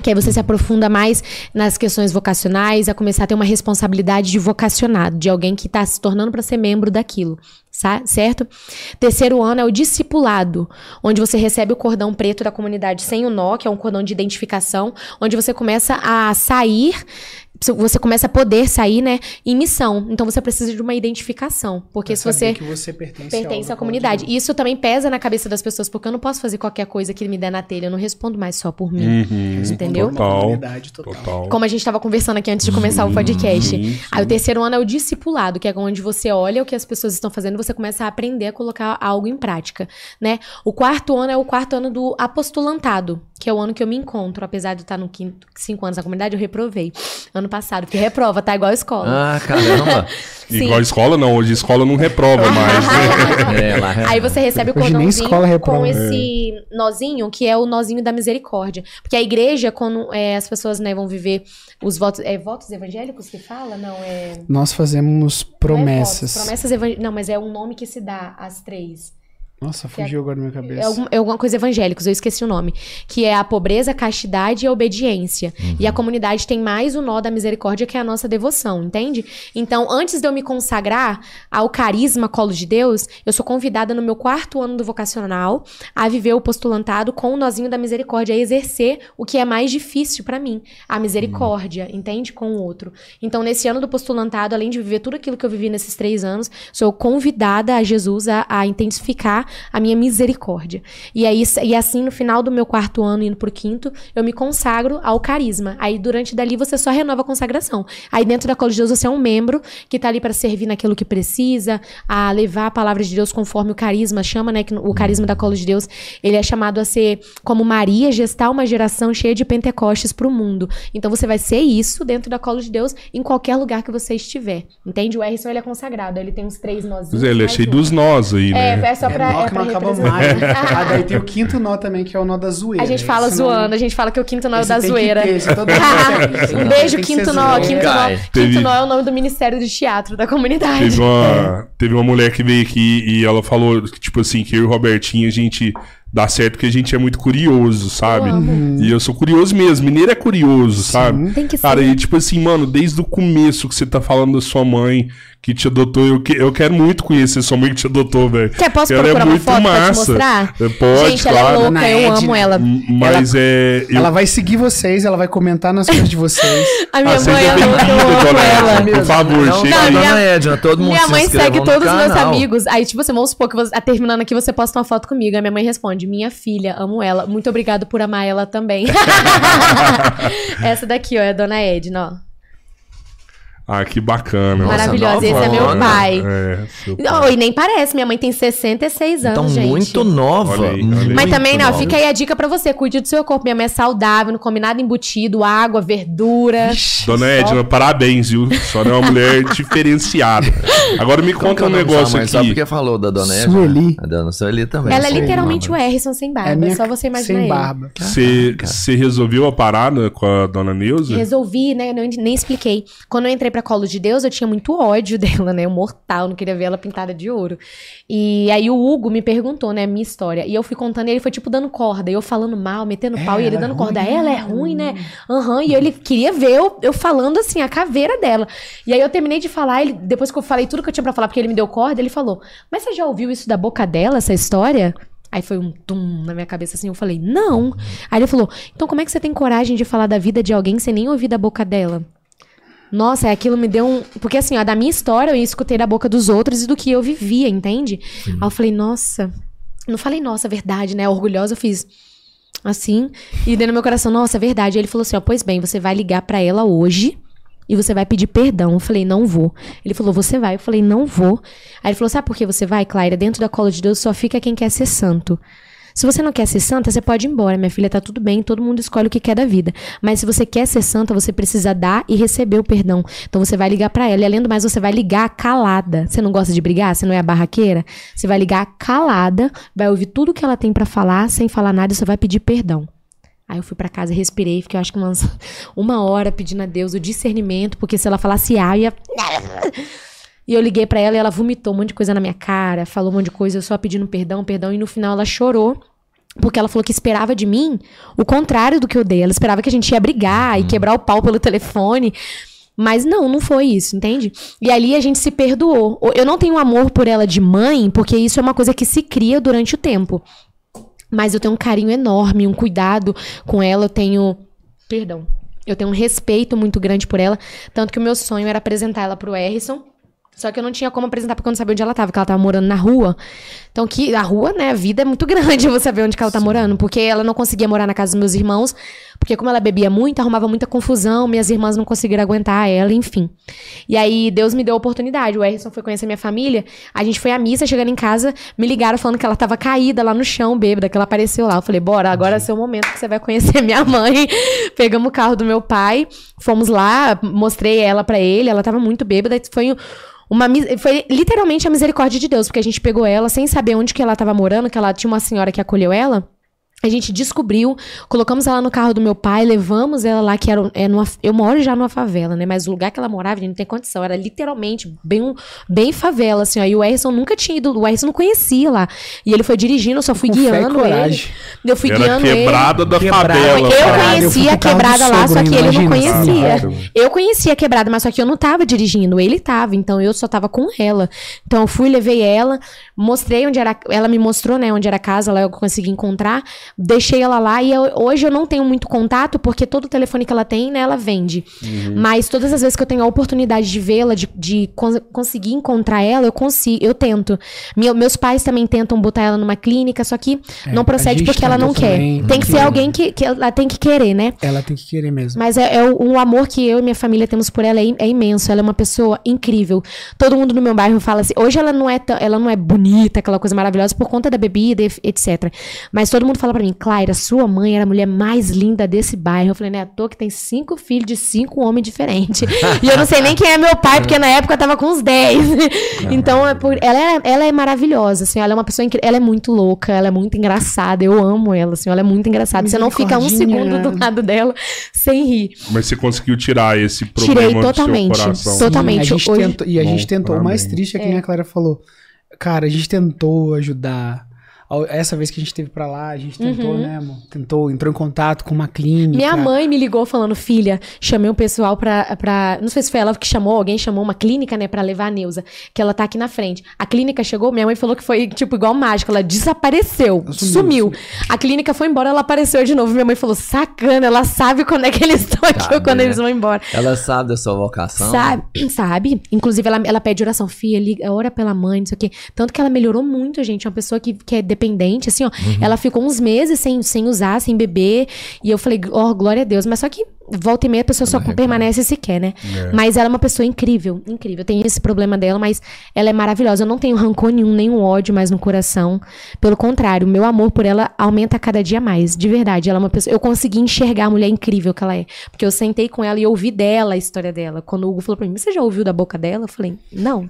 Que aí você se aprofunda mais nas questões vocacionais, a começar a ter uma responsabilidade de vocacionado, de alguém que está se tornando para ser membro daquilo, certo? Terceiro ano é o discipulado, onde você recebe o cordão preto da comunidade sem o nó, que é um cordão de identificação, onde você começa a sair, você começa a poder sair, né, em missão. Então você precisa de uma identificação, porque se você que você pertence, pertence à comunidade. E Isso também pesa na cabeça das pessoas, porque eu não posso fazer qualquer coisa que me der na telha. Eu não respondo mais só por mim. Uhum, Entendeu? Total. Comunidade total. Total. Como a gente estava conversando aqui antes de começar o podcast. sim. Aí o terceiro ano é o discipulado, que é onde você olha o que as pessoas estão fazendo e você começa a aprender a colocar algo em prática, né? O quarto ano é o quarto ano do apostolantado, que é o ano que eu me encontro. Apesar de eu estar no quinto, cinco anos na comunidade, eu reprovei. Ano passado, porque reprova, tá igual a escola. Ah, caramba. Sim. Igual a escola, não. Hoje a escola não reprova mais, né? É, lá, é. Aí você recebe o cordãozinho escola reprova. com esse nozinho, que é o nozinho da misericórdia. Porque a igreja, quando é, as pessoas né, vão viver os votos... É votos evangélicos que fala? Não, é... Nós fazemos não é promessas. votos, promessas evangélicas. Não, mas é um nome que se dá às três. Nossa, fugiu agora na minha É, cabeça. algum- é alguma coisa evangélicos, eu esqueci o nome. Que é a pobreza, a castidade e a obediência. E a comunidade tem mais o nó da misericórdia, que é a nossa devoção, entende? Então, antes de eu me consagrar ao carisma Colo de Deus, eu sou convidada no meu quarto ano do vocacional a viver o postulantado com o nozinho da misericórdia, a exercer o que é mais difícil pra mim, a misericórdia, entende? Com o outro. Então, nesse ano do postulantado, além de viver tudo aquilo que eu vivi nesses três anos, sou convidada a Jesus a, a intensificar a minha misericórdia. E, aí, e assim, no final do meu quarto ano, indo pro quinto, eu me consagro ao carisma. Aí, durante dali, você só renova a consagração. Aí, dentro da Cola de Deus, você é um membro que tá ali para servir naquilo que precisa, a levar a palavra de Deus conforme o carisma chama, né? Que o carisma da Cola de Deus, ele é chamado a ser como Maria, gestar uma geração cheia de Pentecostes pro mundo. Então, você vai ser isso dentro da Cola de Deus em qualquer lugar que você estiver. Entende? O Erison, ele é consagrado. Ele tem uns três nozinhos. É, ele é cheio um. dos nós aí, É, né? é só pra, é nó é que não acaba mais. ah, daí tem o quinto nó também, que é o nó da zoeira. A gente fala não- zoando, a gente fala que o quinto nó é o da tem que zoeira. ter, um beijo, quinto nó, quinto nó. Quinto nó é o nome do Ministério do Teatro da comunidade. Teve uma, teve uma mulher que veio aqui e ela falou que, tipo assim, que eu e o Robertinho, a gente dá certo porque a gente é muito curioso, sabe? Eu. E eu sou curioso mesmo. Mineiro é curioso, sabe? Tem que ser. Cara, e tipo assim, mano, desde o começo que você tá falando da sua mãe que te adotou, eu, que- eu quero muito conhecer sua mãe que te adotou, velho. Quer, posso Ela procurar é uma muito foto pra te massa. mostrar? É, Pode, gente, ela é claro. louca, eu amo ela. Mas é. eu- Ela vai seguir vocês, ela vai comentar nas coisas de vocês. A minha Ah, mãe é louca, eu amo ela. Edna. Por favor, não, chega não, aí. Dona Edna, todo mundo Minha se mãe segue todos os meus amigos. Aí, tipo assim, vamos supor que você, terminando aqui, você posta uma foto comigo. Aí minha mãe responde: Minha filha, amo ela. Muito obrigado por amar ela também. Essa daqui, ó, é a dona Edna, ó. Ah, que bacana. Nossa, Maravilhosa. Esse é meu novona. pai. É, seu pai. Não, e nem parece, minha mãe tem 66 anos, Então, gente. muito nova. Olha aí, olha aí. Mas muito também, não, nova. fica aí a dica pra você. Cuide do seu corpo. Minha mãe é saudável, não come nada embutido, água, verdura. Dona Edna, parabéns, viu? Senhora é uma mulher diferenciada. Agora me que conta um o negócio sua mãe? Só aqui. porque falou da Dona Edna. Sueli. A Dona Sueli também. Ela é literalmente o mano. Erison sem barba. É minha- É só você imaginar sem barba. Você resolveu a parada com a Dona Neuza? Resolvi, né? Eu nem, nem expliquei. Quando eu entrei pra Colo de Deus, eu tinha muito ódio dela, né? Eu mortal, não queria ver ela pintada de ouro. E aí o Hugo me perguntou, né, a minha história. E eu fui contando, e ele foi tipo dando corda. E eu falando mal, metendo pau, e ele é dando corda. ruim, Ela é ruim, né? Aham. E ele queria ver eu, eu falando assim, a caveira dela. E aí eu terminei de falar, ele, depois que eu falei tudo que eu tinha pra falar, porque ele me deu corda, ele falou: Mas você já ouviu isso da boca dela, essa história? Aí foi um tum na minha cabeça assim, eu falei, não. Aí ele falou, então como é que você tem coragem de falar da vida de alguém sem nem ouvir da boca dela? Nossa, aquilo me deu um. Porque assim, ó, da minha história eu escutei da boca dos outros e do que eu vivia, entende? Aí eu falei, nossa. Não falei, nossa, verdade, né? Orgulhosa, eu fiz assim. E dentro do meu coração, nossa, é verdade. Aí ele falou assim: ó, pois bem, você vai ligar pra ela hoje e você vai pedir perdão. Eu falei, não vou. Ele falou, você vai. Eu falei, não vou. Aí ele falou, sabe por que você vai, Clara? Dentro da cola de Deus só fica quem quer ser santo. Se você não quer ser santa, você pode ir embora, minha filha, tá tudo bem, todo mundo escolhe o que quer da vida. Mas se você quer ser santa, você precisa dar e receber o perdão. Então você vai ligar pra ela. E além do mais, você vai ligar calada. Você não gosta de brigar? Você não é a barraqueira? Você vai ligar calada, vai ouvir tudo que ela tem pra falar, sem falar nada, e você vai pedir perdão. Aí eu fui pra casa, respirei, fiquei acho que umas uma hora pedindo a Deus o discernimento, porque se ela falasse A, eu ia. E eu liguei pra ela e ela vomitou um monte de coisa na minha cara, falou um monte de coisa, eu só pedindo perdão, perdão, e no final ela chorou. Porque ela falou que esperava de mim o contrário do que eu dei. Ela esperava que a gente ia brigar e quebrar o pau pelo telefone. Mas não, não foi isso, entende? E ali a gente se perdoou. Eu não tenho amor por ela de mãe, porque isso é uma coisa que se cria durante o tempo. Mas eu tenho um carinho enorme, um cuidado com ela, eu tenho. Perdão. Eu tenho um respeito muito grande por ela. Tanto que o meu sonho era apresentar ela pro Erison. Só que eu não tinha como apresentar porque eu não sabia onde ela tava, porque ela tava morando na rua. Então, que a rua, né, a vida é muito grande você saber onde que ela tá morando. Porque ela não conseguia morar na casa dos meus irmãos, porque como ela bebia muito, arrumava muita confusão, minhas irmãs não conseguiram aguentar ela, enfim. E aí, Deus me deu a oportunidade. O Erison foi conhecer minha família, a gente foi à missa, chegando em casa, me ligaram falando que ela tava caída lá no chão, bêbada, que ela apareceu lá. Eu falei, bora, agora é seu momento que você vai conhecer minha mãe. Pegamos o carro do meu pai, fomos lá, mostrei ela pra ele, ela tava muito bêbada, foi... Uma, foi literalmente a misericórdia de Deus, porque a gente pegou ela sem saber onde que ela tava morando, que ela tinha uma senhora que acolheu ela. A gente descobriu, colocamos ela no carro do meu pai, levamos ela lá, que era é numa, eu moro já numa favela, né? Mas o lugar que ela morava, gente, não tem condição. Era literalmente bem, bem favela, assim, ó. E o Erson nunca tinha ido, o Erson não conhecia lá. E ele foi dirigindo, eu só fui Com guiando ele. Eu fui Era guiando ele. quebrada da Quebrada. favela. Eu Caralho, eu conhecia a quebrada lá, sogro, só que ele não conhecia. Eu conhecia a quebrada, mas só que eu não tava dirigindo, ele tava, então eu só tava com ela. Então eu fui, levei ela, mostrei onde era, ela me mostrou, né, onde era a casa, lá eu consegui encontrar, deixei ela lá e eu- hoje eu não tenho muito contato porque todo o telefone que ela tem, né, ela vende. Mas todas as vezes que eu tenho a oportunidade de vê-la, de, de cons- conseguir encontrar ela, eu consigo, eu tento. Meu- meus pais também tentam botar ela numa clínica, só que É, não procede porque ela não quer. Tem que ser alguém que, que ela tem que querer, né? Ela tem que querer mesmo. Mas é, é o, o amor que eu e minha família temos por ela é, é imenso. Ela é uma pessoa incrível. Todo mundo no meu bairro fala assim. Hoje ela não é ela não é bonita, aquela coisa maravilhosa por conta da bebida, etc. Mas todo mundo fala pra mim, Clara, sua mãe era a mulher mais linda desse bairro. Eu falei, né, à toa que tem cinco filhos de cinco homens diferentes. e eu não sei nem quem é meu pai, porque na época eu tava com uns 10. então, é por- ela, é, ela é maravilhosa, assim, ela é uma pessoa incrível. Ela é muito louca, ela é muito engraçada. Eu amo ela, assim, ela é muito engraçada. Você não fica um segundo do lado dela sem rir. Mas você conseguiu tirar esse problema Tirei do totalmente. seu coração. Sim. Totalmente. a gente Hoje- tentou, e a Bom, gente tentou. O mais triste é que nem a Clara falou. Cara, a gente tentou ajudar. Essa vez que a gente teve pra lá, a gente tentou, né, amor? Tentou, entrou em contato com uma clínica. Uhum. Minha mãe me ligou falando, filha, chamei um pessoal pra, pra. Não sei se foi ela que chamou, alguém chamou uma clínica, né, pra levar a Neuza, que ela tá aqui na frente. A clínica chegou, minha mãe falou que foi, tipo, igual mágica, ela desapareceu, sumiu. A clínica foi embora, ela apareceu de novo. Minha mãe falou, sacana, ela sabe quando é que eles estão aqui ou Sabe, quando né? eles vão embora. Ela sabe da sua vocação? Sabe, sabe? Inclusive, ela, ela pede oração, filha, liga, ora pela mãe, não sei o quê. Tanto que ela melhorou muito, gente. É uma pessoa que, que é dependente, assim, ó. Ela ficou uns meses sem, sem usar, sem beber. E eu falei, ó, glória a Deus. Mas só que volta e meia a pessoa só permanece se quer, né? Mas ela é uma pessoa incrível, incrível. Tem esse problema dela, mas ela é maravilhosa. Eu não tenho rancor nenhum, nenhum ódio mais no coração. Pelo contrário, meu amor por ela aumenta cada dia mais. De verdade. Ela é uma pessoa. Eu consegui enxergar a mulher incrível que ela é. Porque eu sentei com ela e ouvi dela a história dela. Quando o Hugo falou pra mim, você já ouviu da boca dela? Eu falei, não.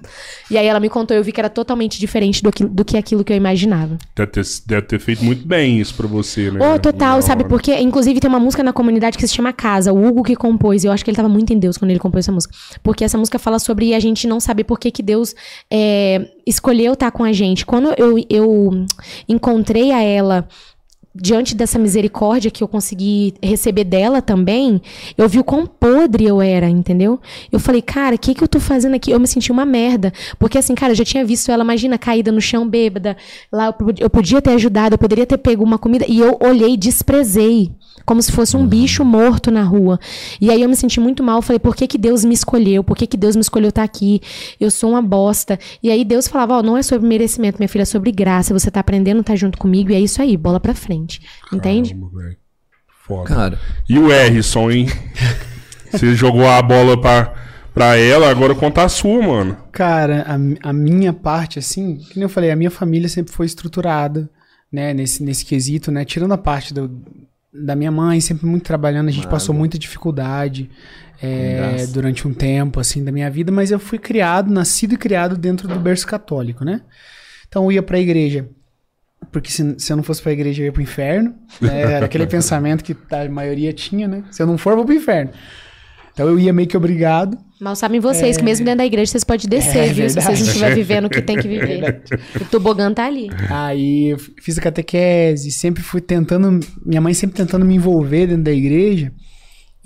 E aí ela me contou, eu vi que era totalmente diferente do que, do que aquilo que eu imaginava. Deve ter, deve ter feito muito bem isso pra você, né? Ô, total, Na sabe hora. por quê? Inclusive tem uma música na comunidade que se chama Casa, o Hugo que compôs, eu acho que ele tava muito em Deus quando ele compôs essa música. Porque essa música fala sobre a gente não saber por que, que Deus é, escolheu estar com a gente. Quando eu, eu encontrei a ela diante dessa misericórdia que eu consegui receber dela também, eu vi o quão podre eu era, entendeu? Eu falei, cara, o que que eu tô fazendo aqui? Eu me senti uma merda. Porque assim, cara, eu já tinha visto ela, imagina, caída no chão, bêbada. Lá eu, eu podia ter ajudado, eu poderia ter pego uma comida. E eu olhei desprezei. Como se fosse um bicho morto na rua. E aí eu me senti muito mal. Falei, por que, que Deus me escolheu? Por que, que Deus me escolheu estar aqui? Eu sou uma bosta. E aí Deus falava, ó, não é sobre merecimento, minha filha, é sobre graça. Você tá aprendendo, tá junto comigo, e é isso aí, bola pra frente. Entende? Caramba. Foda. Cara, E o Erison, hein? Você jogou a bola pra, pra ela, agora conta a sua, mano. Cara, a, a minha parte, assim, que nem eu falei, a minha família sempre foi estruturada, né, nesse, nesse quesito, né? Tirando a parte do, da minha mãe, sempre muito trabalhando, a gente passou muita dificuldade é, durante um tempo, assim, da minha vida, mas eu fui criado, nascido e criado dentro do berço católico, né? Então eu ia pra igreja. Porque se, se eu não fosse pra igreja, eu ia pro inferno. né? Era aquele pensamento que a maioria tinha, né? Se eu não for, eu vou pro inferno. Então eu ia meio que obrigado. Mal sabem vocês que mesmo dentro da igreja vocês podem descer, É viu? Se vocês não estiverem vivendo o que tem que viver. o tobogã tá ali. Aí eu fiz a catequese, sempre fui tentando, minha mãe sempre tentando me envolver dentro da igreja.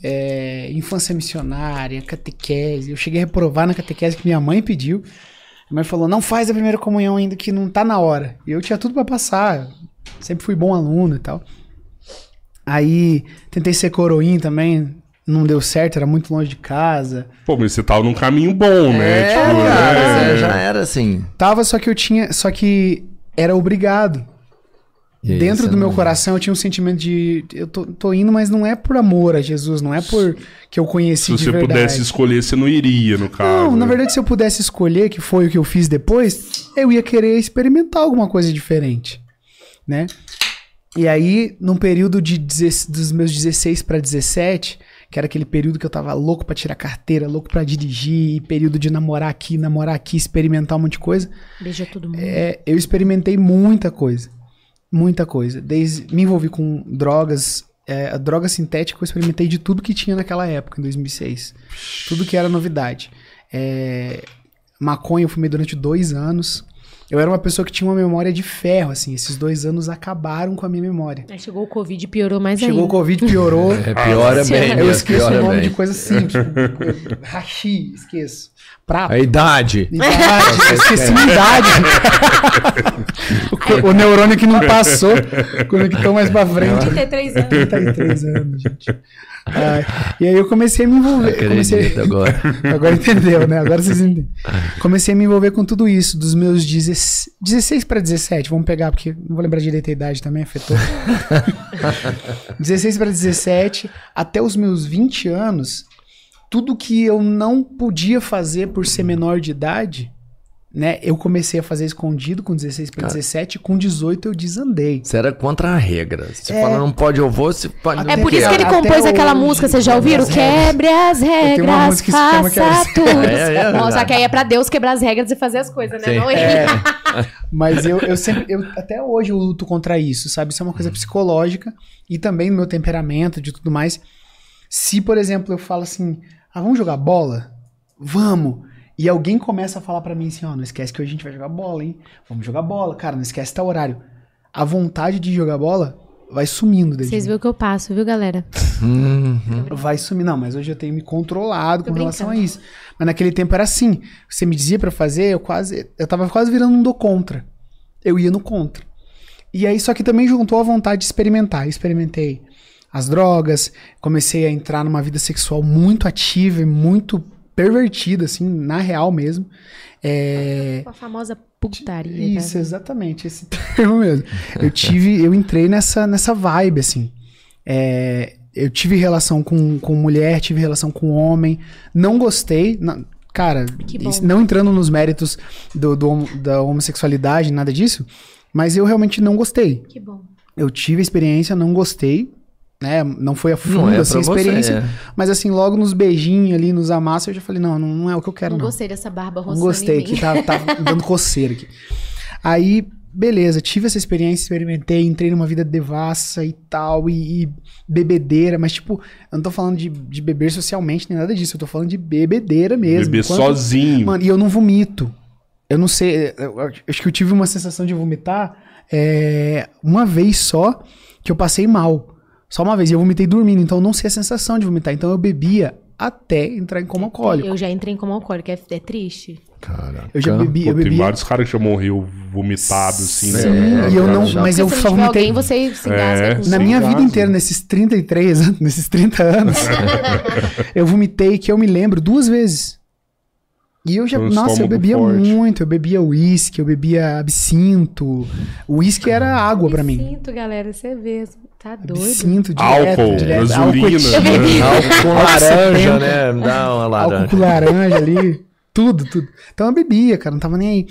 É, infância missionária, catequese. Eu cheguei a reprovar na catequese que minha mãe pediu. A mãe falou: não faz a primeira comunhão ainda que não tá na hora. E eu tinha tudo pra passar. Sempre fui bom aluno e tal. Aí tentei ser coroinha também. Não deu certo, era muito longe de casa. Pô, mas você tava num caminho bom, né? é, Tipo, cara, é. você já era assim. Tava, só que eu tinha. Só que era obrigado. E Dentro do meu não- coração eu tinha um sentimento de. Eu tô, tô indo, mas não é por amor a Jesus, não é por que eu conheci Se você pudesse escolher, você não iria, no caso. Não, na né? verdade, se eu pudesse escolher, que foi o que eu fiz depois, eu ia querer experimentar alguma coisa diferente, né? E aí, num período de 16 dos meus 16 para 17, que era aquele período que eu tava louco pra tirar carteira, louco pra dirigir, período de namorar aqui, namorar aqui, experimentar um monte de coisa, Beija todo mundo. é, eu experimentei muita coisa. Muita coisa. Desde me envolvi com drogas, é, a droga sintética, eu experimentei de tudo que tinha naquela época, em 2006. Tudo que era novidade. É, maconha eu fumei durante dois anos. Eu era uma pessoa que tinha uma memória de ferro, assim. Esses dois anos acabaram com a minha memória. Aí chegou o Covid e piorou mais Chegou o ainda. Covid, piorou. É, piora bem, eu mesmo, esqueço o nome bem. de coisa simples. Tipo, hashi, esqueço. Prata. A idade. Idade, esqueci minha idade. o, o neurônio que não passou, conectou mais pra frente. 33 anos. 33 anos, gente. Ai, e aí eu comecei a me envolver. Comecei, Acredito agora. agora entendeu, né? Agora vocês entendem. Comecei a me envolver com tudo isso, dos meus 16, 16 para 17, vamos pegar, porque não vou lembrar direito a idade também, afetou. 16 para 17, até os meus 20 anos, tudo que eu não podia fazer por ser menor de idade, né? Eu comecei a fazer escondido com 16 para 17, com 18 eu desandei. Você era contra a regra. Se É. fala não pode, eu vou, se pode. É por isso que ele compôs aquela hoje, música, vocês já quebre ouviram? as regras. Quebre as tenho uma regras, música que se chama faça Quebre as- tudo. É, é, Nossa, verdade. que aí é pra Deus quebrar as regras e fazer as coisas, né? Sim. Não ele. É, mas eu, eu sempre, eu, até hoje eu luto contra isso, sabe? Isso é uma coisa psicológica e também no meu temperamento, de tudo mais. Se, por exemplo, eu falo assim, ah, vamos jogar bola? Vamos! E alguém começa a falar pra mim assim, ó, não esquece que hoje a gente vai jogar bola, hein? Vamos jogar bola, cara, não esquece tal horário. A vontade de jogar bola vai sumindo desde Vocês viram o que eu passo, viu, galera? Uhum. Vai sumir. Não, mas hoje eu tenho me controlado Tô com relação a brincando. isso. Mas naquele tempo era assim. Você me dizia pra fazer, eu quase. Eu tava quase virando um do contra. Eu ia no contra. E aí, só que também juntou a vontade de experimentar. Eu experimentei as drogas, comecei a entrar numa vida sexual muito ativa e muito pervertida, assim, na real mesmo. É. A famosa putaria. Isso, né? exatamente, esse termo mesmo. Eu tive, eu entrei nessa, nessa vibe, assim. É, eu tive relação com, com mulher, tive relação com homem, não gostei. na- cara, isso- não entrando nos méritos do, do da homossexualidade, nada disso, mas eu realmente não gostei. Que bom. Eu tive a experiência, não gostei, né? Não foi a fundo, Não é assim, a pra você, experiência. é. Mas assim, logo nos beijinhos ali, nos amassos, eu já falei, não, não, não é o que eu quero, Não não. gostei dessa barba Não roçando gostei, em mim. que tá, tá dando coceira aqui. Aí, beleza, tive essa experiência, experimentei, entrei numa vida devassa e tal, e, e bebedeira, mas tipo, eu não tô falando de, de beber socialmente nem nada disso, eu tô falando de bebedeira mesmo. Beber Enquanto- sozinho. Mano, e eu não vomito. Eu não sei, eu acho que eu tive uma sensação de vomitar é, uma vez só que eu passei mal. Só uma vez, e eu vomitei dormindo, então eu não sei a sensação de vomitar. Então eu bebia até entrar em coma alcoólico. Eu já entrei em coma alcoólico, é, é triste. Caraca. Eu já bebi, eu Pô, tem bebi vários caras que já morreu vomitado, assim. Sim, né? e eu não, Já. mas Porque eu se só vomitei. alguém, você se É. com Na minha vida inteira, nesses 33 anos, nesses 30 anos, eu vomitei que eu me lembro duas vezes. E eu já, um nossa, eu bebia forte. muito, eu bebia uísque, eu bebia absinto. O uísque era água pra mim. Sinto, galera, você vê. Tá doido. Absinto direto, Álcool, gasolina. bebi. Álcool com laranja, né? Dá uma álcool laranja. com laranja ali, tudo, tudo. Então eu bebia, cara, não tava nem aí.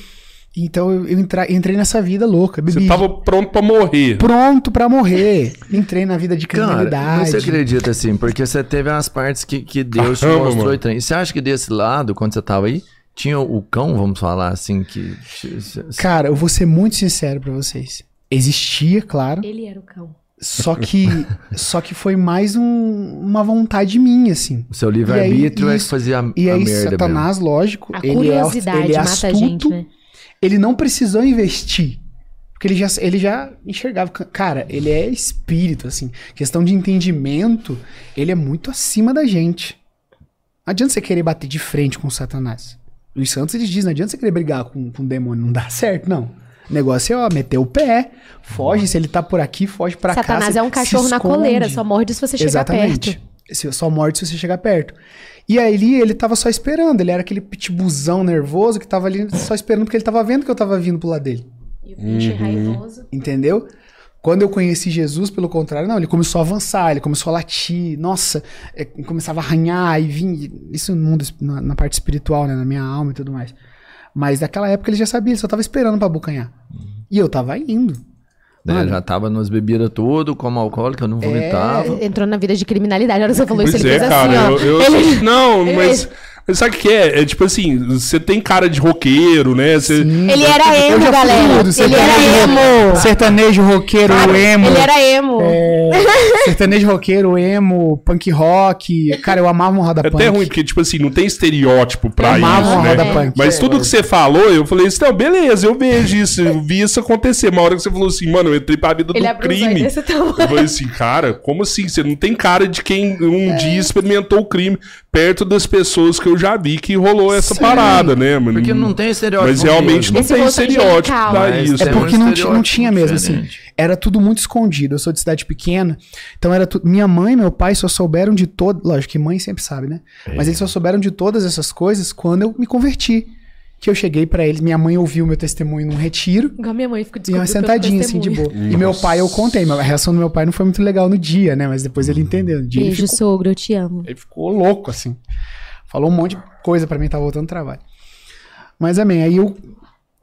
Então eu, entra- entrei nessa vida louca, bebi. Você tava pronto pra morrer. pronto pra morrer. Entrei na vida de Cara, criminalidade. você acredita assim, porque você teve umas partes que, que Deus te mostrou mano. e trem. Você acha que desse lado, quando você tava aí, tinha o cão, vamos falar assim, que. Cara, eu vou ser muito sincero pra vocês. Existia, claro. Ele era o cão. Só que, só que foi mais um- uma vontade minha, assim. O seu livre-arbítrio E é fazia a, E a aí, merda Satanás, lógico, A ele é, curiosidade ele é mata astuto, a gente, né? ele não precisou investir. Porque ele já, ele já enxergava. Cara, ele é espírito, assim. Questão de entendimento, ele é muito acima da gente. Não adianta você querer bater de frente com o Satanás. Os santos eles dizem, não adianta você querer brigar com, com o demônio, não dá certo, não. O negócio é, ó, meter o pé, foge, se ele tá por aqui, foge pra cá. Satanás se- é um cachorro na coleira, só morde se você chegar Exatamente. perto. Se- Só morde se você chegar perto. E aí ele, ele tava só esperando, ele era aquele pitbuzão nervoso que tava ali só esperando porque ele tava vendo que eu tava vindo pro lado dele. E o bicho é raivoso. Entendeu? Quando eu conheci Jesus, pelo contrário, não, ele começou a avançar, ele começou a latir, nossa, é, começava a arranhar e vinha. Isso no mundo, na, na parte espiritual, né, na minha alma e tudo mais. Mas naquela época ele já sabia, ele só tava esperando pra abocanhar. E eu tava indo. né? Mano. Já tava nas bebidas tudo, como alcoólico, eu não vomitava. Entrou na vida de criminalidade. Na hora que você falou isso, Pois ele é, fez cara. assim, ó. eu, eu- Ele- Não, ele- mas, Mas sabe o que é? É tipo assim, você tem cara de roqueiro, né? Você... Ele era Eu emo, galera. tudo, Ele sertanejo, era emo. Sertanejo, roqueiro, emo. Ele era emo. é, sertanejo, roqueiro, emo, punk rock. Cara, eu amava um roda É punk. até ruim, porque, tipo assim, não tem estereótipo pra Eu amava isso, uma né? roda punk. Mas tudo que você falou, eu falei assim, não, beleza, eu vejo isso, eu vi isso acontecer. Uma hora que você falou assim, mano, eu entrei pra vida Ele do crime. Eu falei assim, cara, como assim? Você não tem cara de quem É. um dia experimentou o crime perto das pessoas que eu já vi que rolou essa Sim, parada, né, mano? Porque não tem estereótipo. Mas realmente mesmo. não Esse tem estereótipo pra Mas isso. É tem porque não, não tinha mesmo, assim. diferente. Era tudo muito escondido. Eu sou de cidade pequena, então era tudo. Minha mãe e meu pai só souberam de todo. Lógico que mãe sempre sabe, né? Mas eles só souberam de todas essas coisas quando eu me converti. Que eu cheguei pra eles. Minha mãe ouviu meu testemunho num retiro. Igual minha mãe ficou E eu sentadinha, assim, de boa. E meu pai, eu contei. A reação do meu pai não foi muito legal no dia, né? Mas depois ele entendeu. No dia ele Beijo, ficou, sogro, eu te amo. ele ficou louco, assim. Falou um monte de coisa pra mim, tá voltando ao trabalho. Mas, amém. Aí eu.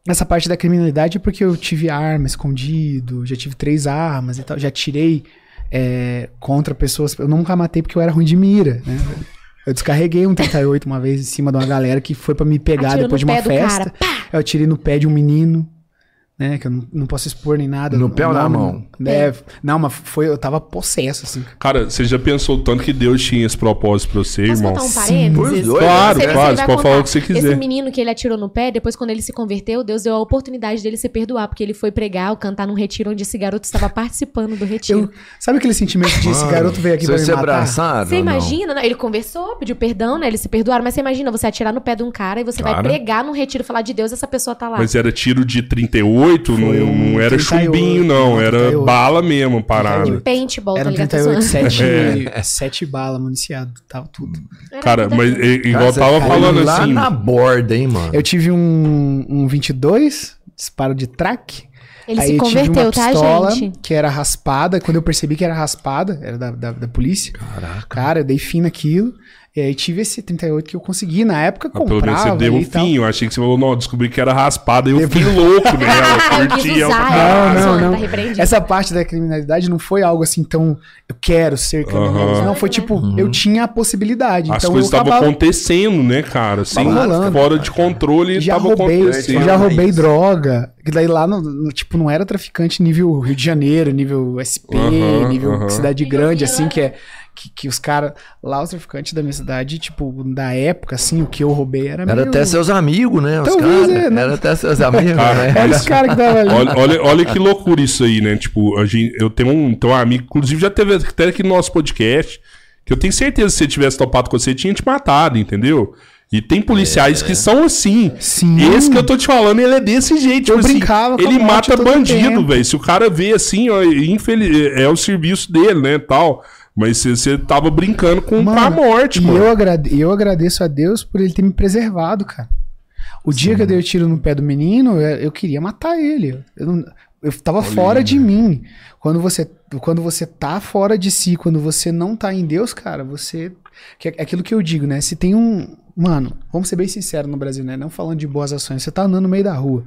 Essa parte da criminalidade é porque eu tive arma escondido, já tive três armas e tal. Já tirei é, contra pessoas. Eu nunca matei porque eu era ruim de mira, né? Eu descarreguei um 38 uma vez em cima de uma galera que foi pra me pegar depois de uma do festa. Eu atirei no pé de um menino, né? Que eu não, não posso expor nem nada. No pé ou na mão? É, não, mas foi, eu tava possesso, assim. Cara, você já pensou o tanto que Deus tinha esse propósito pra você, Posso irmão? um dois, Claro, claro, vai você pode falar o que você quiser. Esse menino que ele atirou no pé, depois quando ele se converteu, Deus deu a oportunidade dele se perdoar, porque ele foi pregar ou cantar num retiro onde esse garoto estava participando do retiro. Eu, sabe aquele sentimento de esse garoto veio aqui pra me matar? abraçaram? Você imagina, não, ele conversou, pediu perdão, né? Eles se perdoaram, mas você imagina você atirar no pé de um cara e você vai Cara. pregar num retiro falar de Deus, essa pessoa tá lá. Mas era tiro de 38, não, Foi um não era 38, chumbinho, não. não, Era 38. bala mesmo, parada. 38. Paintball, Era tá ligado? 38, pessoa? 7, É. sete balas municiado, tava tudo. Era Cara, mas é, igual Cara, tava falando lá assim. na borda, hein, mano? Eu tive um, um 22, disparo de track. Ele Aí se eu tive converteu, uma tá, pistola gente? que era raspada. Quando eu percebi que era raspada, era da, da, da polícia. Caraca. Cara, eu dei fim naquilo. E aí tive esse 38 que eu consegui. Na época, Ah, Pelo menos você deu um e tal. fim. Eu achei que você falou, não, descobri que era raspada. E eu fiquei louco nela. Eu curti quis ela pra usar. Não, não, Tá não. repreendido. Essa parte da criminalidade não foi algo assim tão. Eu quero ser criminoso. Não, foi tipo, Uhum. eu tinha a possibilidade. As então coisas estavam acabava. acontecendo, né, cara? Assim, Tava rolando. fora de controle, Já tava roubei, acontecendo. já roubei droga. Que daí lá, no, no- tipo, não era traficante nível Rio de Janeiro, nível SP, nível cidade grande, assim, que é. Que, que os caras. Lá, os traficantes da minha cidade, tipo, da época, assim, o que eu roubei era. Era meio- até seus amigos, né? Os caras. é, né? Era até seus amigos, Cara, né? Era os caras que tava ali. Olha, olha, olha que loucura isso aí, né? Tipo, a gente, eu tenho um, tenho um amigo, inclusive já teve até aqui no nosso podcast, que eu tenho certeza que se você tivesse topado com você, tinha te matado, entendeu? E tem policiais que são assim. Sim. Esse que eu tô te falando, ele é desse jeito. Eu tipo assim, brincava com a Ele mata bandido, velho. Se o cara vê assim, ó, infeliz, é o serviço dele, né, tal. Mas você- tava brincando com, com a Mano, morte, mano. eu, agrade- e eu agradeço a Deus por ele ter me preservado, cara. O dia que eu dei o tiro no pé do menino, eu, eu queria matar ele. Eu, não- eu tava fora de mim. Quando você, quando você tá fora de si, quando você não tá em Deus, cara, você. Que é aquilo que eu digo, né? Se tem um. Mano, vamos ser bem sinceros no Brasil, né? Não falando de boas ações. Você tá andando no meio da rua.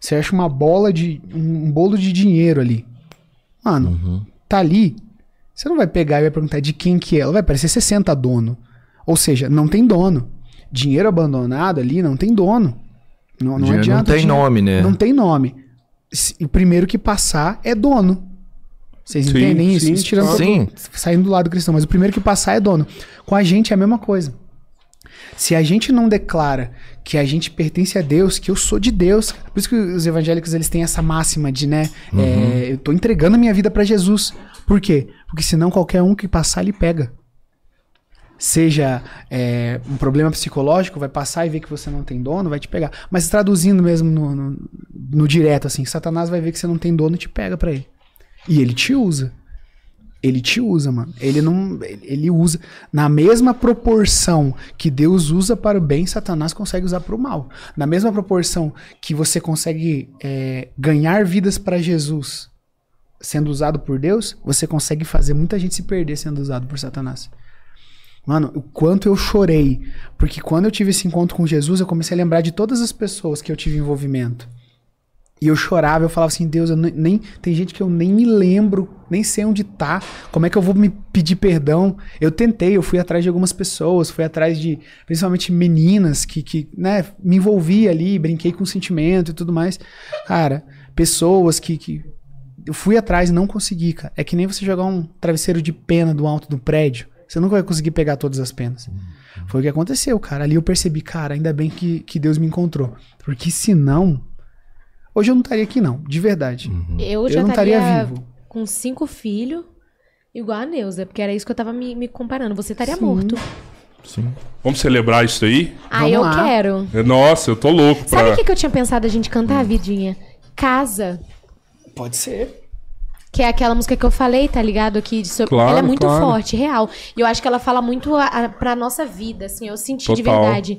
Você acha uma bola de. um bolo de dinheiro ali. Mano, tá ali. Você não vai pegar e vai perguntar de quem que é. Ela vai parecer 60 dono. Ou seja, não tem dono. Dinheiro abandonado ali não tem dono. Não, não adianta. não tem dinheiro- nome, né? Não tem nome. O primeiro que passar é dono. Vocês Sim, entendem isso? sim, Isso tirando claro. Sim. saindo do lado cristão, mas o primeiro que passar é dono. Com a gente é a mesma coisa. Se a gente não declara que a gente pertence a Deus, que eu sou de Deus, por isso que os evangélicos eles têm essa máxima de, né, Uhum. é, eu tô entregando a minha vida pra Jesus. Por quê? Porque senão qualquer um que passar ele pega. Seja é, um problema psicológico, vai passar e ver que você não tem dono, vai te pegar. Mas traduzindo mesmo no, no, no direto, assim, Satanás vai ver que você não tem dono e te pega pra ele. E ele te usa. Ele te usa, mano. Ele não. Ele usa. Na mesma proporção que Deus usa para o bem, Satanás consegue usar para o mal. Na mesma proporção que você consegue é, ganhar vidas para Jesus sendo usado por Deus, você consegue fazer muita gente se perder sendo usado por Satanás. Mano, o quanto eu chorei. Porque quando eu tive esse encontro com Jesus, eu comecei a lembrar de todas as pessoas que eu tive envolvimento. E eu chorava, eu falava assim, Deus, eu nem, tem gente que eu nem me lembro, nem sei onde tá. Como é que eu vou me pedir perdão? Eu tentei, eu fui atrás de algumas pessoas, fui atrás de, principalmente meninas que, que né, me envolvi ali, brinquei com sentimento e tudo mais. Cara, pessoas que, que eu fui atrás e não consegui, cara. É que nem você jogar um travesseiro de pena do alto do prédio. Você nunca vai conseguir pegar todas as penas. Foi o que aconteceu, cara. Ali eu percebi, cara, ainda bem que, que Deus me encontrou. Porque senão. Hoje eu não estaria aqui, não, de verdade. Eu já Eu não estaria vivo. com cinco filhos, igual a Neuza, porque era isso que eu tava me, me comparando. Você estaria Sim. morto. Sim. Vamos celebrar isso aí? Ah, Vamos eu lá. quero. Nossa, eu tô louco pra. Sabe o que, que eu tinha pensado a gente cantar, Vidinha? Casa. Pode ser. Que é aquela música que eu falei, tá ligado? Aqui de sobre... Claro, Ela é muito claro. forte, real. E eu acho que ela fala muito a, a, pra nossa vida, assim. Eu senti de Total. verdade.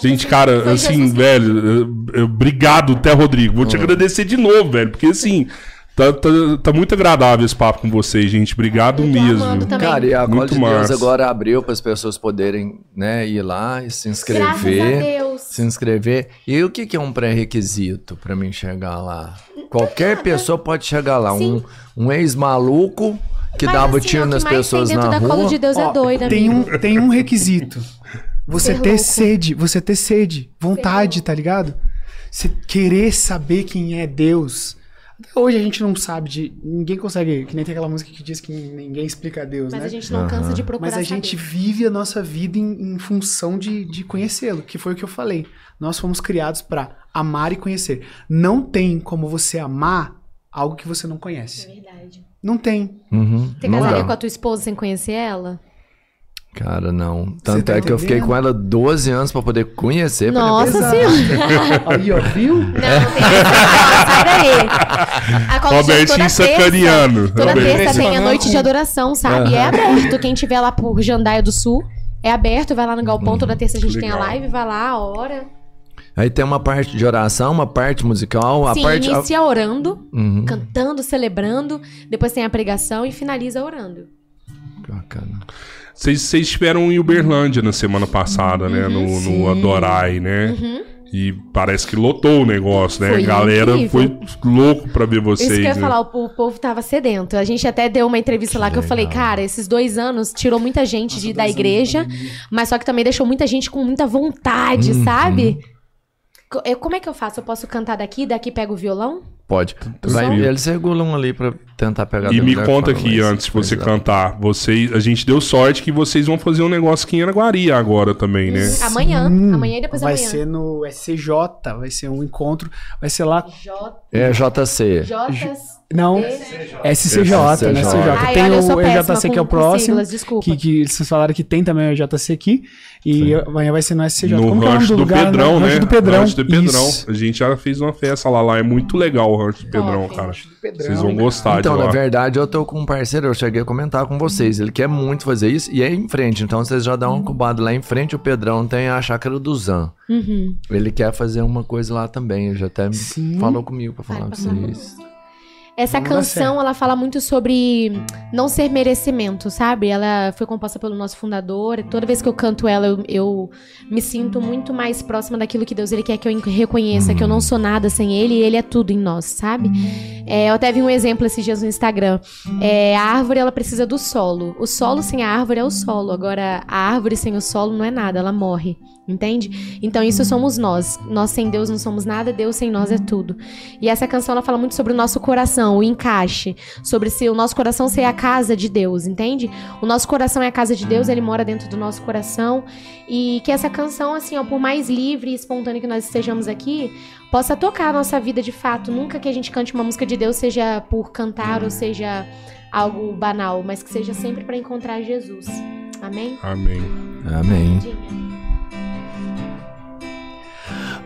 Gente, que cara, assim, velho, eu- eu- obrigado, até Rodrigo. Vou te agradecer de novo, velho, porque assim, tá, tá, tá muito agradável esse papo com vocês, gente. Obrigado mesmo. Cara, e a Cola Muito de Deus agora abriu para as pessoas poderem né, ir lá e se inscrever. Se inscrever. E o que, que é um pré-requisito para mim chegar lá? Qualquer pessoa pode chegar lá. Um, Sim. um ex-maluco que Mas, dava assim, tiro nas pessoas na da rua. de Deus Ó, é doida, tem um, tem um requisito. Você Ser ter louco. sede, você ter sede, vontade, tá ligado? Você querer saber quem é Deus. Até hoje a gente não sabe de. Ninguém consegue. Que nem tem aquela música que diz que ninguém explica Deus, Mas né? a gente não cansa de procurar Mas a gente saber. vive a nossa vida em, em função de, de conhecê-lo, que foi o que eu falei. Nós fomos criados pra amar e conhecer. Não tem como você amar algo que você não É conhece. verdade. Não tem. Uhum, Você casaria com a tua esposa sem conhecer ela? Cara, não. Tanto tá é que eu fiquei com ela 12 anos para poder conhecer. pra Nossa depois- senhora. Aí, ó, viu? Não, tem essa, Robertinho toda terça- sacaneando. Toda terça tem a noite de adoração, sabe? É aberto. Quem tiver lá por Jandaia do Sul, é aberto, vai lá no Galpão. Toda terça a gente tem a live, vai lá, a hora. Aí tem uma parte de oração, uma parte musical, a Sim, parte. inicia orando, Uhum, cantando, celebrando. Depois tem a pregação e finaliza orando. Bacana. Vocês estiveram em Uberlândia na semana passada, né? No, no Sim. Adorai, né? E parece que lotou o negócio, né? Foi a galera incrível. foi louco pra ver vocês, Isso que eu ia né? falar, o, o povo tava sedento. A gente até deu uma entrevista lá que eu falei, cara, esses dois anos tirou muita gente de, da igreja, mas só que também deixou muita gente com muita vontade, Uhum. sabe? Eu- Como é que eu faço? Eu posso cantar daqui, daqui pego o violão? Pode. Vai, eles regulam ali pra tentar pegar E me conta aqui, antes de você é. cantar, vocês, a gente deu sorte que vocês vão fazer um negócio aqui em Araguari agora também, né? Amanhã. Sim. Amanhã e depois vai amanhã. ser no SCJ, vai ser um encontro, vai ser lá. J. É JC. J. Não, SCJ, né? SCJ. SCJ. Ai, tem olha, eu sou o EJC que é o próximo. siglas, desculpa. que, que vocês falaram que tem também o EJC aqui. E amanhã vai ser no SCJ. No Como que é rancho do do lugar? Pedrão, No né? Rancho do Pedrão. Rancho do Pedrão. Isso. A gente já fez uma festa lá, lá. É muito legal do Pedrão, cara. Pedrão, Vocês vão cara. gostar Então, de na lá. verdade, eu tô com um parceiro, eu cheguei a comentar com vocês. Ele quer muito fazer isso e é em frente. Então, vocês já dão uma cubada lá em frente. O Pedrão tem a chácara do Zan. Uhum. Ele quer fazer uma coisa lá também. Ele já até Sim. falou comigo pra falar Vai pra vocês. Essa Vamos canção, ela fala muito sobre não ser merecimento, sabe? Ela foi composta pelo nosso fundador. Toda vez que eu canto ela, eu, eu me sinto muito mais próxima daquilo que Deus ele quer que eu reconheça, que eu não sou nada sem Ele e Ele é tudo em nós, sabe? É, eu até vi um exemplo esses dias no Instagram. É, a árvore, ela precisa do solo. O solo sem a árvore é o solo. Agora, a árvore sem o solo não é nada, ela morre. Entende? Então, isso somos nós. Nós sem Deus não somos nada, Deus sem nós é tudo. E essa canção ela fala muito sobre o nosso coração, o encaixe, sobre se o nosso coração ser a casa de Deus, entende? O nosso coração é a casa de Deus, ele mora dentro do nosso coração e que essa canção assim, ó, por mais livre e espontânea que nós estejamos aqui, possa tocar a nossa vida de fato. Nunca que a gente cante uma música de Deus seja por cantar ou seja algo banal, mas que seja sempre para encontrar Jesus. Amém? Amém. Amém.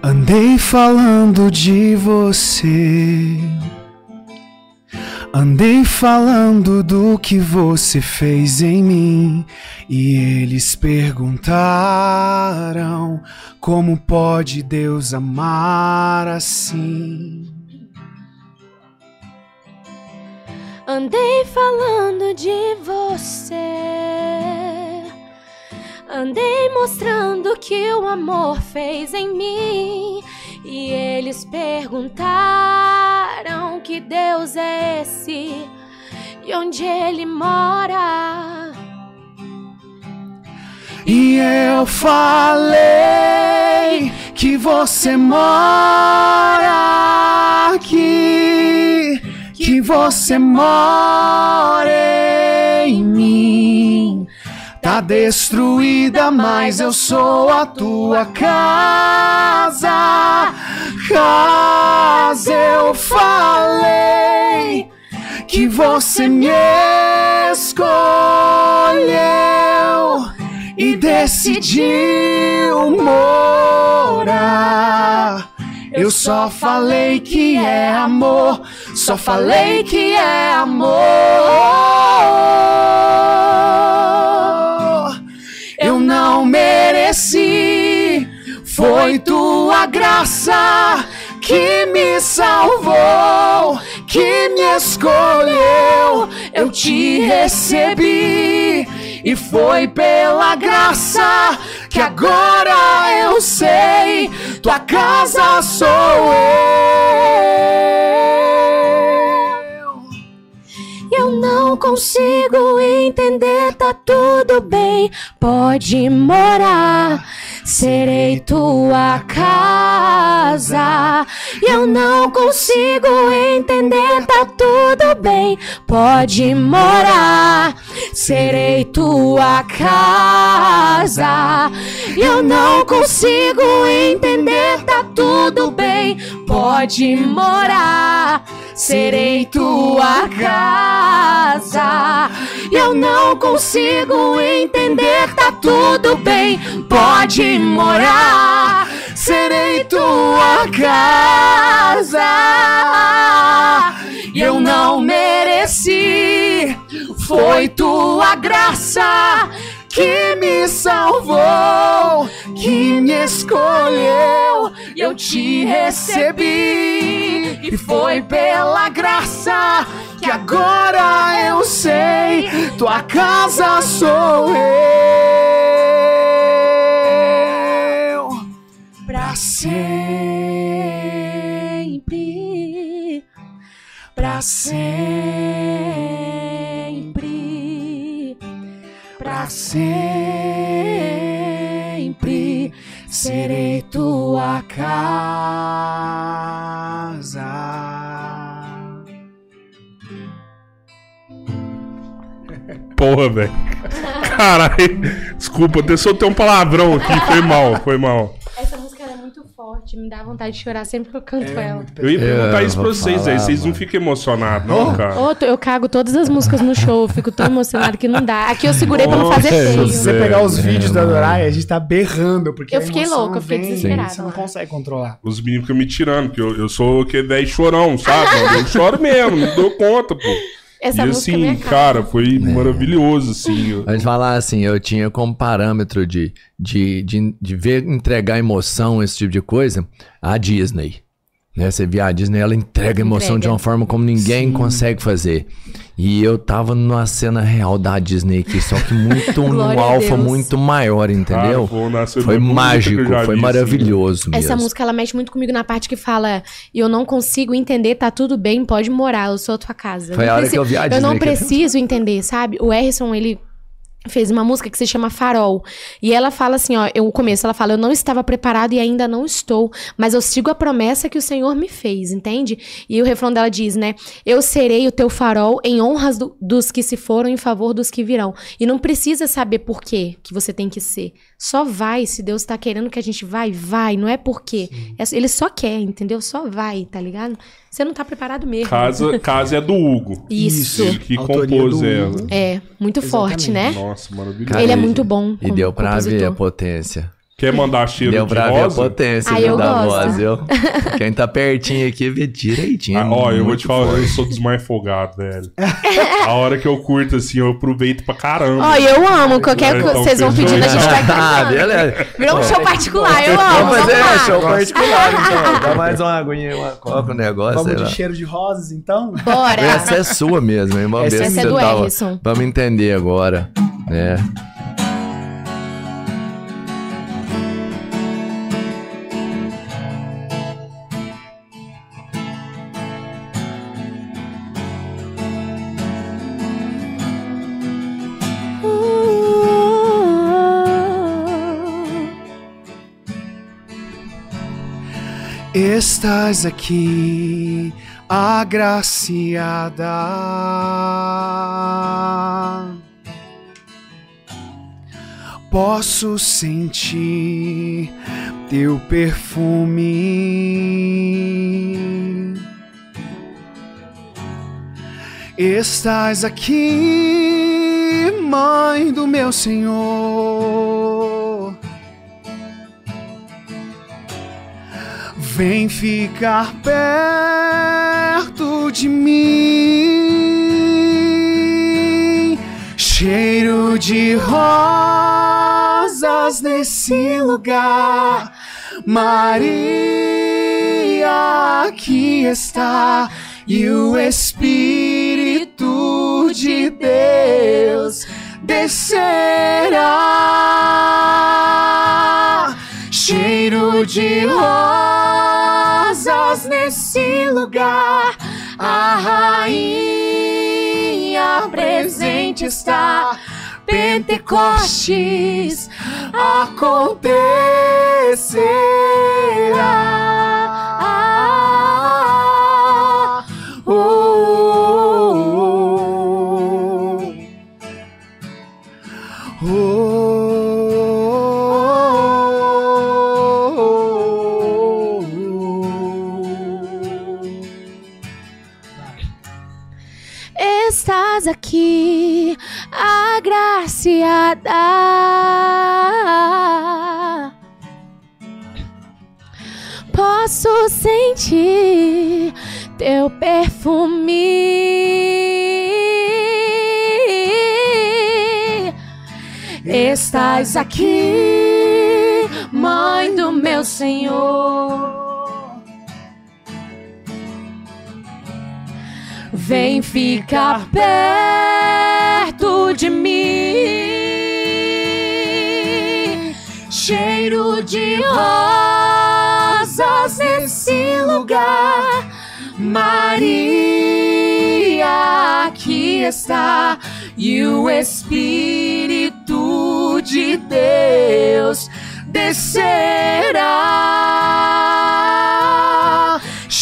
Andei falando de você. Andei falando do que você fez em mim. E eles perguntaram: como pode Deus amar assim? Andei falando de você. Andei mostrando que o amor fez em mim. E E eles perguntaram que Deus é esse e onde ele mora. E eu falei que você mora aqui, que você mora em mim. Tá destruída, mas eu sou a tua casa. Casa, eu falei que você me escolheu e decidiu morar. Eu só falei que é amor, só falei que é amor. Foi tua graça que me salvou, que me escolheu. Eu te recebi e foi pela graça que agora eu sei, tua casa sou eu. Eu não consigo entender, tá tudo bem, pode morar. Serei tua casa. Eu não consigo entender, tá tudo bem, pode morar. Serei tua casa. Eu não consigo entender, tá tudo bem, pode morar. Serei tua casa. Eu não consigo entender, tá tudo bem, pode morar. Serei tua casa. Eu não mereci, foi tua graça que me salvou, que me escolheu, eu te recebi, e foi pela graça que agora eu sei, tua casa sou eu, pra sempre, pra sempre sempre serei tua casa. Porra, velho. Caralho. Desculpa, até soltei um palavrão aqui. Foi mal, foi mal. Essa música ela é muito forte, me dá vontade de chorar sempre que eu canto ela. Eu ia perguntar Eu isso pra vocês, falar, aí vocês não mano. ficam emocionados, não, cara? Tô- eu cago todas as músicas no show, eu fico tão emocionada que não dá. Aqui eu segurei pra não fazer Nossa, feio. Se você É, pegar os é, vídeos da mano. Dorai, a gente tá berrando, porque Eu a fiquei louca, eu fiquei desesperada Você não consegue controlar. Os meninos ficam me tirando, porque eu, eu sou que 10 chorão, sabe? Eu choro mesmo, não dou conta, pô. Essa e é assim, minha cara, foi maravilhoso, assim. eu- A gente falar assim, eu tinha como parâmetro de, de, de, de ver entregar emoção, esse tipo de coisa, a Disney. Né? Você vê a Disney, ela entrega emoção de Entrega. uma forma como ninguém consegue fazer. E eu tava numa cena real da Disney aqui, só que muito a alfa muito maior, entendeu? Cara, foi um mágico, foi vi, assim. maravilhoso mesmo. Essa música ela mexe muito comigo na parte que fala: Eu não consigo entender, tá tudo bem, pode morar, eu sou a tua casa. Foi Não a hora que eu vi a Eu não Disney preciso entender, sabe? O Harrison, ele fez uma música que se chama Farol. E ela fala assim, ó, eu- o começo ela fala: "Eu não estava preparado e ainda não estou, mas eu sigo a promessa que o Senhor me fez", entende? E o refrão dela diz, né: "Eu serei o teu farol em honras do- dos que se foram em favor dos que virão". E não precisa saber por quê que você tem que ser. Só vai, se Deus tá querendo que a gente vai, vai, não é porque. Ele só quer, entendeu? Só vai, tá ligado? Você não tá preparado mesmo. Casa, casa é do Hugo. Isso. Ele que Autoria compôs do ela. Hugo. É, muito forte, né? Nossa, maravilhoso. Cara, Ele é muito bom E deu pra ver a compositor. potência. Quer mandar cheiro Deu de pra ver a rosa? potência Ah, eu da gosto. voz, viu? Quem tá pertinho aqui vê direitinho. Ah, ó, eu vou te falar, eu forte. sou dos mais folgados, velho. a hora que eu curto, assim, eu aproveito pra caramba. Ó, eu amo. Qualquer coisa então vocês vão pedindo, a gente vai Ah, beleza. Virou um show particular, eu amo. Vamos fazer vamos lá. show particular, então. Dá mais uma aguinha, uma coca, um negócio, Vamos de lá. cheiro de rosas, então? Bora. Essa é sua mesmo, hein? Vamos Essa ver é se do Harrison. Vamos entender agora, né? Estás aqui, agraciada. Posso sentir teu perfume. Estás aqui, mãe do meu Senhor. Vem ficar perto de mim. Cheiro de rosas nesse lugar. Maria aqui está e o Espírito de Deus descerá. Cheiro de rosas nesse lugar, a rainha presente está. Pentecostes acontecerá. Estás aqui, agraciada. Posso sentir teu perfume. Estás aqui, mãe do meu Senhor. Vem ficar perto de mim. Cheiro de rosas nesse lugar. Maria aqui está e o Espírito de Deus descerá.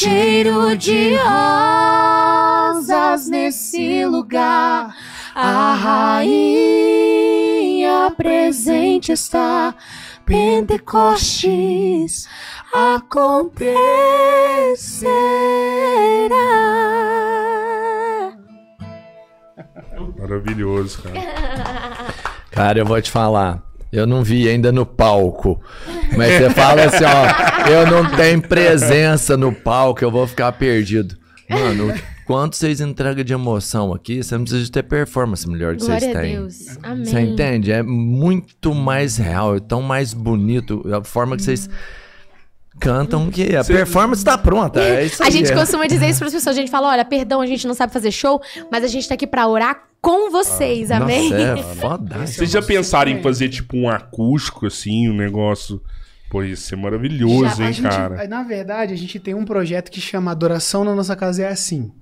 Cheiro de rosas nesse lugar. A rainha presente está. Pentecostes acontecerá. Maravilhoso, cara. Cara, eu vou te falar. Eu não vi ainda no palco. Mas você fala assim, ó. Eu não tenho presença no palco, eu vou ficar perdido. Mano, quanto vocês entregam de emoção aqui, você não precisa de ter performance melhor que vocês Glória a têm. Deus. Amém. Você entende? É muito mais real, é tão mais bonito. A forma que vocês cantam que a Cê- performance tá pronta. É isso A aí. gente é. costuma dizer isso para as pessoas. A gente fala: olha, perdão, a gente não sabe fazer show, mas a gente tá aqui pra orar com vocês, amém? Nossa, é foda. Vocês já pensaram em fazer tipo um acústico assim, um negócio. Pô, ia ser maravilhoso, Já, hein, gente- cara? Na verdade, a gente tem um projeto que chama Adoração na Nossa Casa é Assim.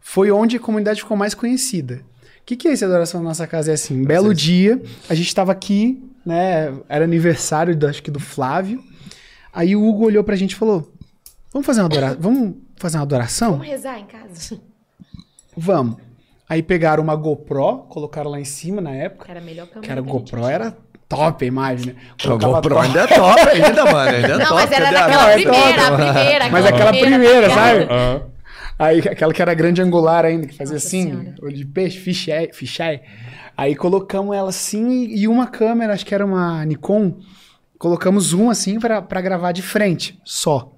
Foi onde a comunidade ficou mais conhecida. O que, que é esse Adoração na Nossa Casa é Assim? Um belo dia, a gente estava aqui, né? Era aniversário, do, acho que do Flávio. Aí o Hugo olhou pra gente e falou: Vamos fazer uma, adora vamos fazer uma adoração? Vamos rezar em casa. Vamos. Aí pegaram uma GoPro, colocaram lá em cima na época. Era a melhor câmera. Que era GoPro, era top a imagem, né? Colocava GoPro top. ainda é top ainda, mano. Ainda é Não, top. mas era daquela é primeira, top. a primeira. Mas aquela primeira, tá sabe? Aí aquela que era grande angular ainda, que fazia Nossa assim, Senhora. olho de peixe, fisheye, fisheye. Aí colocamos ela assim e uma câmera, acho que era uma Nikon, colocamos um assim pra pra gravar de frente, só.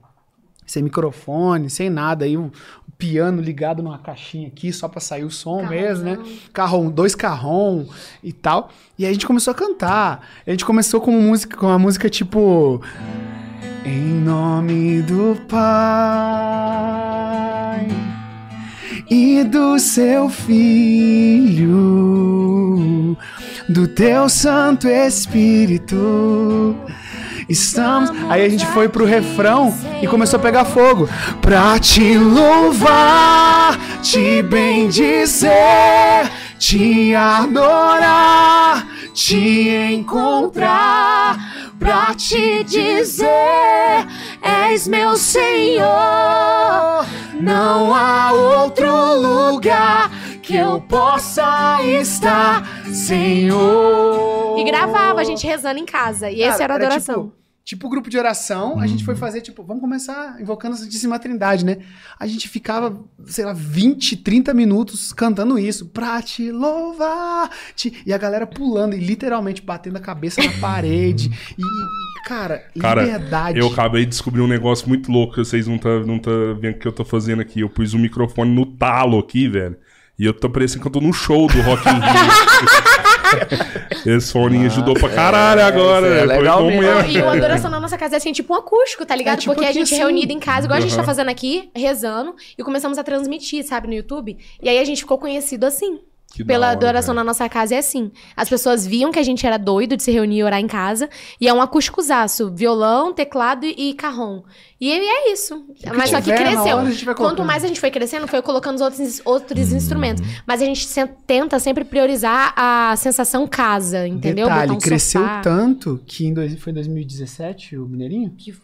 Sem microfone, sem nada. Aí um, um piano ligado numa caixinha aqui, só pra sair o som Carrãozão. mesmo, né? Carrom, dois carrom e tal. E aí a gente começou a cantar. A gente começou com música, com uma música tipo. Em nome do Pai e do seu Filho, do teu Santo Espírito. Estamos. Aí a gente foi pro refrão e começou a pegar fogo. Pra te louvar, te bendizer, te adorar, te encontrar. Pra te dizer, és meu Senhor. Não há outro lugar que eu possa estar, Senhor. E gravava a gente rezando em casa. E essa era a adoração. Tipo, tipo grupo de oração, a gente foi fazer, tipo, vamos começar invocando a Santíssima Trindade, né? A gente ficava, sei lá, 20, 30 minutos cantando isso, pra te louvar. Te... E a galera pulando e literalmente batendo a cabeça na parede. E, cara, Cara, liberdade. Eu acabei de descobrir um negócio muito louco que vocês não tá, não tá vendo o que eu tô fazendo aqui. Eu pus o microfone no talo aqui, velho. E eu tô parecendo que eu tô num show do Rock in Rio. Esse fone ajudou pra caralho agora. isso é Foi legal mesmo. E o adoração na nossa casa é assim, tipo um acústico, tá ligado? É, tipo Porque a gente assim. reunida em casa, igual a gente tá fazendo aqui, rezando, e começamos a transmitir, sabe, no YouTube. E aí a gente ficou conhecido assim. Que Pela hora, adoração velho. na nossa casa é assim. As pessoas viam que a gente era doido de se reunir e orar em casa. E é um acústicozaço. Violão, teclado e, carrom. E é isso. Mas só que cresceu. hora, Quanto mais a gente foi crescendo, foi colocando os outros, outros instrumentos. Mas a gente se- tenta sempre priorizar a sensação casa, entendeu? Detalhe, um cresceu sofá. tanto que em dois, foi em 2017 o Mineirinho? Que-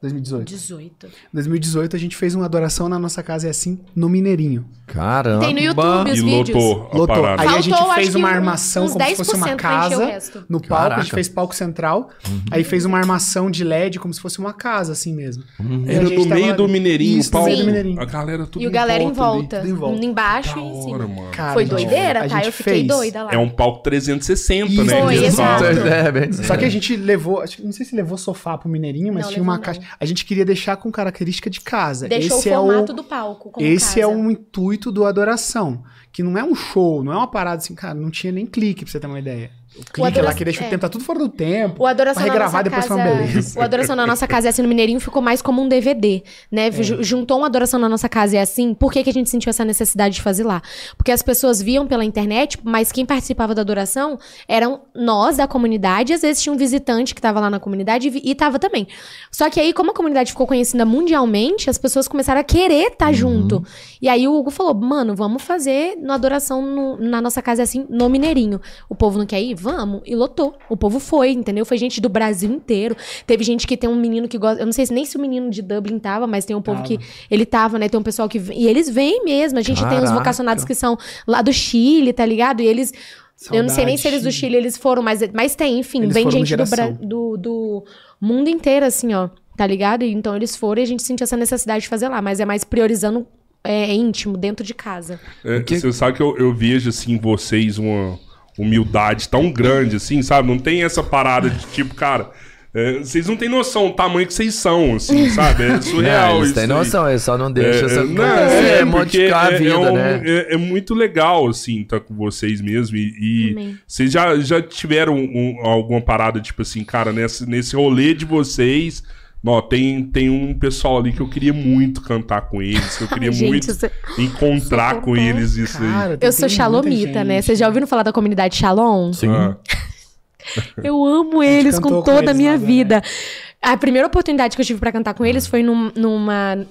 2018. 18. Em 2018 a gente fez uma adoração na nossa casa, é assim, no Mineirinho. Caramba. Tem no YouTube os E vídeos. lotou a Lotou. parada. Aí a Faltou, gente acho fez uma um- armação uns como se fosse uma 10% pra encher o casa no palco. A Caraca. gente fez palco central. Aí fez uma armação de LED como se fosse uma casa, assim mesmo. E a Era gente do tava- meio do Mineirinho, Isso, o pau. no meio do Sim. Mineirinho. A galera tudo E o galera em volta. em volta. Embaixo Da e em cima. hora. Cara, Foi a gente- doideira, a tá? gente Eu fiquei fez. doida lá. É um palco 360, Isso, né? Foi, exato. É, bem- Só que a gente levou, não sei se levou sofá pro Mineirinho, mas tinha uma caixa. A gente queria deixar com característica de casa. Deixou esse o é formato o, do palco Esse é casa. um intuito do adoração. Que não é um show, não é uma parada assim, cara, não tinha nem clique pra você ter uma ideia. Clique adoração- lá que deixa o é. tempo, tá tudo fora do tempo. O Adoração Pra na regravar nossa depois casa, uma beleza. O Adoração na nossa casa é assim no Mineirinho ficou mais como um DVD, né? É. Ju- Juntou uma Adoração na nossa casa é assim. Por que, que a gente sentiu essa necessidade de fazer lá? Porque as pessoas viam pela internet, mas quem participava da adoração eram nós da comunidade. Às vezes tinha um visitante que tava lá na comunidade e, e tava também. Só que aí, como a comunidade ficou conhecida mundialmente, as pessoas começaram a querer estar junto. E aí o Hugo falou: mano, vamos fazer no adoração no- na nossa casa é assim, no Mineirinho. O povo não quer ir? Vamos. E lotou. O povo foi, entendeu? Foi gente do Brasil inteiro. Teve gente que tem um menino que gosta. Eu não sei se- nem se o menino de Dublin tava, mas tem um povo Tava. que. Ele tava, né? Tem um pessoal que. E eles vêm mesmo. A gente tem os Caraca. vocacionados que são lá do Chile, tá ligado? E eles. eu não sei nem Saudade, se eles do Chile. Eles foram, mas, mas tem, enfim. Eles vem gente do, do, do mundo inteiro, assim, ó. Tá ligado? E Então eles foram e a gente sentiu essa necessidade de fazer lá. Mas é mais priorizando é, íntimo, dentro de casa. É, que- Você sabe que eu, eu vejo, assim, vocês uma humildade tão grande, assim, sabe? Não tem essa parada de tipo, cara. é, vocês não têm noção do tamanho que vocês são, assim, sabe? É surreal Não, eles isso. têm noção, eles só não deixam É, essa é, não, é, modificar a é- vida, é um- né? É, é muito legal, assim, estar com vocês mesmo. E, e vocês já, já tiveram um- alguma parada, tipo assim, cara, nesse, nesse rolê de vocês. Ó, tem, tem um pessoal ali que eu queria muito cantar com eles, que eu queria Gente, muito você- encontrar Socorro. com eles isso aí. Cara, tem- Eu sou muita né? Vocês já ouviram falar da comunidade Shalom? Sim. Ah. Eu amo eles com toda a minha na vida. A primeira oportunidade que eu tive pra cantar com eles foi num- numa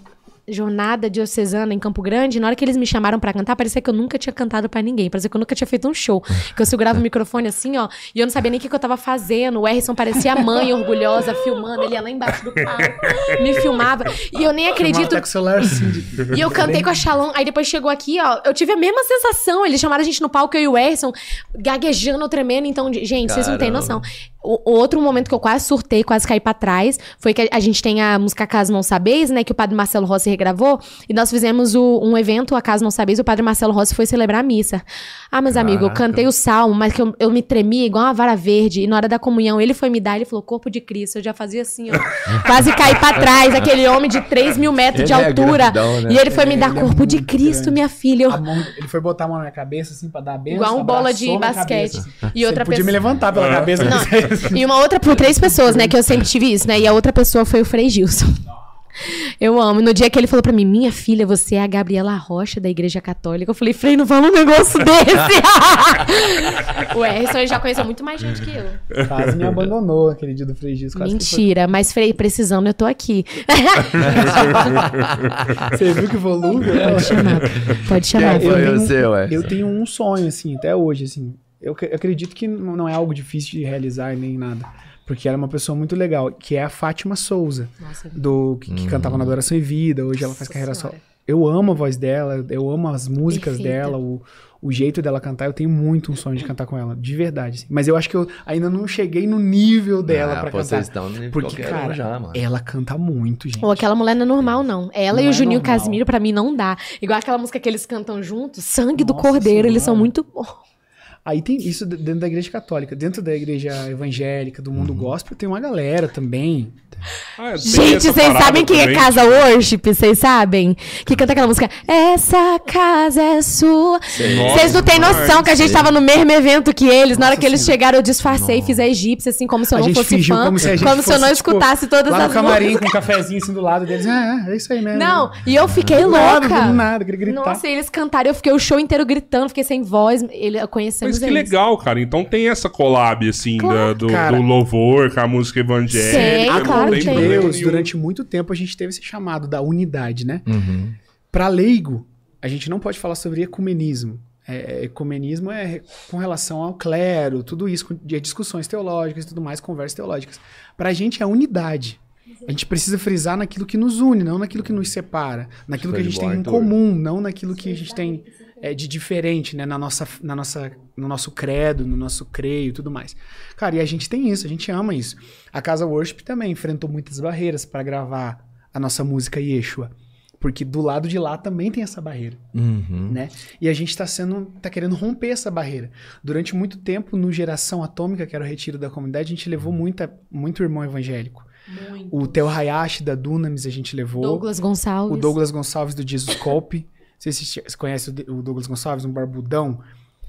jornada diocesana em Campo Grande. Na hora que eles me chamaram pra cantar, parecia que eu nunca tinha cantado pra ninguém. Parecia que eu nunca tinha feito um show. Que eu segurava o microfone assim, ó, e eu não sabia nem o que, que eu tava fazendo. O Erison parecia a mãe orgulhosa filmando. Ele ia lá embaixo do palco, me filmava. E eu nem acredito com o celular assim. de- e eu cantei com a Shalom, aí depois chegou aqui, ó. Eu tive a mesma sensação. Eles chamaram a gente no palco, eu e o Erson, gaguejando, tremendo. Então, gente, vocês não têm Caramba. noção. O, outro momento que eu quase surtei, quase caí pra trás, foi que a, a gente tem a música Caso Não Sabeis, né? Que o padre Marcelo Rossi regravou. E nós fizemos o- um evento, a Caso Não Sabeis, o padre Marcelo Rossi foi celebrar a missa. Ah, meus amigos, eu Caraca. cantei o salmo, mas que eu, eu me tremia igual uma vara verde. E na hora da comunhão, ele foi me dar, ele falou, corpo de Cristo. Eu já fazia assim, ó. quase caí pra trás, aquele homem de 3 mil metros de Ele é altura. grandão, né? E ele foi me É, dar ele é corpo de muito Cristo, grande. minha filha. Eu- mão- ele foi botar a mão na minha cabeça, assim, pra dar a benção. Igual um bola de basquete. E outra Você podia me pessoa. levantar pela cabeça. Não, mas- e uma outra, por três pessoas, né? Que eu sempre tive isso, né? E a outra pessoa foi o Frei Gilson. Eu amo. No dia que ele falou pra mim, minha filha, você é a Gabriela Rocha da Igreja Católica. Eu falei, Frei, não fala um negócio desse. o Erson já conheceu muito mais gente que eu. Quase me abandonou aquele dia do Frei Gis. quase que foi- Mentira, mas Frei, precisando, eu tô aqui. Você viu que volume? Pode chamar. Pode chamar. Eu foi tenho- é? Eu tenho um sonho, assim, até hoje, assim. Eu, eu acredito que não é algo difícil de realizar nem nada. Porque ela é uma pessoa muito legal, que é a Fátima Souza, Nossa, do que, que cantava na Adoração e Vida, hoje ela faz Nossa carreira só. Senhora. Eu amo a voz dela, eu amo as músicas Perfeita. dela, o, o jeito dela cantar. Eu tenho muito um sonho de cantar com ela, de verdade. assim. Mas eu acho que eu ainda não cheguei no nível dela Ah, pra pô, cantar. Vocês estão em Porque, qualquer cara, já, mano. ela canta muito, gente. Ou aquela mulher não é normal, não. Ela Não e o é Juninho normal. Casimiro, pra mim, não dá. Igual aquela música que eles cantam juntos, Sangue do Nossa Cordeiro, eles são Senhora. muito bons. Aí tem isso dentro da igreja católica. Dentro da igreja evangélica, do Uhum. mundo gospel, tem uma galera também. Ah, tem Gente, vocês sabem quem é. Casa Worship? Vocês sabem? Que canta aquela música Essa casa é sua. Vocês não têm Nossa, noção que a gente tava no mesmo evento que eles. Na hora Nossa que eles Senhora. chegaram, eu disfarcei, fiz a egípcia, assim, como se eu a não gente fosse fã. como se a gente se eu fosse, não tipo, escutasse todas Lá as no camarim, músicas. com um cafezinho assim do lado deles. Ah, é isso aí mesmo. Não, e eu fiquei Do nada, louca. do nada, gritar. Nossa, e eles cantaram, eu fiquei o show inteiro gritando, fiquei sem voz. Ele, conhecemos Mas que legal, cara. Então tem essa collab, assim, Claro. da- do, do louvor com a música evangélica. Sei, não claro tem Deus, durante muito tempo a gente teve esse chamado da unidade, né? Uhum. Para leigo, a gente não pode falar sobre ecumenismo. É, ecumenismo é com relação ao clero, tudo isso, com- de discussões teológicas e tudo mais, conversas teológicas. Para a gente é unidade. A gente precisa frisar naquilo que nos une, não naquilo que nos separa. Naquilo que a gente tem em comum, não naquilo que a gente tem é, de diferente, né? Na nossa, na nossa, no nosso credo, no nosso creio e tudo mais. Cara, e a gente tem isso, a gente ama isso. A Casa Worship também enfrentou muitas barreiras para gravar a nossa música Yeshua. Porque do lado de lá também tem essa barreira Uhum. né? E a gente está sendo, tá querendo romper essa barreira. Durante muito tempo no Geração Atômica, que era o retiro da comunidade, a gente levou muita, muito irmão evangélico. Muito. O Theo Hayashi da Dunamis a gente levou. Douglas Gonçalves. O Douglas Gonçalves do Jesus Colpe. Não sei se você conhece o Douglas Gonçalves, um barbudão.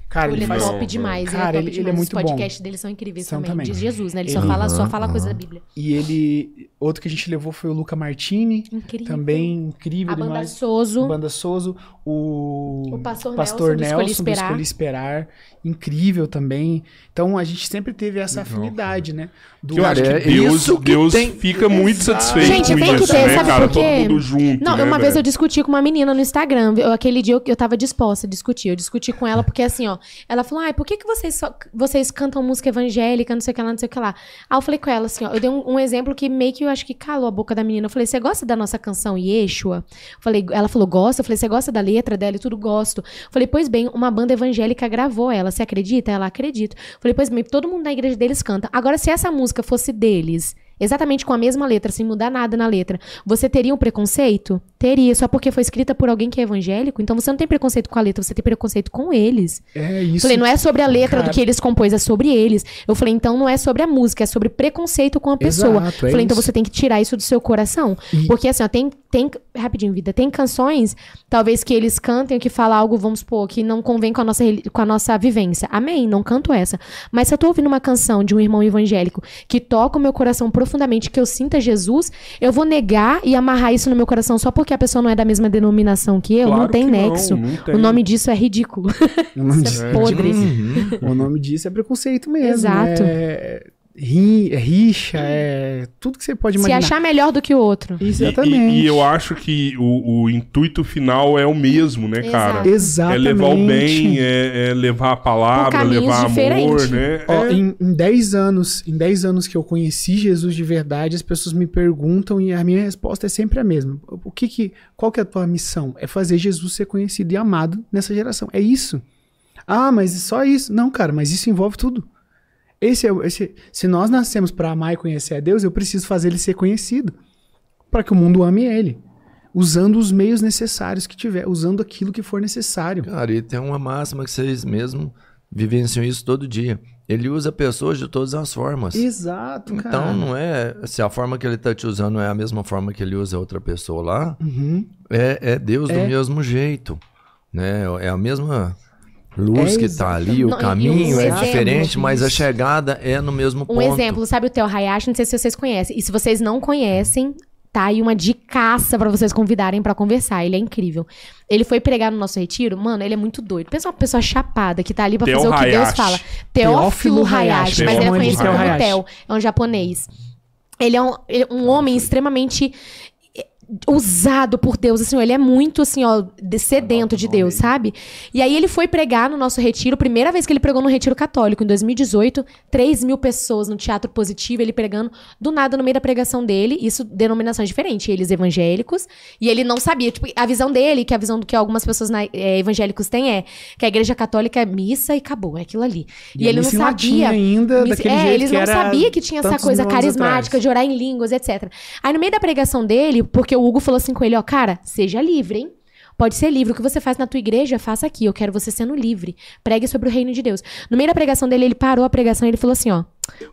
Cara, Ele ele é faz. top demais. Cara, ele é, top ele- ele é demais. muito Os bom. podcasts dele são incríveis São também. também. De Jesus, né? Ele, Ele- só fala, só Aham, fala coisa aham. da Bíblia. E ele. Outro que a gente levou foi o Luca Martini. Incrível. Também incrível A banda demais. Soso. Banda Soso, o, O Pastor Pastor Nelson, do Nelson, Escolhi do Esperar. Escolhi Esperar, incrível também. Então a gente sempre teve essa Legal, afinidade, né? Do Que eu acho que é Deus, isso que Deus tem- fica muito Exato. satisfeito Gente, com tem que isso, ter, né, sabe cara? por quê? Todo mundo junto, Não, né, uma vez eu discuti com uma menina no Instagram. Eu, aquele dia eu, eu tava disposta a discutir. Eu discuti com ela porque assim, ó. Ela falou: ai, por que, que vocês, só, vocês cantam música evangélica, não sei o que lá, não sei o que lá? Aí eu falei com ela assim, ó. Eu dei um, um exemplo que meio que eu acho que calou a boca da menina. Eu falei: você gosta da nossa canção Yeshua? Eu Falei, ela falou: gosta. Eu falei: você gosta da letra dela e tudo? Gosto. Eu Falei: pois bem, uma banda evangélica gravou ela. Você acredita? Ela acredita. Eu Falei: pois bem, todo mundo na igreja deles canta. Agora, se essa música fosse deles. Exatamente com a mesma letra, sem mudar nada na letra. Você teria um preconceito? Teria, só porque foi escrita por alguém que é evangélico. Então você não tem preconceito com a letra, você tem preconceito com eles. É isso. Falei, não é sobre a letra Cara. do que eles compôs, é sobre eles. Eu falei, então não é sobre a música, é sobre preconceito com a pessoa. Exato, é falei, então isso. você tem que tirar isso do seu coração. E- Porque assim, ó, tem, tem. Rapidinho, vida, tem canções, talvez que eles cantem, que fala algo, vamos supor, que não convém com a nossa, com a nossa vivência. Amém, não canto essa. Mas se eu tô ouvindo uma canção de um irmão evangélico que toca o meu coração profundamente, que eu sinta Jesus, eu vou negar e amarrar isso no meu coração só porque a pessoa não é da mesma denominação que eu? não Claro tem que não, nexo. não tem. O nome disso é ridículo. O nome, Isso disso, é podre. Uhum. o nome disso é preconceito mesmo. Exato. É, ri- é rixa, é tudo que você pode Se imaginar. achar melhor do que o outro. E- Exatamente. E, e eu acho que o, o intuito final é o mesmo, né, cara? Exato. É Exatamente. levar o bem, é, é levar a palavra, levar amor, diferentes. né? Ó, É- em, em 10 anos, em 10 anos que eu conheci Jesus de verdade, as pessoas me perguntam e a minha resposta é sempre a mesma. O que que, qual que é a tua missão? É fazer Jesus ser conhecido e amado nessa geração. É isso. Ah, mas só isso? Não, cara, mas isso envolve tudo. Esse é esse, se nós nascemos para amar e conhecer a Deus, eu preciso fazer ele ser conhecido para que o mundo ame ele, usando os meios necessários que tiver, usando aquilo que for necessário. Cara, e tem uma máxima que vocês mesmo vivenciam isso todo dia. Ele usa pessoas de todas as formas. Exato, cara. Então não é. Se a forma que ele tá te usando é a mesma forma que ele usa outra pessoa lá, Uhum. é, é Deus É. do mesmo jeito. Né? É a mesma luz É que tá ali, o Não, caminho um é exemplo diferente, mas a chegada é no mesmo Um ponto. exemplo, sabe o Theo Hayashi? Não sei se vocês conhecem. E se vocês não conhecem, tá aí uma dicaça pra vocês convidarem pra conversar. Ele é incrível. Ele foi pregar no nosso retiro. Mano, ele é muito doido. Pensa uma pessoa chapada que tá ali pra Theo fazer o que Deus Hayashi. fala. Teófilo Teófilo Hayashi. Hayashi. Mas ele é conhecido como Hayashi. Theo. É um japonês. Ele é um, ele é um homem extremamente... usado por Deus, assim, ó, ele é muito, assim, ó, de- sedento de Deus, sabe? E aí ele foi pregar no nosso retiro, primeira vez que ele pregou no retiro católico, em 2018, 3 mil pessoas no Teatro Positivo, ele pregando, do nada, no meio da pregação dele, isso, denominações diferentes, eles evangélicos, e ele não sabia, tipo, a visão dele, que a visão do que algumas pessoas na- é, evangélicos têm é, que a igreja católica é missa e acabou, é aquilo ali. E, E ele não sabia... ainda, Missa- daquele é, jeito eles não era sabiam que tinha essa coisa carismática atrás. de orar em línguas, etc. Aí no meio da pregação dele, porque o Hugo falou assim com ele, ó, cara, seja livre, hein? Pode ser livre. O que você faz na tua igreja, faça aqui. Eu quero você sendo livre. Pregue sobre o reino de Deus. No meio da pregação dele, ele parou a pregação e ele falou assim, ó.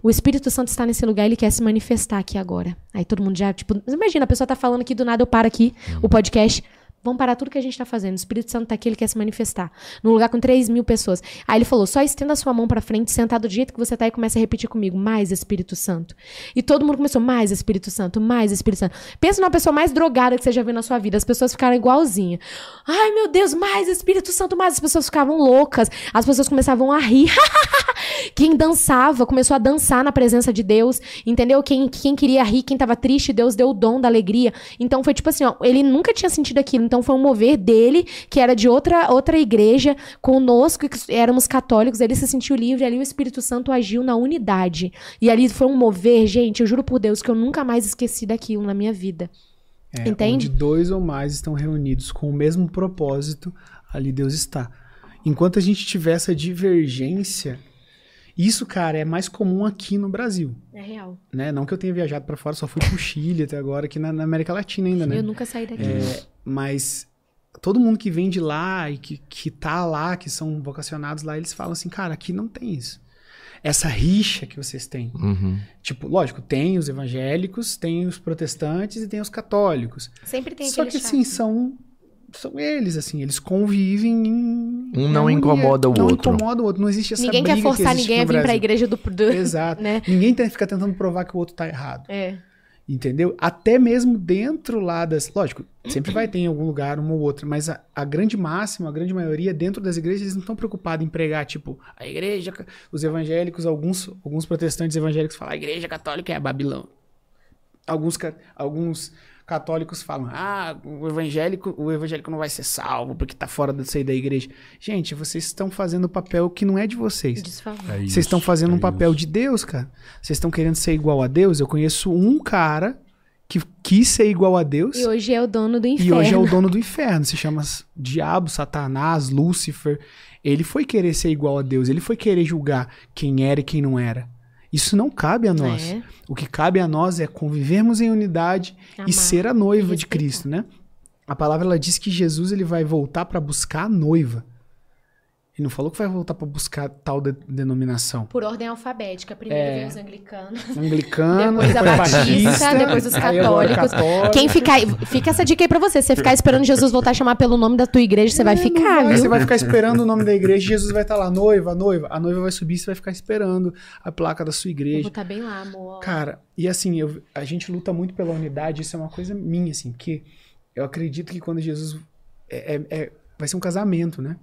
O Espírito Santo está nesse lugar, ele quer se manifestar aqui agora. Aí todo mundo já, tipo, imagina, a pessoa tá falando aqui, do nada eu paro aqui, o podcast. Vamos parar tudo que a gente tá fazendo. O Espírito Santo tá aqui, ele quer se manifestar. Num lugar com 3 mil pessoas. Aí ele falou: só estenda a sua mão pra frente, sentado do jeito que você tá e comece a repetir comigo: mais Espírito Santo. E todo mundo começou: mais Espírito Santo, mais Espírito Santo. Pensa numa pessoa mais drogada que você já viu na sua vida. As pessoas ficaram igualzinha. Ai, meu Deus, mais Espírito Santo, mais. As pessoas ficavam loucas. As pessoas começavam a rir. Quem dançava começou a dançar na presença de Deus, entendeu? Quem, quem queria rir, quem tava triste, Deus deu o dom da alegria. Então foi tipo assim, ó, ele nunca tinha sentido aquilo, então foi um mover dele, que era de outra, outra igreja, conosco, que éramos católicos, ele se sentiu livre, ali o Espírito Santo agiu na unidade. E ali foi um mover, gente, eu juro por Deus que eu nunca mais esqueci daquilo na minha vida. É, Entende? Onde dois ou mais estão reunidos com o mesmo propósito, ali Deus está. Enquanto a gente tiver essa divergência, isso, cara, é mais comum aqui no Brasil. É real. Né? Não que eu tenha viajado pra fora, só fui pro Chile até agora, aqui na, na América Latina ainda, né? Eu nunca saí daqui. Mas todo mundo que vem de lá e que, que tá lá, que são vocacionados lá, eles falam assim, cara, aqui não tem isso. Essa rixa que vocês têm. Uhum. Tipo, lógico, tem os evangélicos, tem os protestantes e tem os católicos. Sempre tem Só que assim, chato. são são eles assim, eles convivem em Um não harmonia. incomoda o não outro. incomoda o outro, não existe essa Ninguém briga quer forçar que ninguém a vir pra igreja do. do Exato. Né? Ninguém tem, fica tentando provar que o outro tá errado. É. Entendeu? Até mesmo dentro lá das. Lógico, sempre vai ter em algum lugar uma ou outra, mas a, a grande máxima, a grande maioria, dentro das igrejas, eles não estão preocupados em pregar, tipo, a igreja. Os evangélicos, alguns, alguns protestantes evangélicos falam, a igreja católica é a Babilão. Alguns, alguns católicos falam, ah, o evangélico, o evangélico não vai ser salvo porque tá fora da sair da igreja. Gente, vocês estão fazendo o papel que não é de vocês. Desfavor. É isso, Vocês estão fazendo é um papel isso. de Deus, cara. Vocês estão querendo ser igual a Deus. Eu conheço um cara que quis ser igual a Deus E hoje é o dono do e inferno. hoje é o dono do inferno. Se chama Diabo, Satanás, Lúcifer. Ele foi querer ser igual a Deus. Ele foi querer julgar quem era e quem não era. Isso não cabe a nós. É. O que cabe a nós é convivermos em unidade Amar e ser a noiva de. Cristo, né? A palavra ela diz que Jesus ele vai voltar para buscar a noiva. Ele não falou que vai voltar para buscar tal de- denominação. Por ordem alfabética. Primeiro É. vem os anglicanos. Anglicano, Depois a Batista, depois os católicos. católico. Quem ficar. Fica essa dica aí pra você. Se você ficar esperando Jesus voltar a chamar pelo nome da tua igreja, você vai É, não ficar, vai, viu? Você vai ficar esperando o nome da igreja, Jesus vai estar lá, noiva, noiva. A noiva vai subir, você vai ficar esperando a placa da sua Eu igreja. vou estar bem lá, amor. Cara, e assim, eu- a gente luta muito pela unidade, isso é uma coisa minha, assim, porque eu acredito que quando Jesus. É, é- é- vai ser um casamento, né?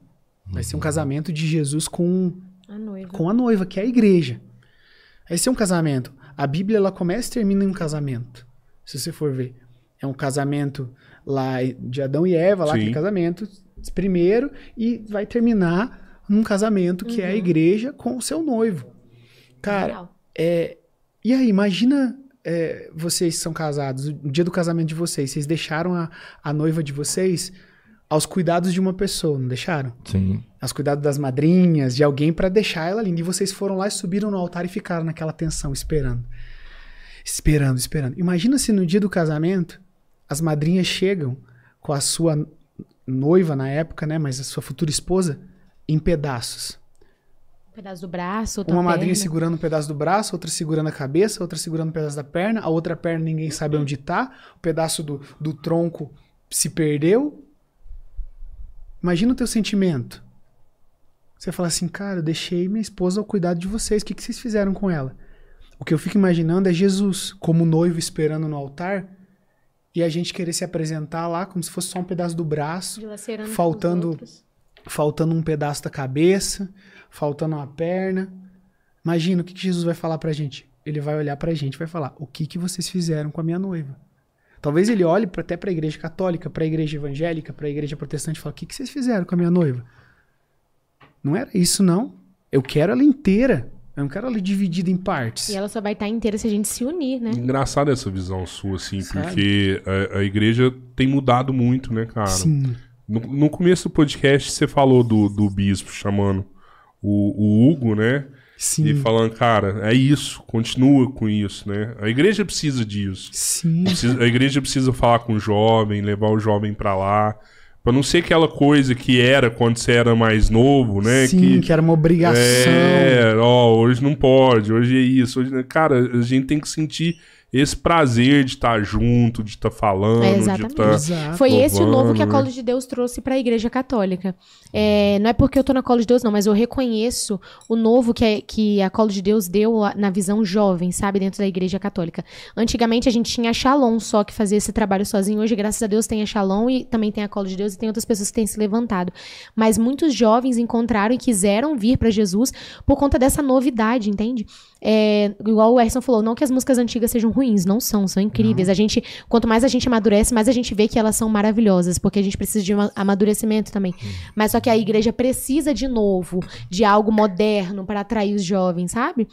Vai ser um casamento de Jesus com, A noiva. com a noiva, que é a igreja. Vai ser um casamento. A Bíblia, ela começa e termina em um casamento. Se você for ver. É um casamento lá de Adão e Eva, lá Sim. aquele casamento primeiro, e vai terminar num casamento que é a igreja com o seu noivo. Cara, Legal. é, e aí, imagina é, vocês que são casados, o dia do casamento de vocês, vocês deixaram a, a noiva de vocês aos cuidados de uma pessoa, não deixaram? Sim. Aos cuidados das madrinhas, de alguém pra deixar ela linda. E vocês foram lá e subiram no altar e ficaram naquela tensão, esperando. Esperando, esperando. Imagina se no dia do casamento as madrinhas chegam com a sua noiva na época, né? Mas a sua futura esposa em pedaços. Um pedaço do braço, outra Uma madrinha perna. segurando um pedaço do braço, outra segurando a cabeça, outra segurando um pedaço da perna, a outra perna ninguém sabe onde tá, o pedaço do, do tronco se perdeu. Imagina o teu sentimento. Você fala assim, cara, eu deixei minha esposa ao cuidado de vocês, o que, que vocês fizeram com ela? O que eu fico imaginando é Jesus como noivo esperando no altar e a gente querer se apresentar lá como se fosse só um pedaço do braço faltando- faltando um pedaço da cabeça, faltando uma perna. Imagina o que, que Jesus vai falar pra gente. Ele vai olhar pra gente e vai falar: O que, que vocês fizeram com a minha noiva? Talvez ele olhe pra, até pra igreja católica, pra igreja evangélica, pra igreja protestante e fale: o que, que vocês fizeram com a minha noiva? Não era isso, não. Eu quero ela inteira. Eu não quero ela dividida em partes. E ela só vai estar inteira se a gente se unir, né? Engraçada essa visão sua, assim, Sabe? porque a, a igreja tem mudado muito, né, cara? Sim. No, no começo do podcast, você falou do, do bispo chamando o, o Hugo, né? Sim. E falando, cara, é isso, continua com isso, né? A igreja precisa disso. Sim. Precisa- a igreja precisa falar com o jovem, levar o jovem pra lá. Pra não ser aquela coisa que era quando você era mais novo, né? Sim, que, era uma obrigação. É, ó, hoje não pode, hoje é isso. Hoje, cara, a gente tem que sentir esse prazer de estar junto, de estar falando, É, de exatamente. estar. Exato. Foi esse o novo que a né? Colo de Deus trouxe para a Igreja Católica. É, não é porque eu tô na Colo de Deus, não, mas eu reconheço o novo que, é- que a Colo de Deus deu na visão jovem, sabe, dentro da Igreja Católica. Antigamente a gente tinha a Shalom só que fazia esse trabalho sozinho. Hoje, graças a Deus, tem a Shalom e também tem a Colo de Deus e tem outras pessoas que têm se levantado. Mas muitos jovens encontraram e quiseram vir para Jesus por conta dessa novidade, entende? É, igual o Erson falou, não que as músicas antigas sejam ruins, não são, são incríveis. A gente, quanto mais a gente amadurece, mais a gente vê que elas são maravilhosas, porque a gente precisa de um amadurecimento também. Mas só que a igreja precisa de novo, de algo moderno para atrair os jovens, sabe?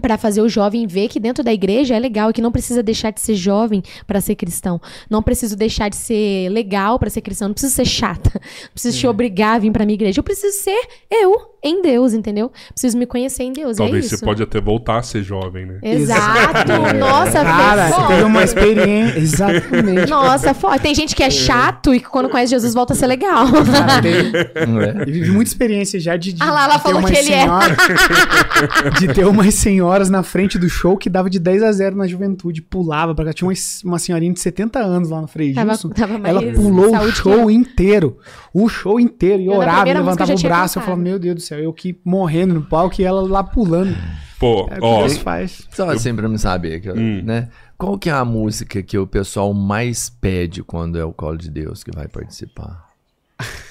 Para fazer o jovem ver que dentro da igreja é legal e que não precisa deixar de ser jovem para ser cristão. Não preciso deixar de ser legal para ser cristão. Não preciso ser chata. Não preciso te obrigar a vir para minha igreja. Eu preciso ser eu em Deus, entendeu? Preciso me conhecer em Deus. Talvez é isso. você pode até voltar a ser jovem, né? Exato. Nossa, Cara, você teve uma experiência. Exatamente. Nossa, foda. Tem gente que é chato e que quando conhece Jesus volta a ser legal. Cara, tem- é? Eu vivi muita experiência já de, de, Ah lá, ela falou que ele é. senhoras, de ter umas senhoras na frente do show que dava de 10 a 0 na juventude, pulava pra cá. Tinha uma, uma senhorinha de 70 anos lá no Frei Tava- Gilson. tava mais Ela pulou o que show inteiro. O show inteiro. E Eu, orava, e levantava o braço. Eu falava, meu Deus do céu, eu aqui morrendo no palco e ela lá pulando. Pô, É o que ó, Deus faz. Só assim pra me saber, que eu- Hum. né? Qual que é a música que o pessoal mais pede quando é o Colo de Deus que vai participar?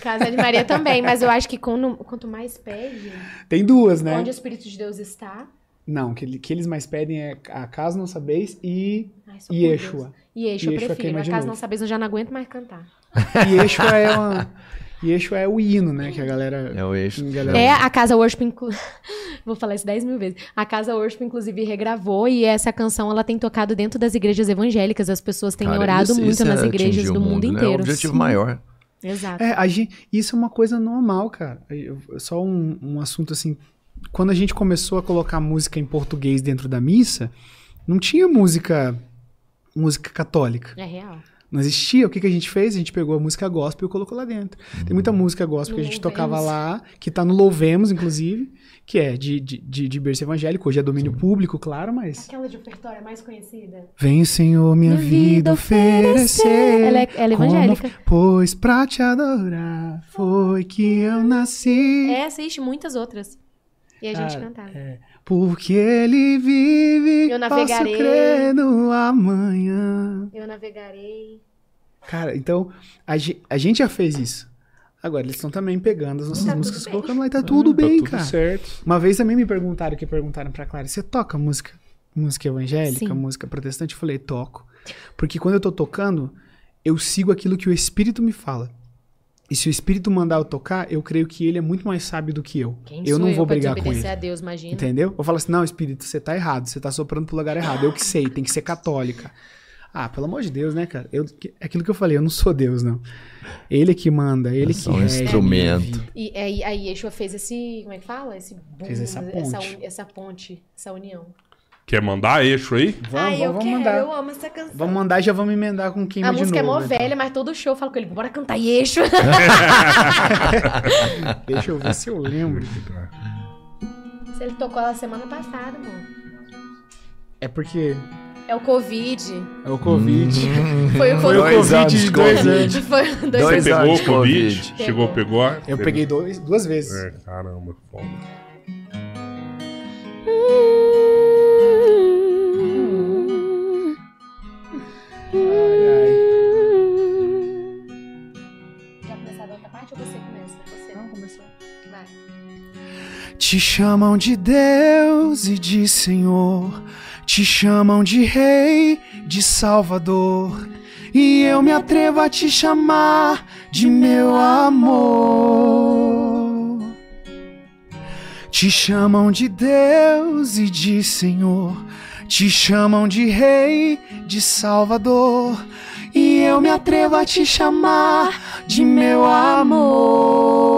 Casa de Maria também, mas eu acho que quando, quanto mais pede, Tem duas, né? onde o Espírito de Deus está. Não, o que, que eles mais pedem é Acaso Não Sabeis e Ai, por Yeshua. Yeshua, eu prefiro. Acaso não sabeis, eu já não aguento mais cantar. Yeshua é uma... Yeshua é o hino, né? Que a galera... É o eixo. a galera- É, a Casa Worship, inclu... vou falar isso 10 mil vezes. A Casa Worship, inclusive, regravou e essa canção ela tem tocado dentro das igrejas evangélicas. As pessoas têm Cara, orado isso- muito isso nas é igrejas do o mundo, né? É o inteiro. objetivo Sim. maior. Exato. É, a gente, isso é uma coisa normal, cara. Eu- Só um, um assunto assim. Quando a gente começou a colocar música em português dentro da missa, não tinha música música católica. É real. Não existia. O que, que a gente fez? A gente pegou a música gospel e colocou lá dentro. Tem muita música gospel que a gente Louvemos. tocava lá, que tá no Louvemos, inclusive, que é de, de, de, de berço evangélico. Hoje é domínio público, claro, mas. Aquela de ofertória mais conhecida. Vem, Senhor, minha Minha vida vida oferecer. Ela é- ela é como- evangélica. Pois pra te adorar foi que eu nasci. Essa e muitas outras. E a gente Cara, cantava. é. Porque ele vive, Eu posso navegarei. crer no amanhã. Eu navegarei. Cara, então, a, a gente já fez isso. Agora, eles estão também pegando as nossas Tá músicas e colocando lá e tá tudo tá bem, tudo cara. certo. Uma vez também me perguntaram, que perguntaram pra Clara, você toca música, música evangélica, Sim. música protestante? Eu falei, toco. Porque quando eu tô tocando, eu sigo aquilo que o Espírito me fala. E se o Espírito mandar eu tocar, eu creio que ele é muito mais sábio do que eu. Quem eu sou não vou pra brigar com ele. a Deus, imagina. Entendeu? Eu falo assim, não, Espírito, você tá errado, você tá soprando pro lugar errado. Eu que sei, tem que ser católica. Ah, pelo amor de Deus, né, cara? Eu, é aquilo que eu falei, eu não sou Deus, não. Ele que manda, ele É que só um rege instrumento. E aí, aí Yeshua fez esse, como é que fala? Esse boom, Fez essa essa, ponte. un- essa ponte, essa união. Quer mandar eixo aí? Vamos, Ai, vamos, eu vamos quero, mandar. eu amo essa canção. Vamos mandar e já vamos emendar com queima a de música novo. é mó então. velha, mas todo show eu falo com ele, bora cantar Yeshua. Deixa eu ver se eu lembro. Se ele tocou ela semana passada, mano. É porque É o Covid. é o Covid. Foi o Foi o Covid. Dois anos Covid de dois anos. Foi dois, Dois Você pegou anos o Covid? Covid. Chegou, pegou? Eu Pegou. peguei dois, duas vezes. É, caramba, foda. Ai, Te chamam de Deus e de Senhor, te chamam de Rei, de Salvador, e eu me atrevo a te chamar de meu amor. Te chamam de Deus e de Senhor, te chamam de Rei, de Salvador, e eu me atrevo a te chamar de meu amor.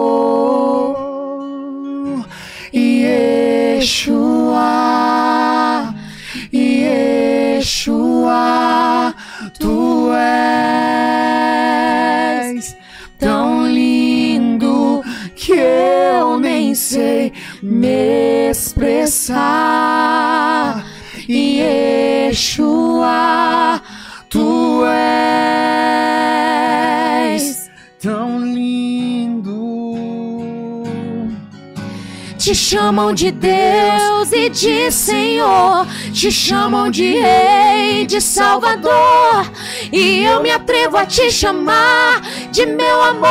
Yeshua, Yeshua, tu és tão lindo que eu nem sei me expressar. Yeshua, tu és Te chamam de Deus e de Senhor, te chamam de Rei, de Salvador, e eu me atrevo a te chamar de meu amor.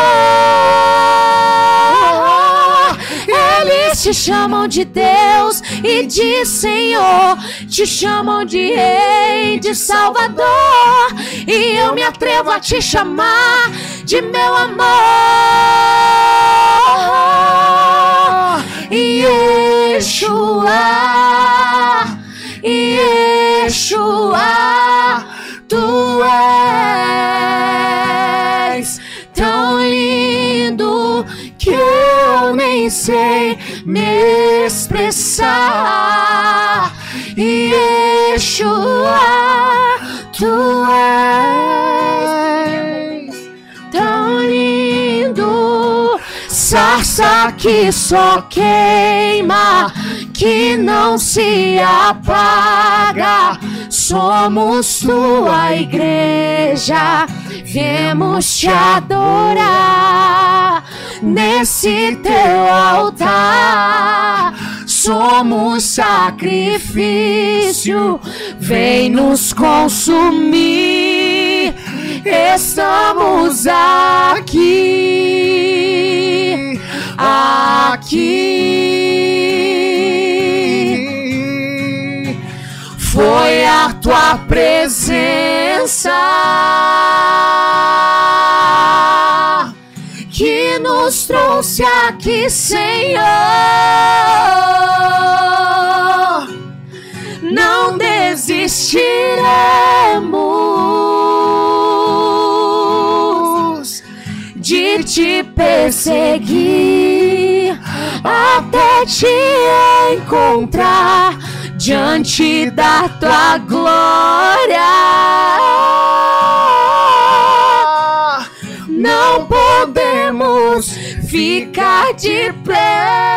Eles te chamam de Deus e de Senhor, te chamam de Rei, de Salvador, e eu me atrevo a te chamar de meu amor. Yeshua, Yeshua, tu és tão lindo que eu nem sei me expressar. Yeshua, tu és tão lindo, sarça que só queima, que não se apaga. Somos tua igreja, viemos te adorar nesse teu altar. Somos sacrifício, vem nos consumir. Estamos aqui, aqui. Foi a tua presença que nos trouxe aqui, Senhor. Não desistiremos te perseguir até te encontrar diante da tua glória. Não podemos ficar de pé.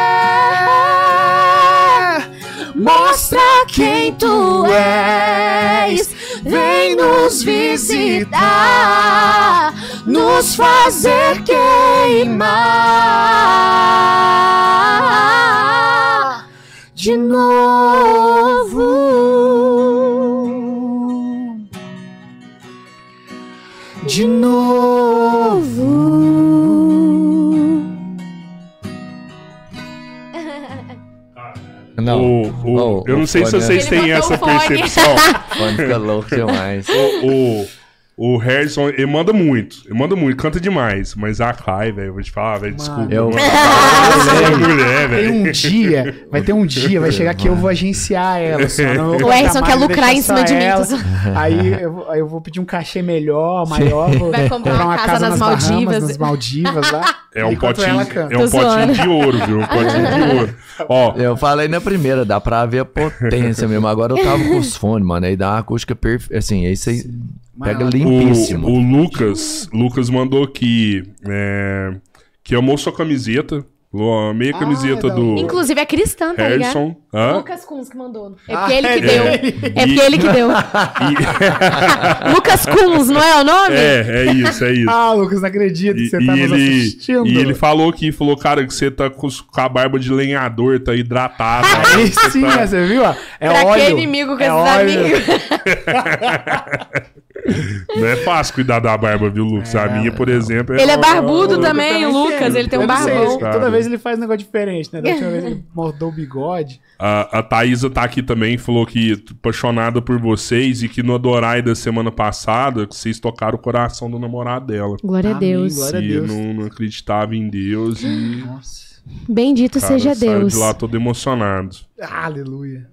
Mostra quem tu és. Vem nos visitar, nos fazer queimar de novo. De novo. Não. O- o- Oh, eu não sei se vocês têm essa percepção. O fone fica louco demais. o, o, o Harrison, ele manda muito. Ele manda muito, canta demais. Mas a Kai, velho, eu vou te falar, velho, desculpa. Eu- mano. Essa mulher, Tem velho. um dia, vai ter um dia, vai chegar que eu vou agenciar ela. Só, O Erson quer lucrar em cima de mim, Aí eu, aí eu vou pedir um cachê melhor, maior. Vou Vai comprar uma casa nas Bahamas, Maldivas. nas Maldivas lá. É um potinho, é um potinho de ouro, viu? Um potinho de ouro. Ó, Eu falei na primeira, dá pra ver a potência mesmo. Agora eu tava com os fones, mano. Aí dá uma acústica perfeita. Assim, aí você pega Mano, limpíssimo. o, o Lucas, Lucas mandou aqui é, que amou sua camiseta. Falou, Amei a Ah, camiseta do Inclusive é cristã, tá ligado? Harrison. Hã? Lucas Kunz que mandou. É Ah, ele que é deu. É porque ele que deu. Lucas Kunz, não é o nome? É, é isso, é isso. Ah, Lucas, não acredito que E, você e tá nos ele, assistindo. e ele falou aqui, falou, cara, que você tá com, a barba de lenhador, tá hidratado. Aí sim, tá- né, você viu? É pra óleo. que inimigo com é esses óleo. amigos? Não é fácil cuidar da barba, viu, Lucas? a minha, por exemplo. Ele é barbudo O também, o Lucas, ele tem um barbão. Toda vez ele faz um negócio diferente, né? Da última vez ele mordou o bigode. A, a Thaísa tá aqui também, falou que apaixonada por vocês e que no Adorai da semana passada, vocês tocaram o coração do namorado dela. Glória a Amém, Deus. glória a E Deus. não, não acreditava em Deus e Nossa. Bendito cara, seja saiu Deus. de lá todo emocionado. Aleluia.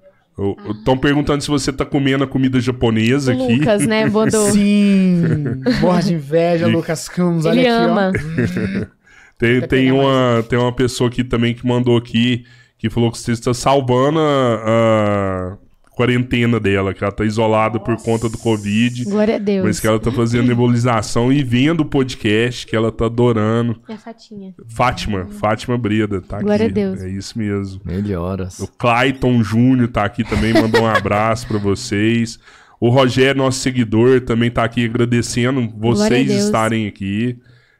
Estão perguntando se você tá comendo a comida japonesa O aqui. Lucas, né, Bodô? Sim! Morra de inveja, E- Lucas Campos. Olha Ele aqui, ama. Tem, Até tem, pegar uma, tem uma pessoa aqui também que mandou aqui, que falou que você está salvando a, a quarentena dela, que ela tá isolada por conta do Covid. Glória a Deus. Mas que ela tá fazendo nebulização e vendo o podcast, que ela tá adorando. Minha fatinha. Fátima, Fátima Breda, tá Glória aqui. a Deus. É isso mesmo. Melhoras. O Clayton Júnior tá aqui também, mandou um abraço pra vocês. O Rogério, nosso seguidor, também tá aqui agradecendo Glória a vocês estarem aqui.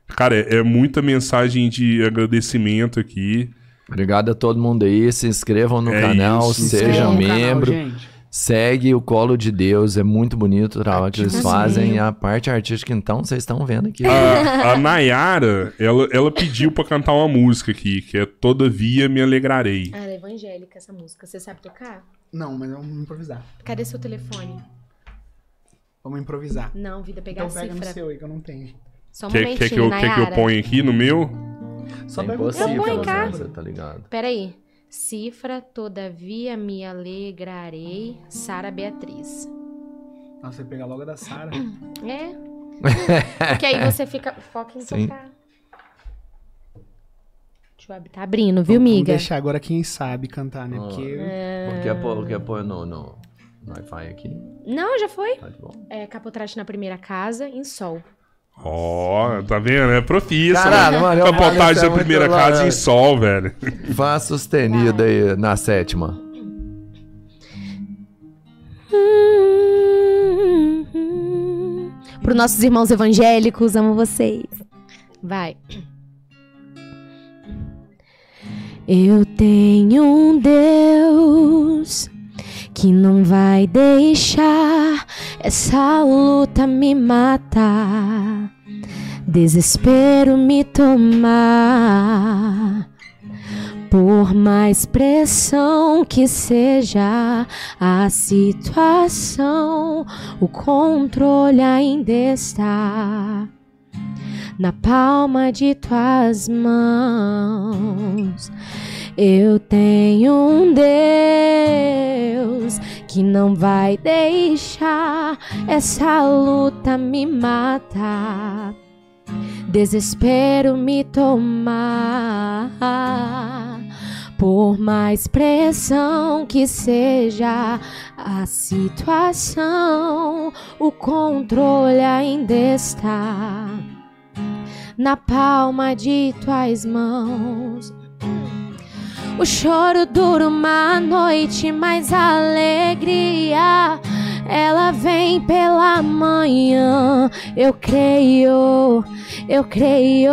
Cara, é, é muita mensagem de agradecimento aqui. Obrigado a todo mundo aí. Se inscrevam no É canal, isso. seja no canal, membro. gente. Segue o Colo de Deus. É muito bonito o trabalho que eles fazem. A parte artística, então, vocês estão vendo aqui. A, a Nayara, ela, ela pediu pra cantar uma música aqui, que é Todavia Me Alegrarei. Ah, ela é evangélica essa música. Você sabe tocar? Não, mas vamos improvisar. Cadê seu telefone? Vamos improvisar. Não, vida, pegar Então a pega no cifra. seu aí que eu não tenho. Só um Quer, momentinho, quer, que eu, quer que eu Nayara. ponha aqui no meu? Só é impossível? Você tá ligado? Peraí. Cifra, todavia me alegrarei. Sara Beatriz. Nossa, você pega logo a da Sara. É? Porque aí você fica. Foca em Sim. tocar. Deixa eu abrir. Tá abrindo, viu, Vamos miga? deixar agora quem sabe cantar, né? Ah. Porque Quer pôr, quer pôr no, no, no Wi-Fi aqui? Não, já foi. Tá de bom. É capotraste na primeira casa, em sol. Ó, tá vendo? É profissa. Caralho, né? mano, Capotagem da primeira casa em sol, velho. Vá sustenido aí na sétima. Para os nossos irmãos evangélicos, amo vocês. Vai. Eu tenho um Deus que não vai deixar essa luta me matar, desespero me tomar. Por mais pressão que seja a situação, o controle ainda está na palma de tuas mãos. Eu tenho um Deus que não vai deixar essa luta me matar desespero me tomar. Por mais pressão que seja a situação, o controle ainda está na palma de tuas mãos. O choro dura uma noite, mas a alegria ela vem pela manhã. Eu creio, eu creio.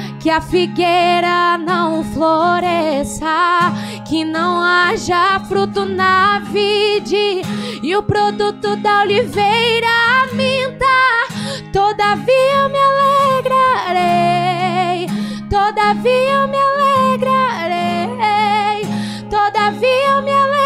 que a figueira não floresça, que não haja fruto na vide e o produto da oliveira minta. Todavia eu me alegrarei, todavia eu me alegrarei, todavia eu me alegrarei.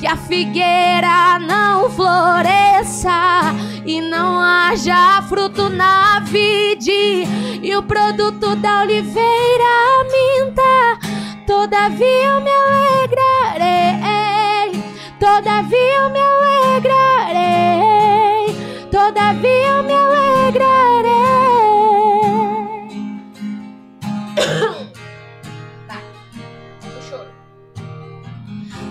Que a figueira não floresça e não haja fruto na vide e o produto da oliveira minta, todavia eu me alegrarei, todavia eu me alegrarei, todavia eu me alegrarei.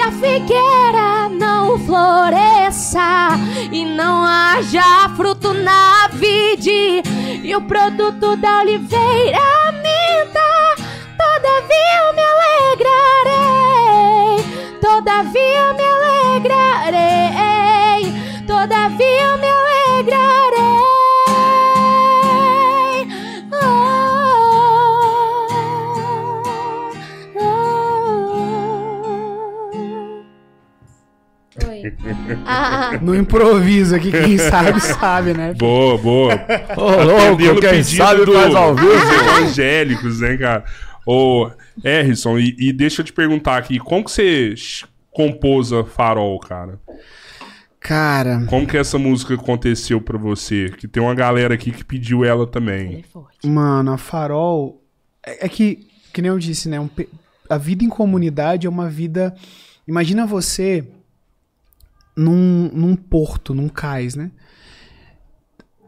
que a figueira não floresça e não haja fruto na vide. E o produto da oliveira minta, todavia eu me alegrarei, todavia eu me alegrarei, No improviso aqui, quem sabe, sabe, né? Boa, boa. Ô, louco, quem sabe do- faz ao vivo. dos evangélicos, né, cara? Ô, Harrison, e, e deixa eu te perguntar aqui, como que você compôs a Farol, cara? Cara, Como que essa música aconteceu pra você? Que tem uma galera aqui que pediu ela é também. forte. mano, a Farol. É, é que, que nem eu disse, né? um a vida em comunidade é uma vida. Imagina você num, num porto, num cais, né?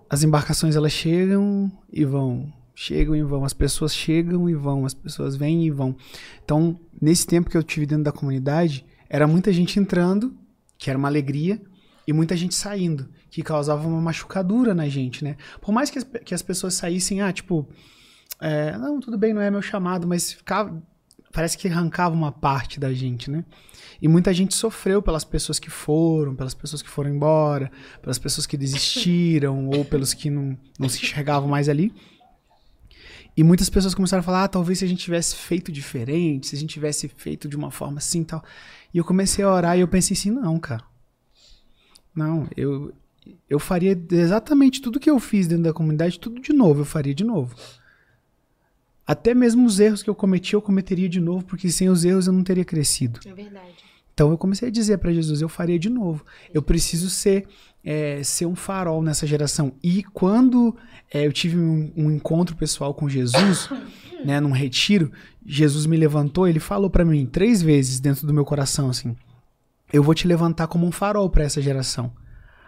As embarcações elas chegam e vão. Chegam e vão. As pessoas chegam e vão. As pessoas vêm e vão. Então, nesse tempo que eu tive dentro da comunidade, era muita gente entrando, que era uma alegria, e muita gente saindo, que causava uma machucadura na gente, né? Por mais que as, que as pessoas saíssem, ah, tipo, é, não, tudo bem, não é meu chamado, mas ficava, parece que arrancava uma parte da gente, né? E muita gente sofreu pelas pessoas que foram, pelas pessoas que foram embora, pelas pessoas que desistiram, ou pelos que não, não se enxergavam mais ali. E muitas pessoas começaram a falar, ah, talvez se a gente tivesse feito diferente, se a gente tivesse feito de uma forma assim e tal. E eu comecei a orar e eu pensei assim, não, cara. Não, eu, eu faria exatamente tudo que eu fiz dentro da comunidade, tudo de novo, eu faria de novo. Até mesmo os erros que eu cometi, eu cometeria de novo, porque sem os erros eu não teria crescido. É verdade. Então eu comecei a dizer para Jesus, eu faria de novo. Eu preciso ser é, ser um farol nessa geração. E quando é, eu tive um, um encontro pessoal com Jesus, né, num retiro, Jesus me levantou, ele falou para mim três vezes dentro do meu coração assim: eu vou te levantar como um farol para essa geração.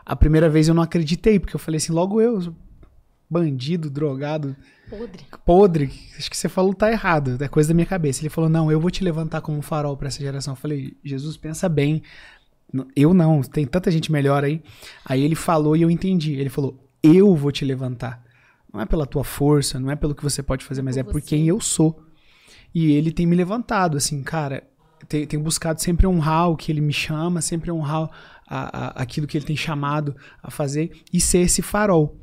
A primeira vez eu não acreditei, porque eu falei assim, logo eu, bandido, drogado, Podre. podre, acho que você falou tá errado, é coisa da minha cabeça. Ele falou: "Não, eu vou te levantar como um farol para essa geração". Eu falei: "Jesus, pensa bem. Eu não, tem tanta gente melhor aí". Aí ele falou e eu entendi. Ele falou: "Eu vou te levantar". Não é pela tua força, não é pelo que você pode fazer, mas Por é por você. quem eu sou. E ele tem me levantado, assim, cara, tem, tem buscado sempre honrar o que ele me chama, sempre honrar a- a- aquilo que ele tem chamado a fazer e ser esse farol.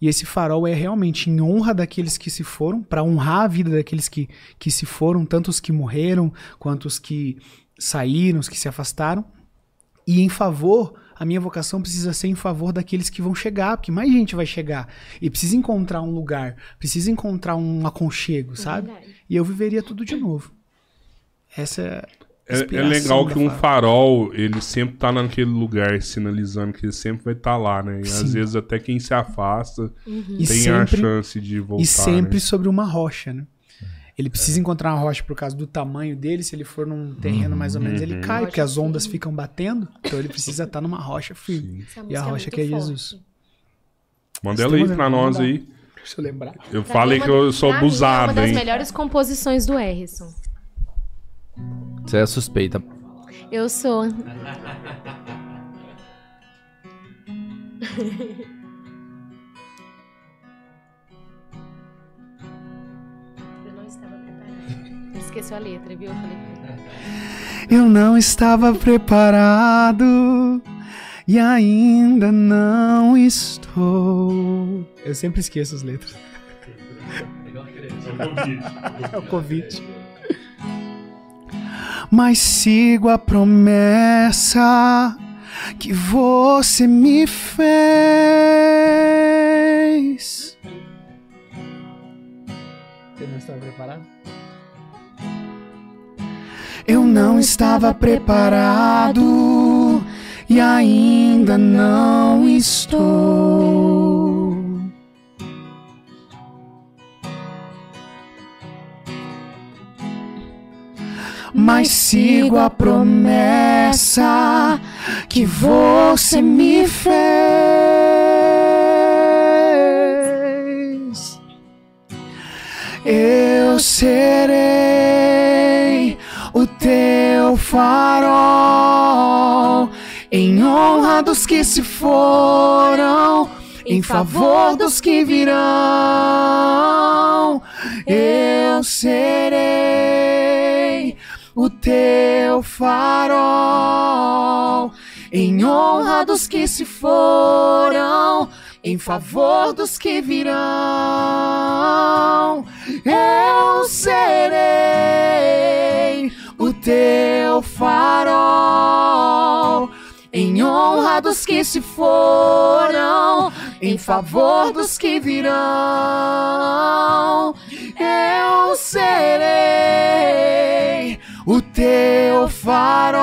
E esse farol é realmente em honra daqueles que se foram, para honrar a vida daqueles que, que se foram, tanto os que morreram, quanto os que saíram, os que se afastaram. E em favor, a minha vocação precisa ser em favor daqueles que vão chegar, porque mais gente vai chegar. E precisa encontrar um lugar, precisa encontrar um aconchego, sabe? verdade. E eu viveria tudo de novo. Essa é. a É, é legal que um Farol. farol, ele sempre tá naquele lugar, sinalizando que ele sempre vai estar lá, né? E às Sim. vezes até quem se afasta E tem a sempre, chance de voltar. e sempre né? sobre uma rocha, né? Ele precisa encontrar uma rocha por causa do tamanho dele. Se ele for num terreno mais ou menos, ele Uhum. cai, porque as ondas firme. ficam batendo. Então ele precisa estar numa rocha firme. E a música rocha muito que é forte. Jesus. Manda ela aí pra nós aí. Deixa eu lembrar. Eu Pra falei mim, que uma- eu sou pra mim, É abusado, uma das hein? melhores composições do Harrison. Você é suspeita. Eu sou. Eu não estava preparada. Esqueceu a letra, viu? Eu falei. Eu não estava preparado e ainda não estou. Eu sempre esqueço as letras. É o convite. Mas sigo a promessa que você me fez. Você não estava preparado? Eu não estava preparado e ainda não estou. Mas sigo a promessa que você me fez. Eu serei o teu farol em honra dos que se foram, em favor dos que virão. Eu serei o teu farol em honra dos que se foram, em favor dos que virão. Eu serei o teu farol em honra dos que se foram, em favor dos que virão. Eu serei teu farol,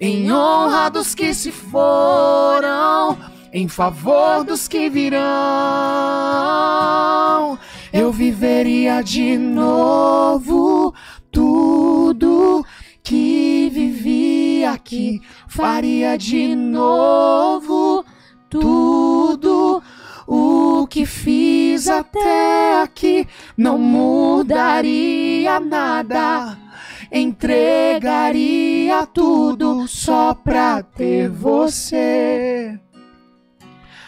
em honra dos que se foram, em favor dos que virão. Eu viveria de novo tudo que vivi aqui, faria de novo tudo o que fiz até aqui, não mudaria nada. Entregaria tudo só pra ter você.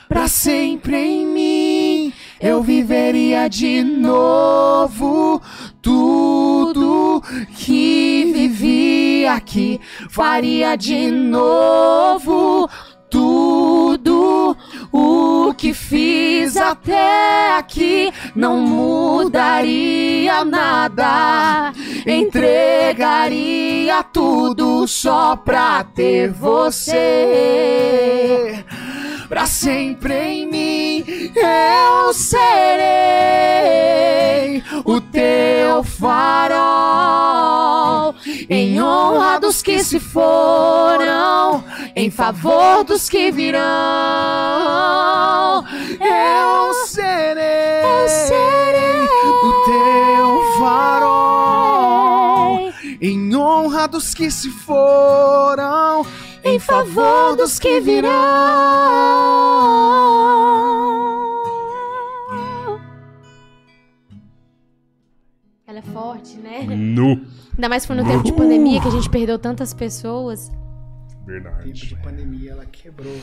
Pra sempre em mim, eu viveria de novo tudo que vivi aqui, faria de novo tudo o que fiz até aqui, não mudaria nada. Entregaria tudo só pra ter você. Pra sempre em mim eu serei o teu farol, em honra dos que se foram, em favor dos que virão. Eu serei, Eu serei o teu farol, em honra dos que se foram, em favor dos que virão. Ela é forte, né? Nu. Ainda mais foi no tempo de pandemia que a gente perdeu tantas pessoas. tempo Verdade. de pandemia ela quebrou.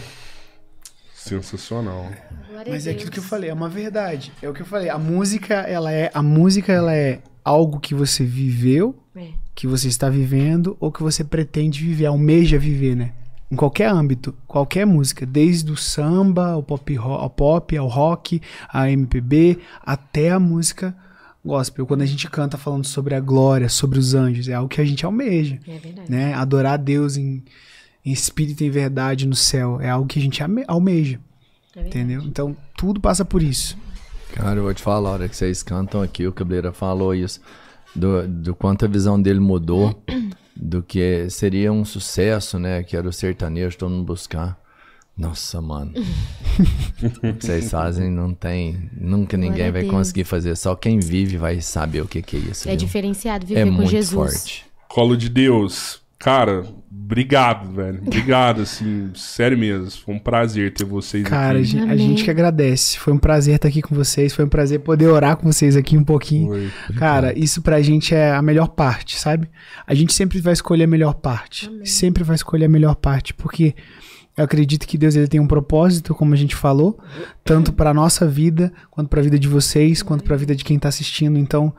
Sensacional. Glória Mas é aquilo que eu falei, é uma verdade. É o que eu falei. A música, ela é, a música, ela é algo que você viveu, É. que você está vivendo ou que você pretende viver, almeja viver, né? Em qualquer âmbito, qualquer música, desde o samba, ao pop, ao pop, ao rock, a MPB, até a música gospel. Quando a gente canta falando sobre a glória, sobre os anjos, é algo que a gente almeja, É verdade. né? Adorar a Deus em, em espírito e em verdade no céu, é algo que a gente almeja, É entendeu? Então, tudo passa por isso. Cara, eu vou te falar, a hora que vocês cantam aqui, o Cabeleira falou isso, do, do quanto a visão dele mudou, do que seria um sucesso, né? Que era o sertanejo, todo mundo buscar. Nossa, mano. o que vocês fazem não tem. Nunca ninguém vai conseguir fazer. Só quem vive vai saber o que, que é isso. É viu? diferenciado viver É com muito Jesus. forte. Colo de Deus. Cara, obrigado, velho. Obrigado, assim, sério mesmo. Foi um prazer ter vocês Cara, a aqui. gente, a Amém. gente que agradece. Foi um prazer estar aqui com vocês. Foi um prazer poder orar com vocês aqui um pouquinho. Foi. Cara, isso pra gente é a melhor parte, sabe? A gente sempre vai escolher a melhor parte. Sempre vai escolher a melhor parte, porque eu acredito que Deus ele tem um propósito, como a gente falou, tanto pra nossa vida, quanto pra vida de vocês, quanto pra vida de quem tá assistindo. Então,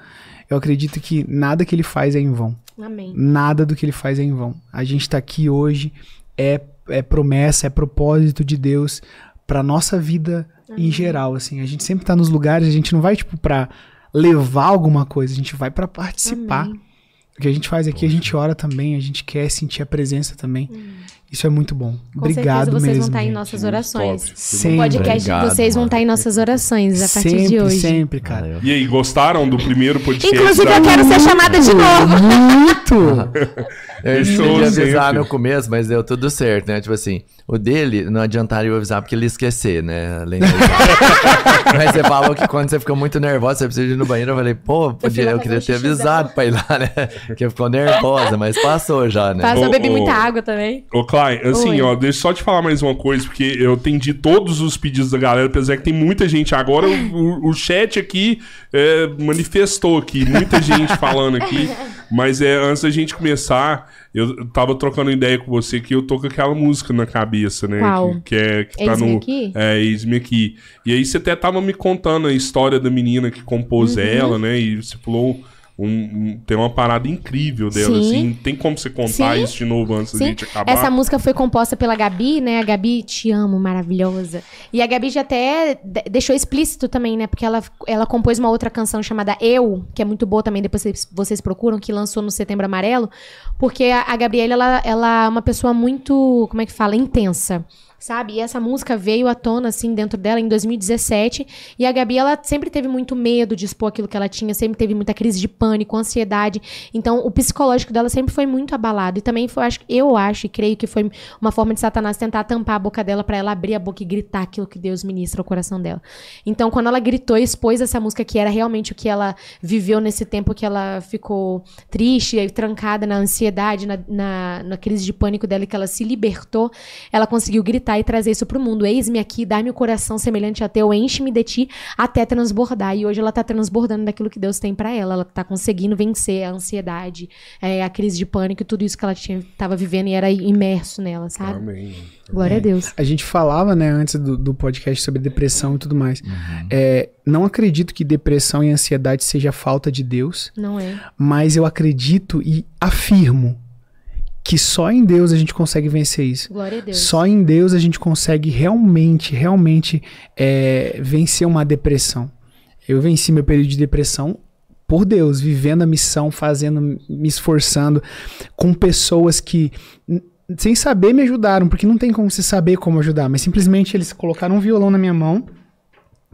eu acredito que nada que ele faz é em vão. Amém. Nada do que ele faz é em vão. A gente tá aqui hoje é, é promessa, é propósito de Deus pra nossa vida em geral, assim. A gente sempre tá nos lugares, a gente não vai tipo pra levar alguma coisa, a gente vai pra participar. Amém. O que a gente faz aqui, a gente ora também, a gente quer sentir a presença também. Isso é muito bom. Com Obrigado certeza vocês mesmo. vão estar em nossas orações. top. O Sempre, podcast Obrigado, de vocês vão estar em nossas orações a partir sempre, de hoje. sempre, cara. Valeu. E aí, gostaram do primeiro podcast? Inclusive, da- eu quero ser chamada de novo. Muito! Eu esqueci Fechou de avisar no começo, mas deu tudo certo, né? Tipo assim, o dele não adiantaria eu avisar porque ele ia esquecer, né? Além mas você falou que quando você ficou muito nervosa, você precisa ir no banheiro. Eu falei, pô, podia, eu queria ter avisado pra ir lá, né? Porque ficou nervosa, mas passou já, né? Passou, eu bebi muita água também. Ô, Clay, assim, Oi. ó, deixa eu só te falar mais uma coisa, porque eu atendi todos os pedidos da galera, apesar que tem muita gente. Agora o, o- chat aqui é, manifestou aqui, muita gente falando aqui. Mas é, antes da gente começar, eu tava trocando ideia com você que eu tô com aquela música na cabeça, né? Qual? Que, que é que tá no. aqui? É, Eis-me aqui. E aí você até tava me contando a história da menina que compôs Uhum. ela, né? E você falou. Um- um- tem uma parada incrível dela, Sim. assim. Tem como você contar Sim. isso de novo antes da Sim, gente acabar? essa música foi composta pela Gabi, né? A Gabi, te amo, maravilhosa. E a Gabi já até de- deixou explícito também, né? Porque ela, ela compôs uma outra canção chamada Eu, que é muito boa também, depois vocês, vocês procuram, que lançou no Setembro Amarelo. Porque a, a Gabriela, ela, ela é uma pessoa muito, como é que fala? Intensa. Sabe? E essa música veio à tona, assim, dentro dela em 2017. E a Gabi, ela sempre teve muito medo de expor aquilo que ela tinha, sempre teve muita crise de pânico, ansiedade. Então, o psicológico dela sempre foi muito abalado. E também foi, acho, eu acho e creio que foi uma forma de Satanás tentar tampar a boca dela pra ela abrir a boca e gritar aquilo que Deus ministra ao coração dela. Então, quando ela gritou e expôs essa música, que era realmente o que ela viveu nesse tempo que ela ficou triste e trancada na ansiedade, na, na, na crise de pânico dela, que ela se libertou, ela conseguiu gritar e trazer isso pro mundo. Eis-me aqui, dá-me o coração semelhante a teu, enche-me de ti até transbordar. E hoje ela tá transbordando daquilo que Deus tem pra ela. Ela tá conseguindo vencer a ansiedade, é, a crise de pânico e tudo isso que ela tinha, tava vivendo e era imerso nela, sabe? Amém. Glória a Deus. A gente falava, né, antes do, do podcast sobre depressão e tudo mais. É, não acredito que depressão e ansiedade seja falta de Deus, Não é? mas eu acredito e afirmo que só em Deus a gente consegue vencer isso. Glória a Deus. Só em Deus a gente consegue realmente, realmente é, vencer uma depressão. Eu venci meu período de depressão por Deus, vivendo a missão, fazendo, me esforçando com pessoas que sem saber me ajudaram, porque não tem como você saber como ajudar, mas simplesmente eles colocaram um violão na minha mão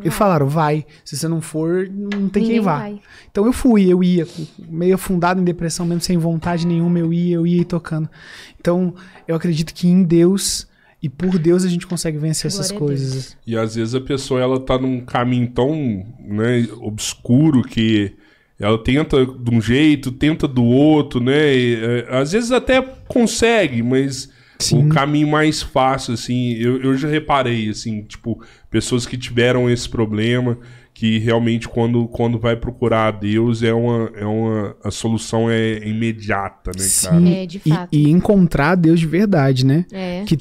e falaram: vai, se você não for, não tem quem Ninguém vá. vai. Então eu fui, eu ia, meio afundado em depressão, mesmo sem vontade nenhuma, eu ia, eu ia tocando. Então eu acredito que em Deus e por Deus a gente consegue vencer essas Glória Deus. coisas. E às vezes a pessoa ela tá num caminho tão né, obscuro que ela tenta de um jeito, tenta do outro, né? E, é, às vezes até consegue, mas Sim. o caminho mais fácil, assim, eu, eu já reparei, assim, tipo, pessoas que tiveram esse problema, que realmente quando, quando vai procurar a Deus é uma, é uma a solução é imediata, né, cara? Sim, É, de e- fato. E, encontrar Deus de verdade, né? É. Que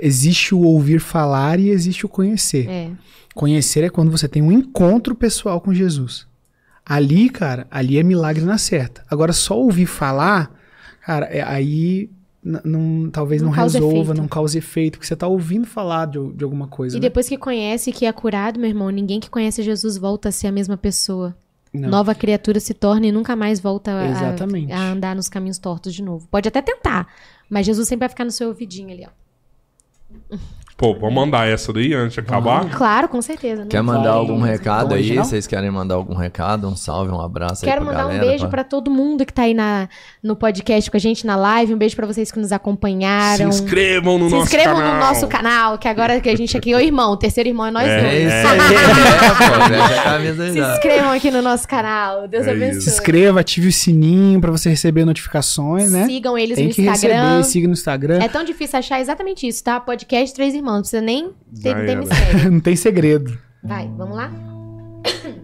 existe o ouvir falar e existe o conhecer. É. Conhecer é quando você tem um encontro pessoal com Jesus. Ali, cara, ali é milagre na certa. Agora, só ouvir falar, cara, é- aí não, talvez Não não, resolva, efeito. não cause efeito, porque você tá ouvindo falar de, de alguma coisa. E né? depois que conhece, que é curado, meu irmão, ninguém que conhece Jesus volta a ser a mesma pessoa. Não. Nova criatura se torna e nunca mais volta a- Exatamente. a, andar nos caminhos tortos de novo. Pode até tentar, mas Jesus sempre vai ficar no seu ouvidinho ali, ó. Pô, vamos mandar essa daí antes de acabar? Claro, com certeza. não Quer mandar Vai, algum recado aí? Vocês querem mandar algum recado? Um salve, um abraço Quero aí pra mandar um galera, beijo pra- pra todo mundo que tá aí na, no podcast com a gente na live. Um beijo pra vocês que nos Se acompanharam. inscrevam no Se nosso inscrevam canal. no nosso canal, que agora que a gente aqui é o irmão, o terceiro irmão é nós É, dois. É isso aí, é, pô, aí Se inscrevam aqui no nosso canal. Deus É abençoe. Se inscreva, ative o sininho pra você receber notificações, né? Sigam eles Tem no que Instagram. receber, siga no Instagram. É tão difícil achar exatamente isso, tá? Podcast Três Irmãos. Não precisa nem ter, Já ter mistério. Não tem segredo. Vai, vamos lá?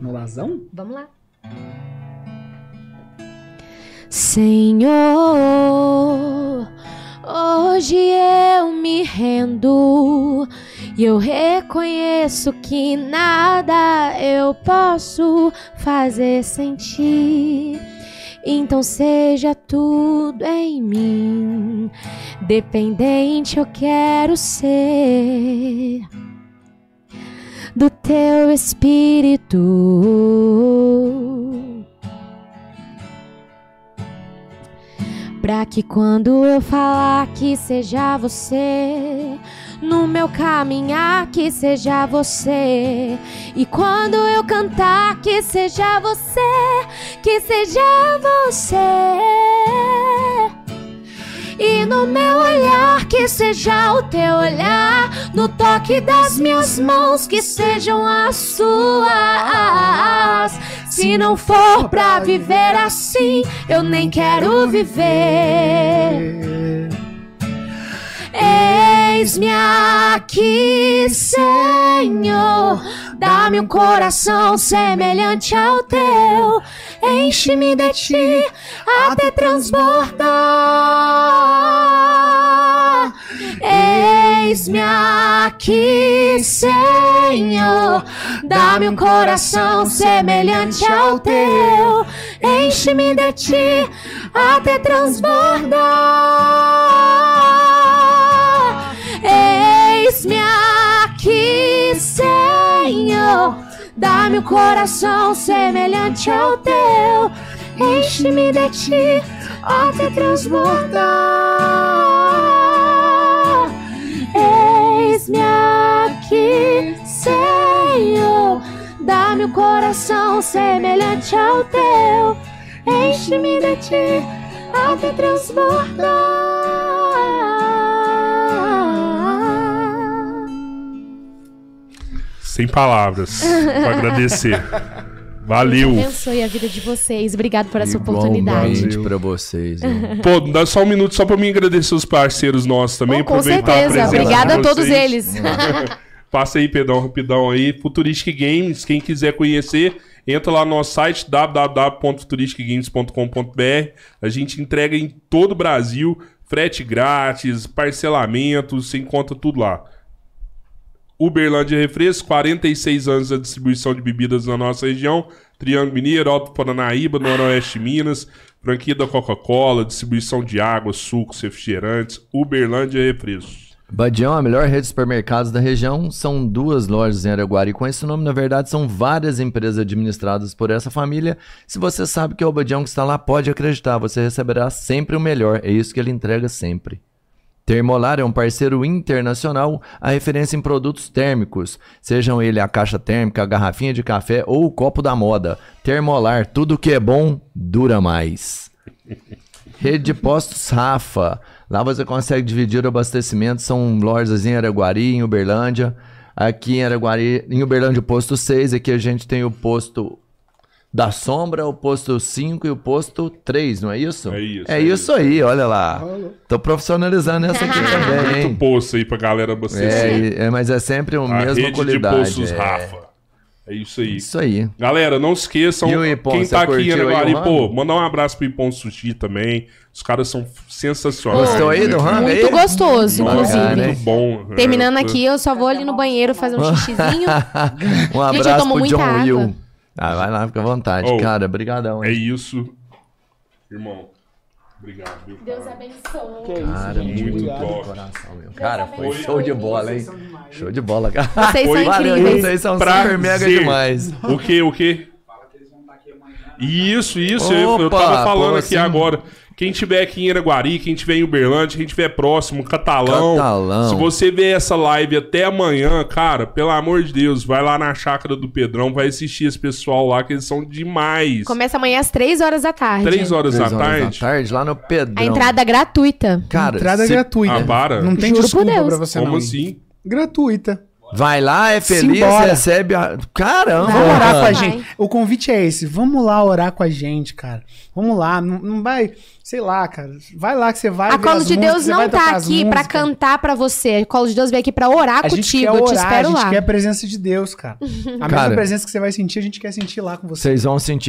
No Lazão? Vamos lá. Senhor, hoje eu me rendo e eu reconheço que nada eu posso fazer sem ti. Então seja tudo em mim, dependente eu quero ser do teu espírito. Pra que quando eu falar que seja você, no meu caminhar que seja você, e quando eu cantar que seja você, que seja você. E no meu olhar que seja o teu olhar, no toque das minhas mãos que sejam as suas. Se não for pra viver assim, eu nem quero viver. Eis-me aqui, Senhor. Dá-me um coração semelhante ao teu. Enche-me de ti até transbordar. Eis-me aqui, Senhor. Dá-me um coração semelhante ao teu. Enche-me de ti até transbordar. Eis-me aqui, Senhor. Dá-me um coração semelhante ao teu. Enche-me de ti até transbordar. Eis-me aqui, Senhor. Dá-me um coração semelhante ao teu. Enche-me de ti até transbordar. Sem palavras pra agradecer. Valeu. Deus abençoe a vida de vocês. Obrigado por essa oportunidade. Pra vocês. irmão. Pô, dá só um minuto só pra mim agradecer os parceiros nossos também. Oh, com certeza. Obrigada a de todos eles. Passa aí, Pedão, rapidão aí. Futuristic Games, quem quiser conhecer, entra lá no nosso site www.futuristicgames.com.br. A gente entrega em todo o Brasil, frete grátis, parcelamento, você encontra tudo lá. Uberlândia Refresco, 46 anos da distribuição de bebidas na nossa região. Triângulo Mineiro, Alto Paranaíba, Noroeste Minas. Franquia da Coca-Cola, distribuição de água, sucos, refrigerantes. Uberlândia Refresco. Badião, a melhor rede de supermercados da região, são duas lojas em Araguari. Com esse nome, na verdade, são várias empresas administradas por essa família. Se você sabe que é o Badião que está lá, pode acreditar, você receberá sempre o melhor. É isso que ele entrega sempre. Termolar é um parceiro internacional, a referência em produtos térmicos, sejam ele a caixa térmica, a garrafinha de café ou o copo da moda. Termolar, tudo que é bom dura mais. Rede de postos Rafa. Lá você consegue dividir o abastecimento. São lojas em Araguari, em Uberlândia. Aqui em Araguari, em Uberlândia, o posto 6. Aqui a gente tem o posto da Sombra, o posto 5 e o posto 3, não é isso? É isso, É, é isso aí, olha lá. Tô profissionalizando essa aqui também, Muito hein? poço aí pra galera abastecer. É, e- é, mas é sempre a a mesma rede qualidade. de poços é. Rafa. É isso aí. Isso aí. Galera, não esqueçam. E o Ipon, quem você tá aqui em Araguari, o pô, mandar um abraço pro Ipon Sushi também. Os caras são sensacionais. Gostou aí do rango aí? Muito gostoso, Nossa, inclusive. Bacana, muito bom. Terminando É, aqui, eu só vou ali no banheiro fazer um xixizinho. um eu abraço tomo pro muita John água. Will. Ah, vai lá, fica à vontade. Oh, Cara, brigadão, É hein? isso. Irmão, obrigado. Viu, Deus abençoe. Cara, Muito muito top. do coração, meu. Cara, foi show de bola, hein? Show de bola, cara. Vocês são Foi- Valeu, incríveis. vocês são Prazer. super mega demais. O que, o que? Isso, isso. eu, eu Opa, tava falando pô, aqui assim- agora. Quem tiver aqui em Araguari, quem tiver em Uberlândia, quem tiver próximo, Catalão. Catalão. Se você ver essa live até amanhã, cara, pelo amor de Deus, vai lá na chácara do Pedrão, vai assistir esse pessoal lá, que eles são demais. Começa amanhã às 3 horas da tarde. Três horas Três da horas tarde. da tarde, lá no Pedrão. A entrada é gratuita. Cara, Entrada cê gratuita. Ah, para. Não tem Juro por desculpa Deus. pra você Como não ir. assim? Gratuita. Vai lá, é feliz, Simbora. recebe a... Caramba! Vamos orar com a Vai. gente. O convite é esse. Vamos lá orar com a gente, cara. Vamos lá. Não, não vai, sei lá, cara. Vai lá que você vai A ver Colo as de Deus não tá aqui pra músicas. cantar pra você. A Colo de Deus veio aqui pra orar A gente contigo. quer Eu te orar, a espero gente lá. quer a presença de Deus, cara. A Cara, mesma presença que você vai sentir, a gente quer sentir lá com você. Vocês vão sentir.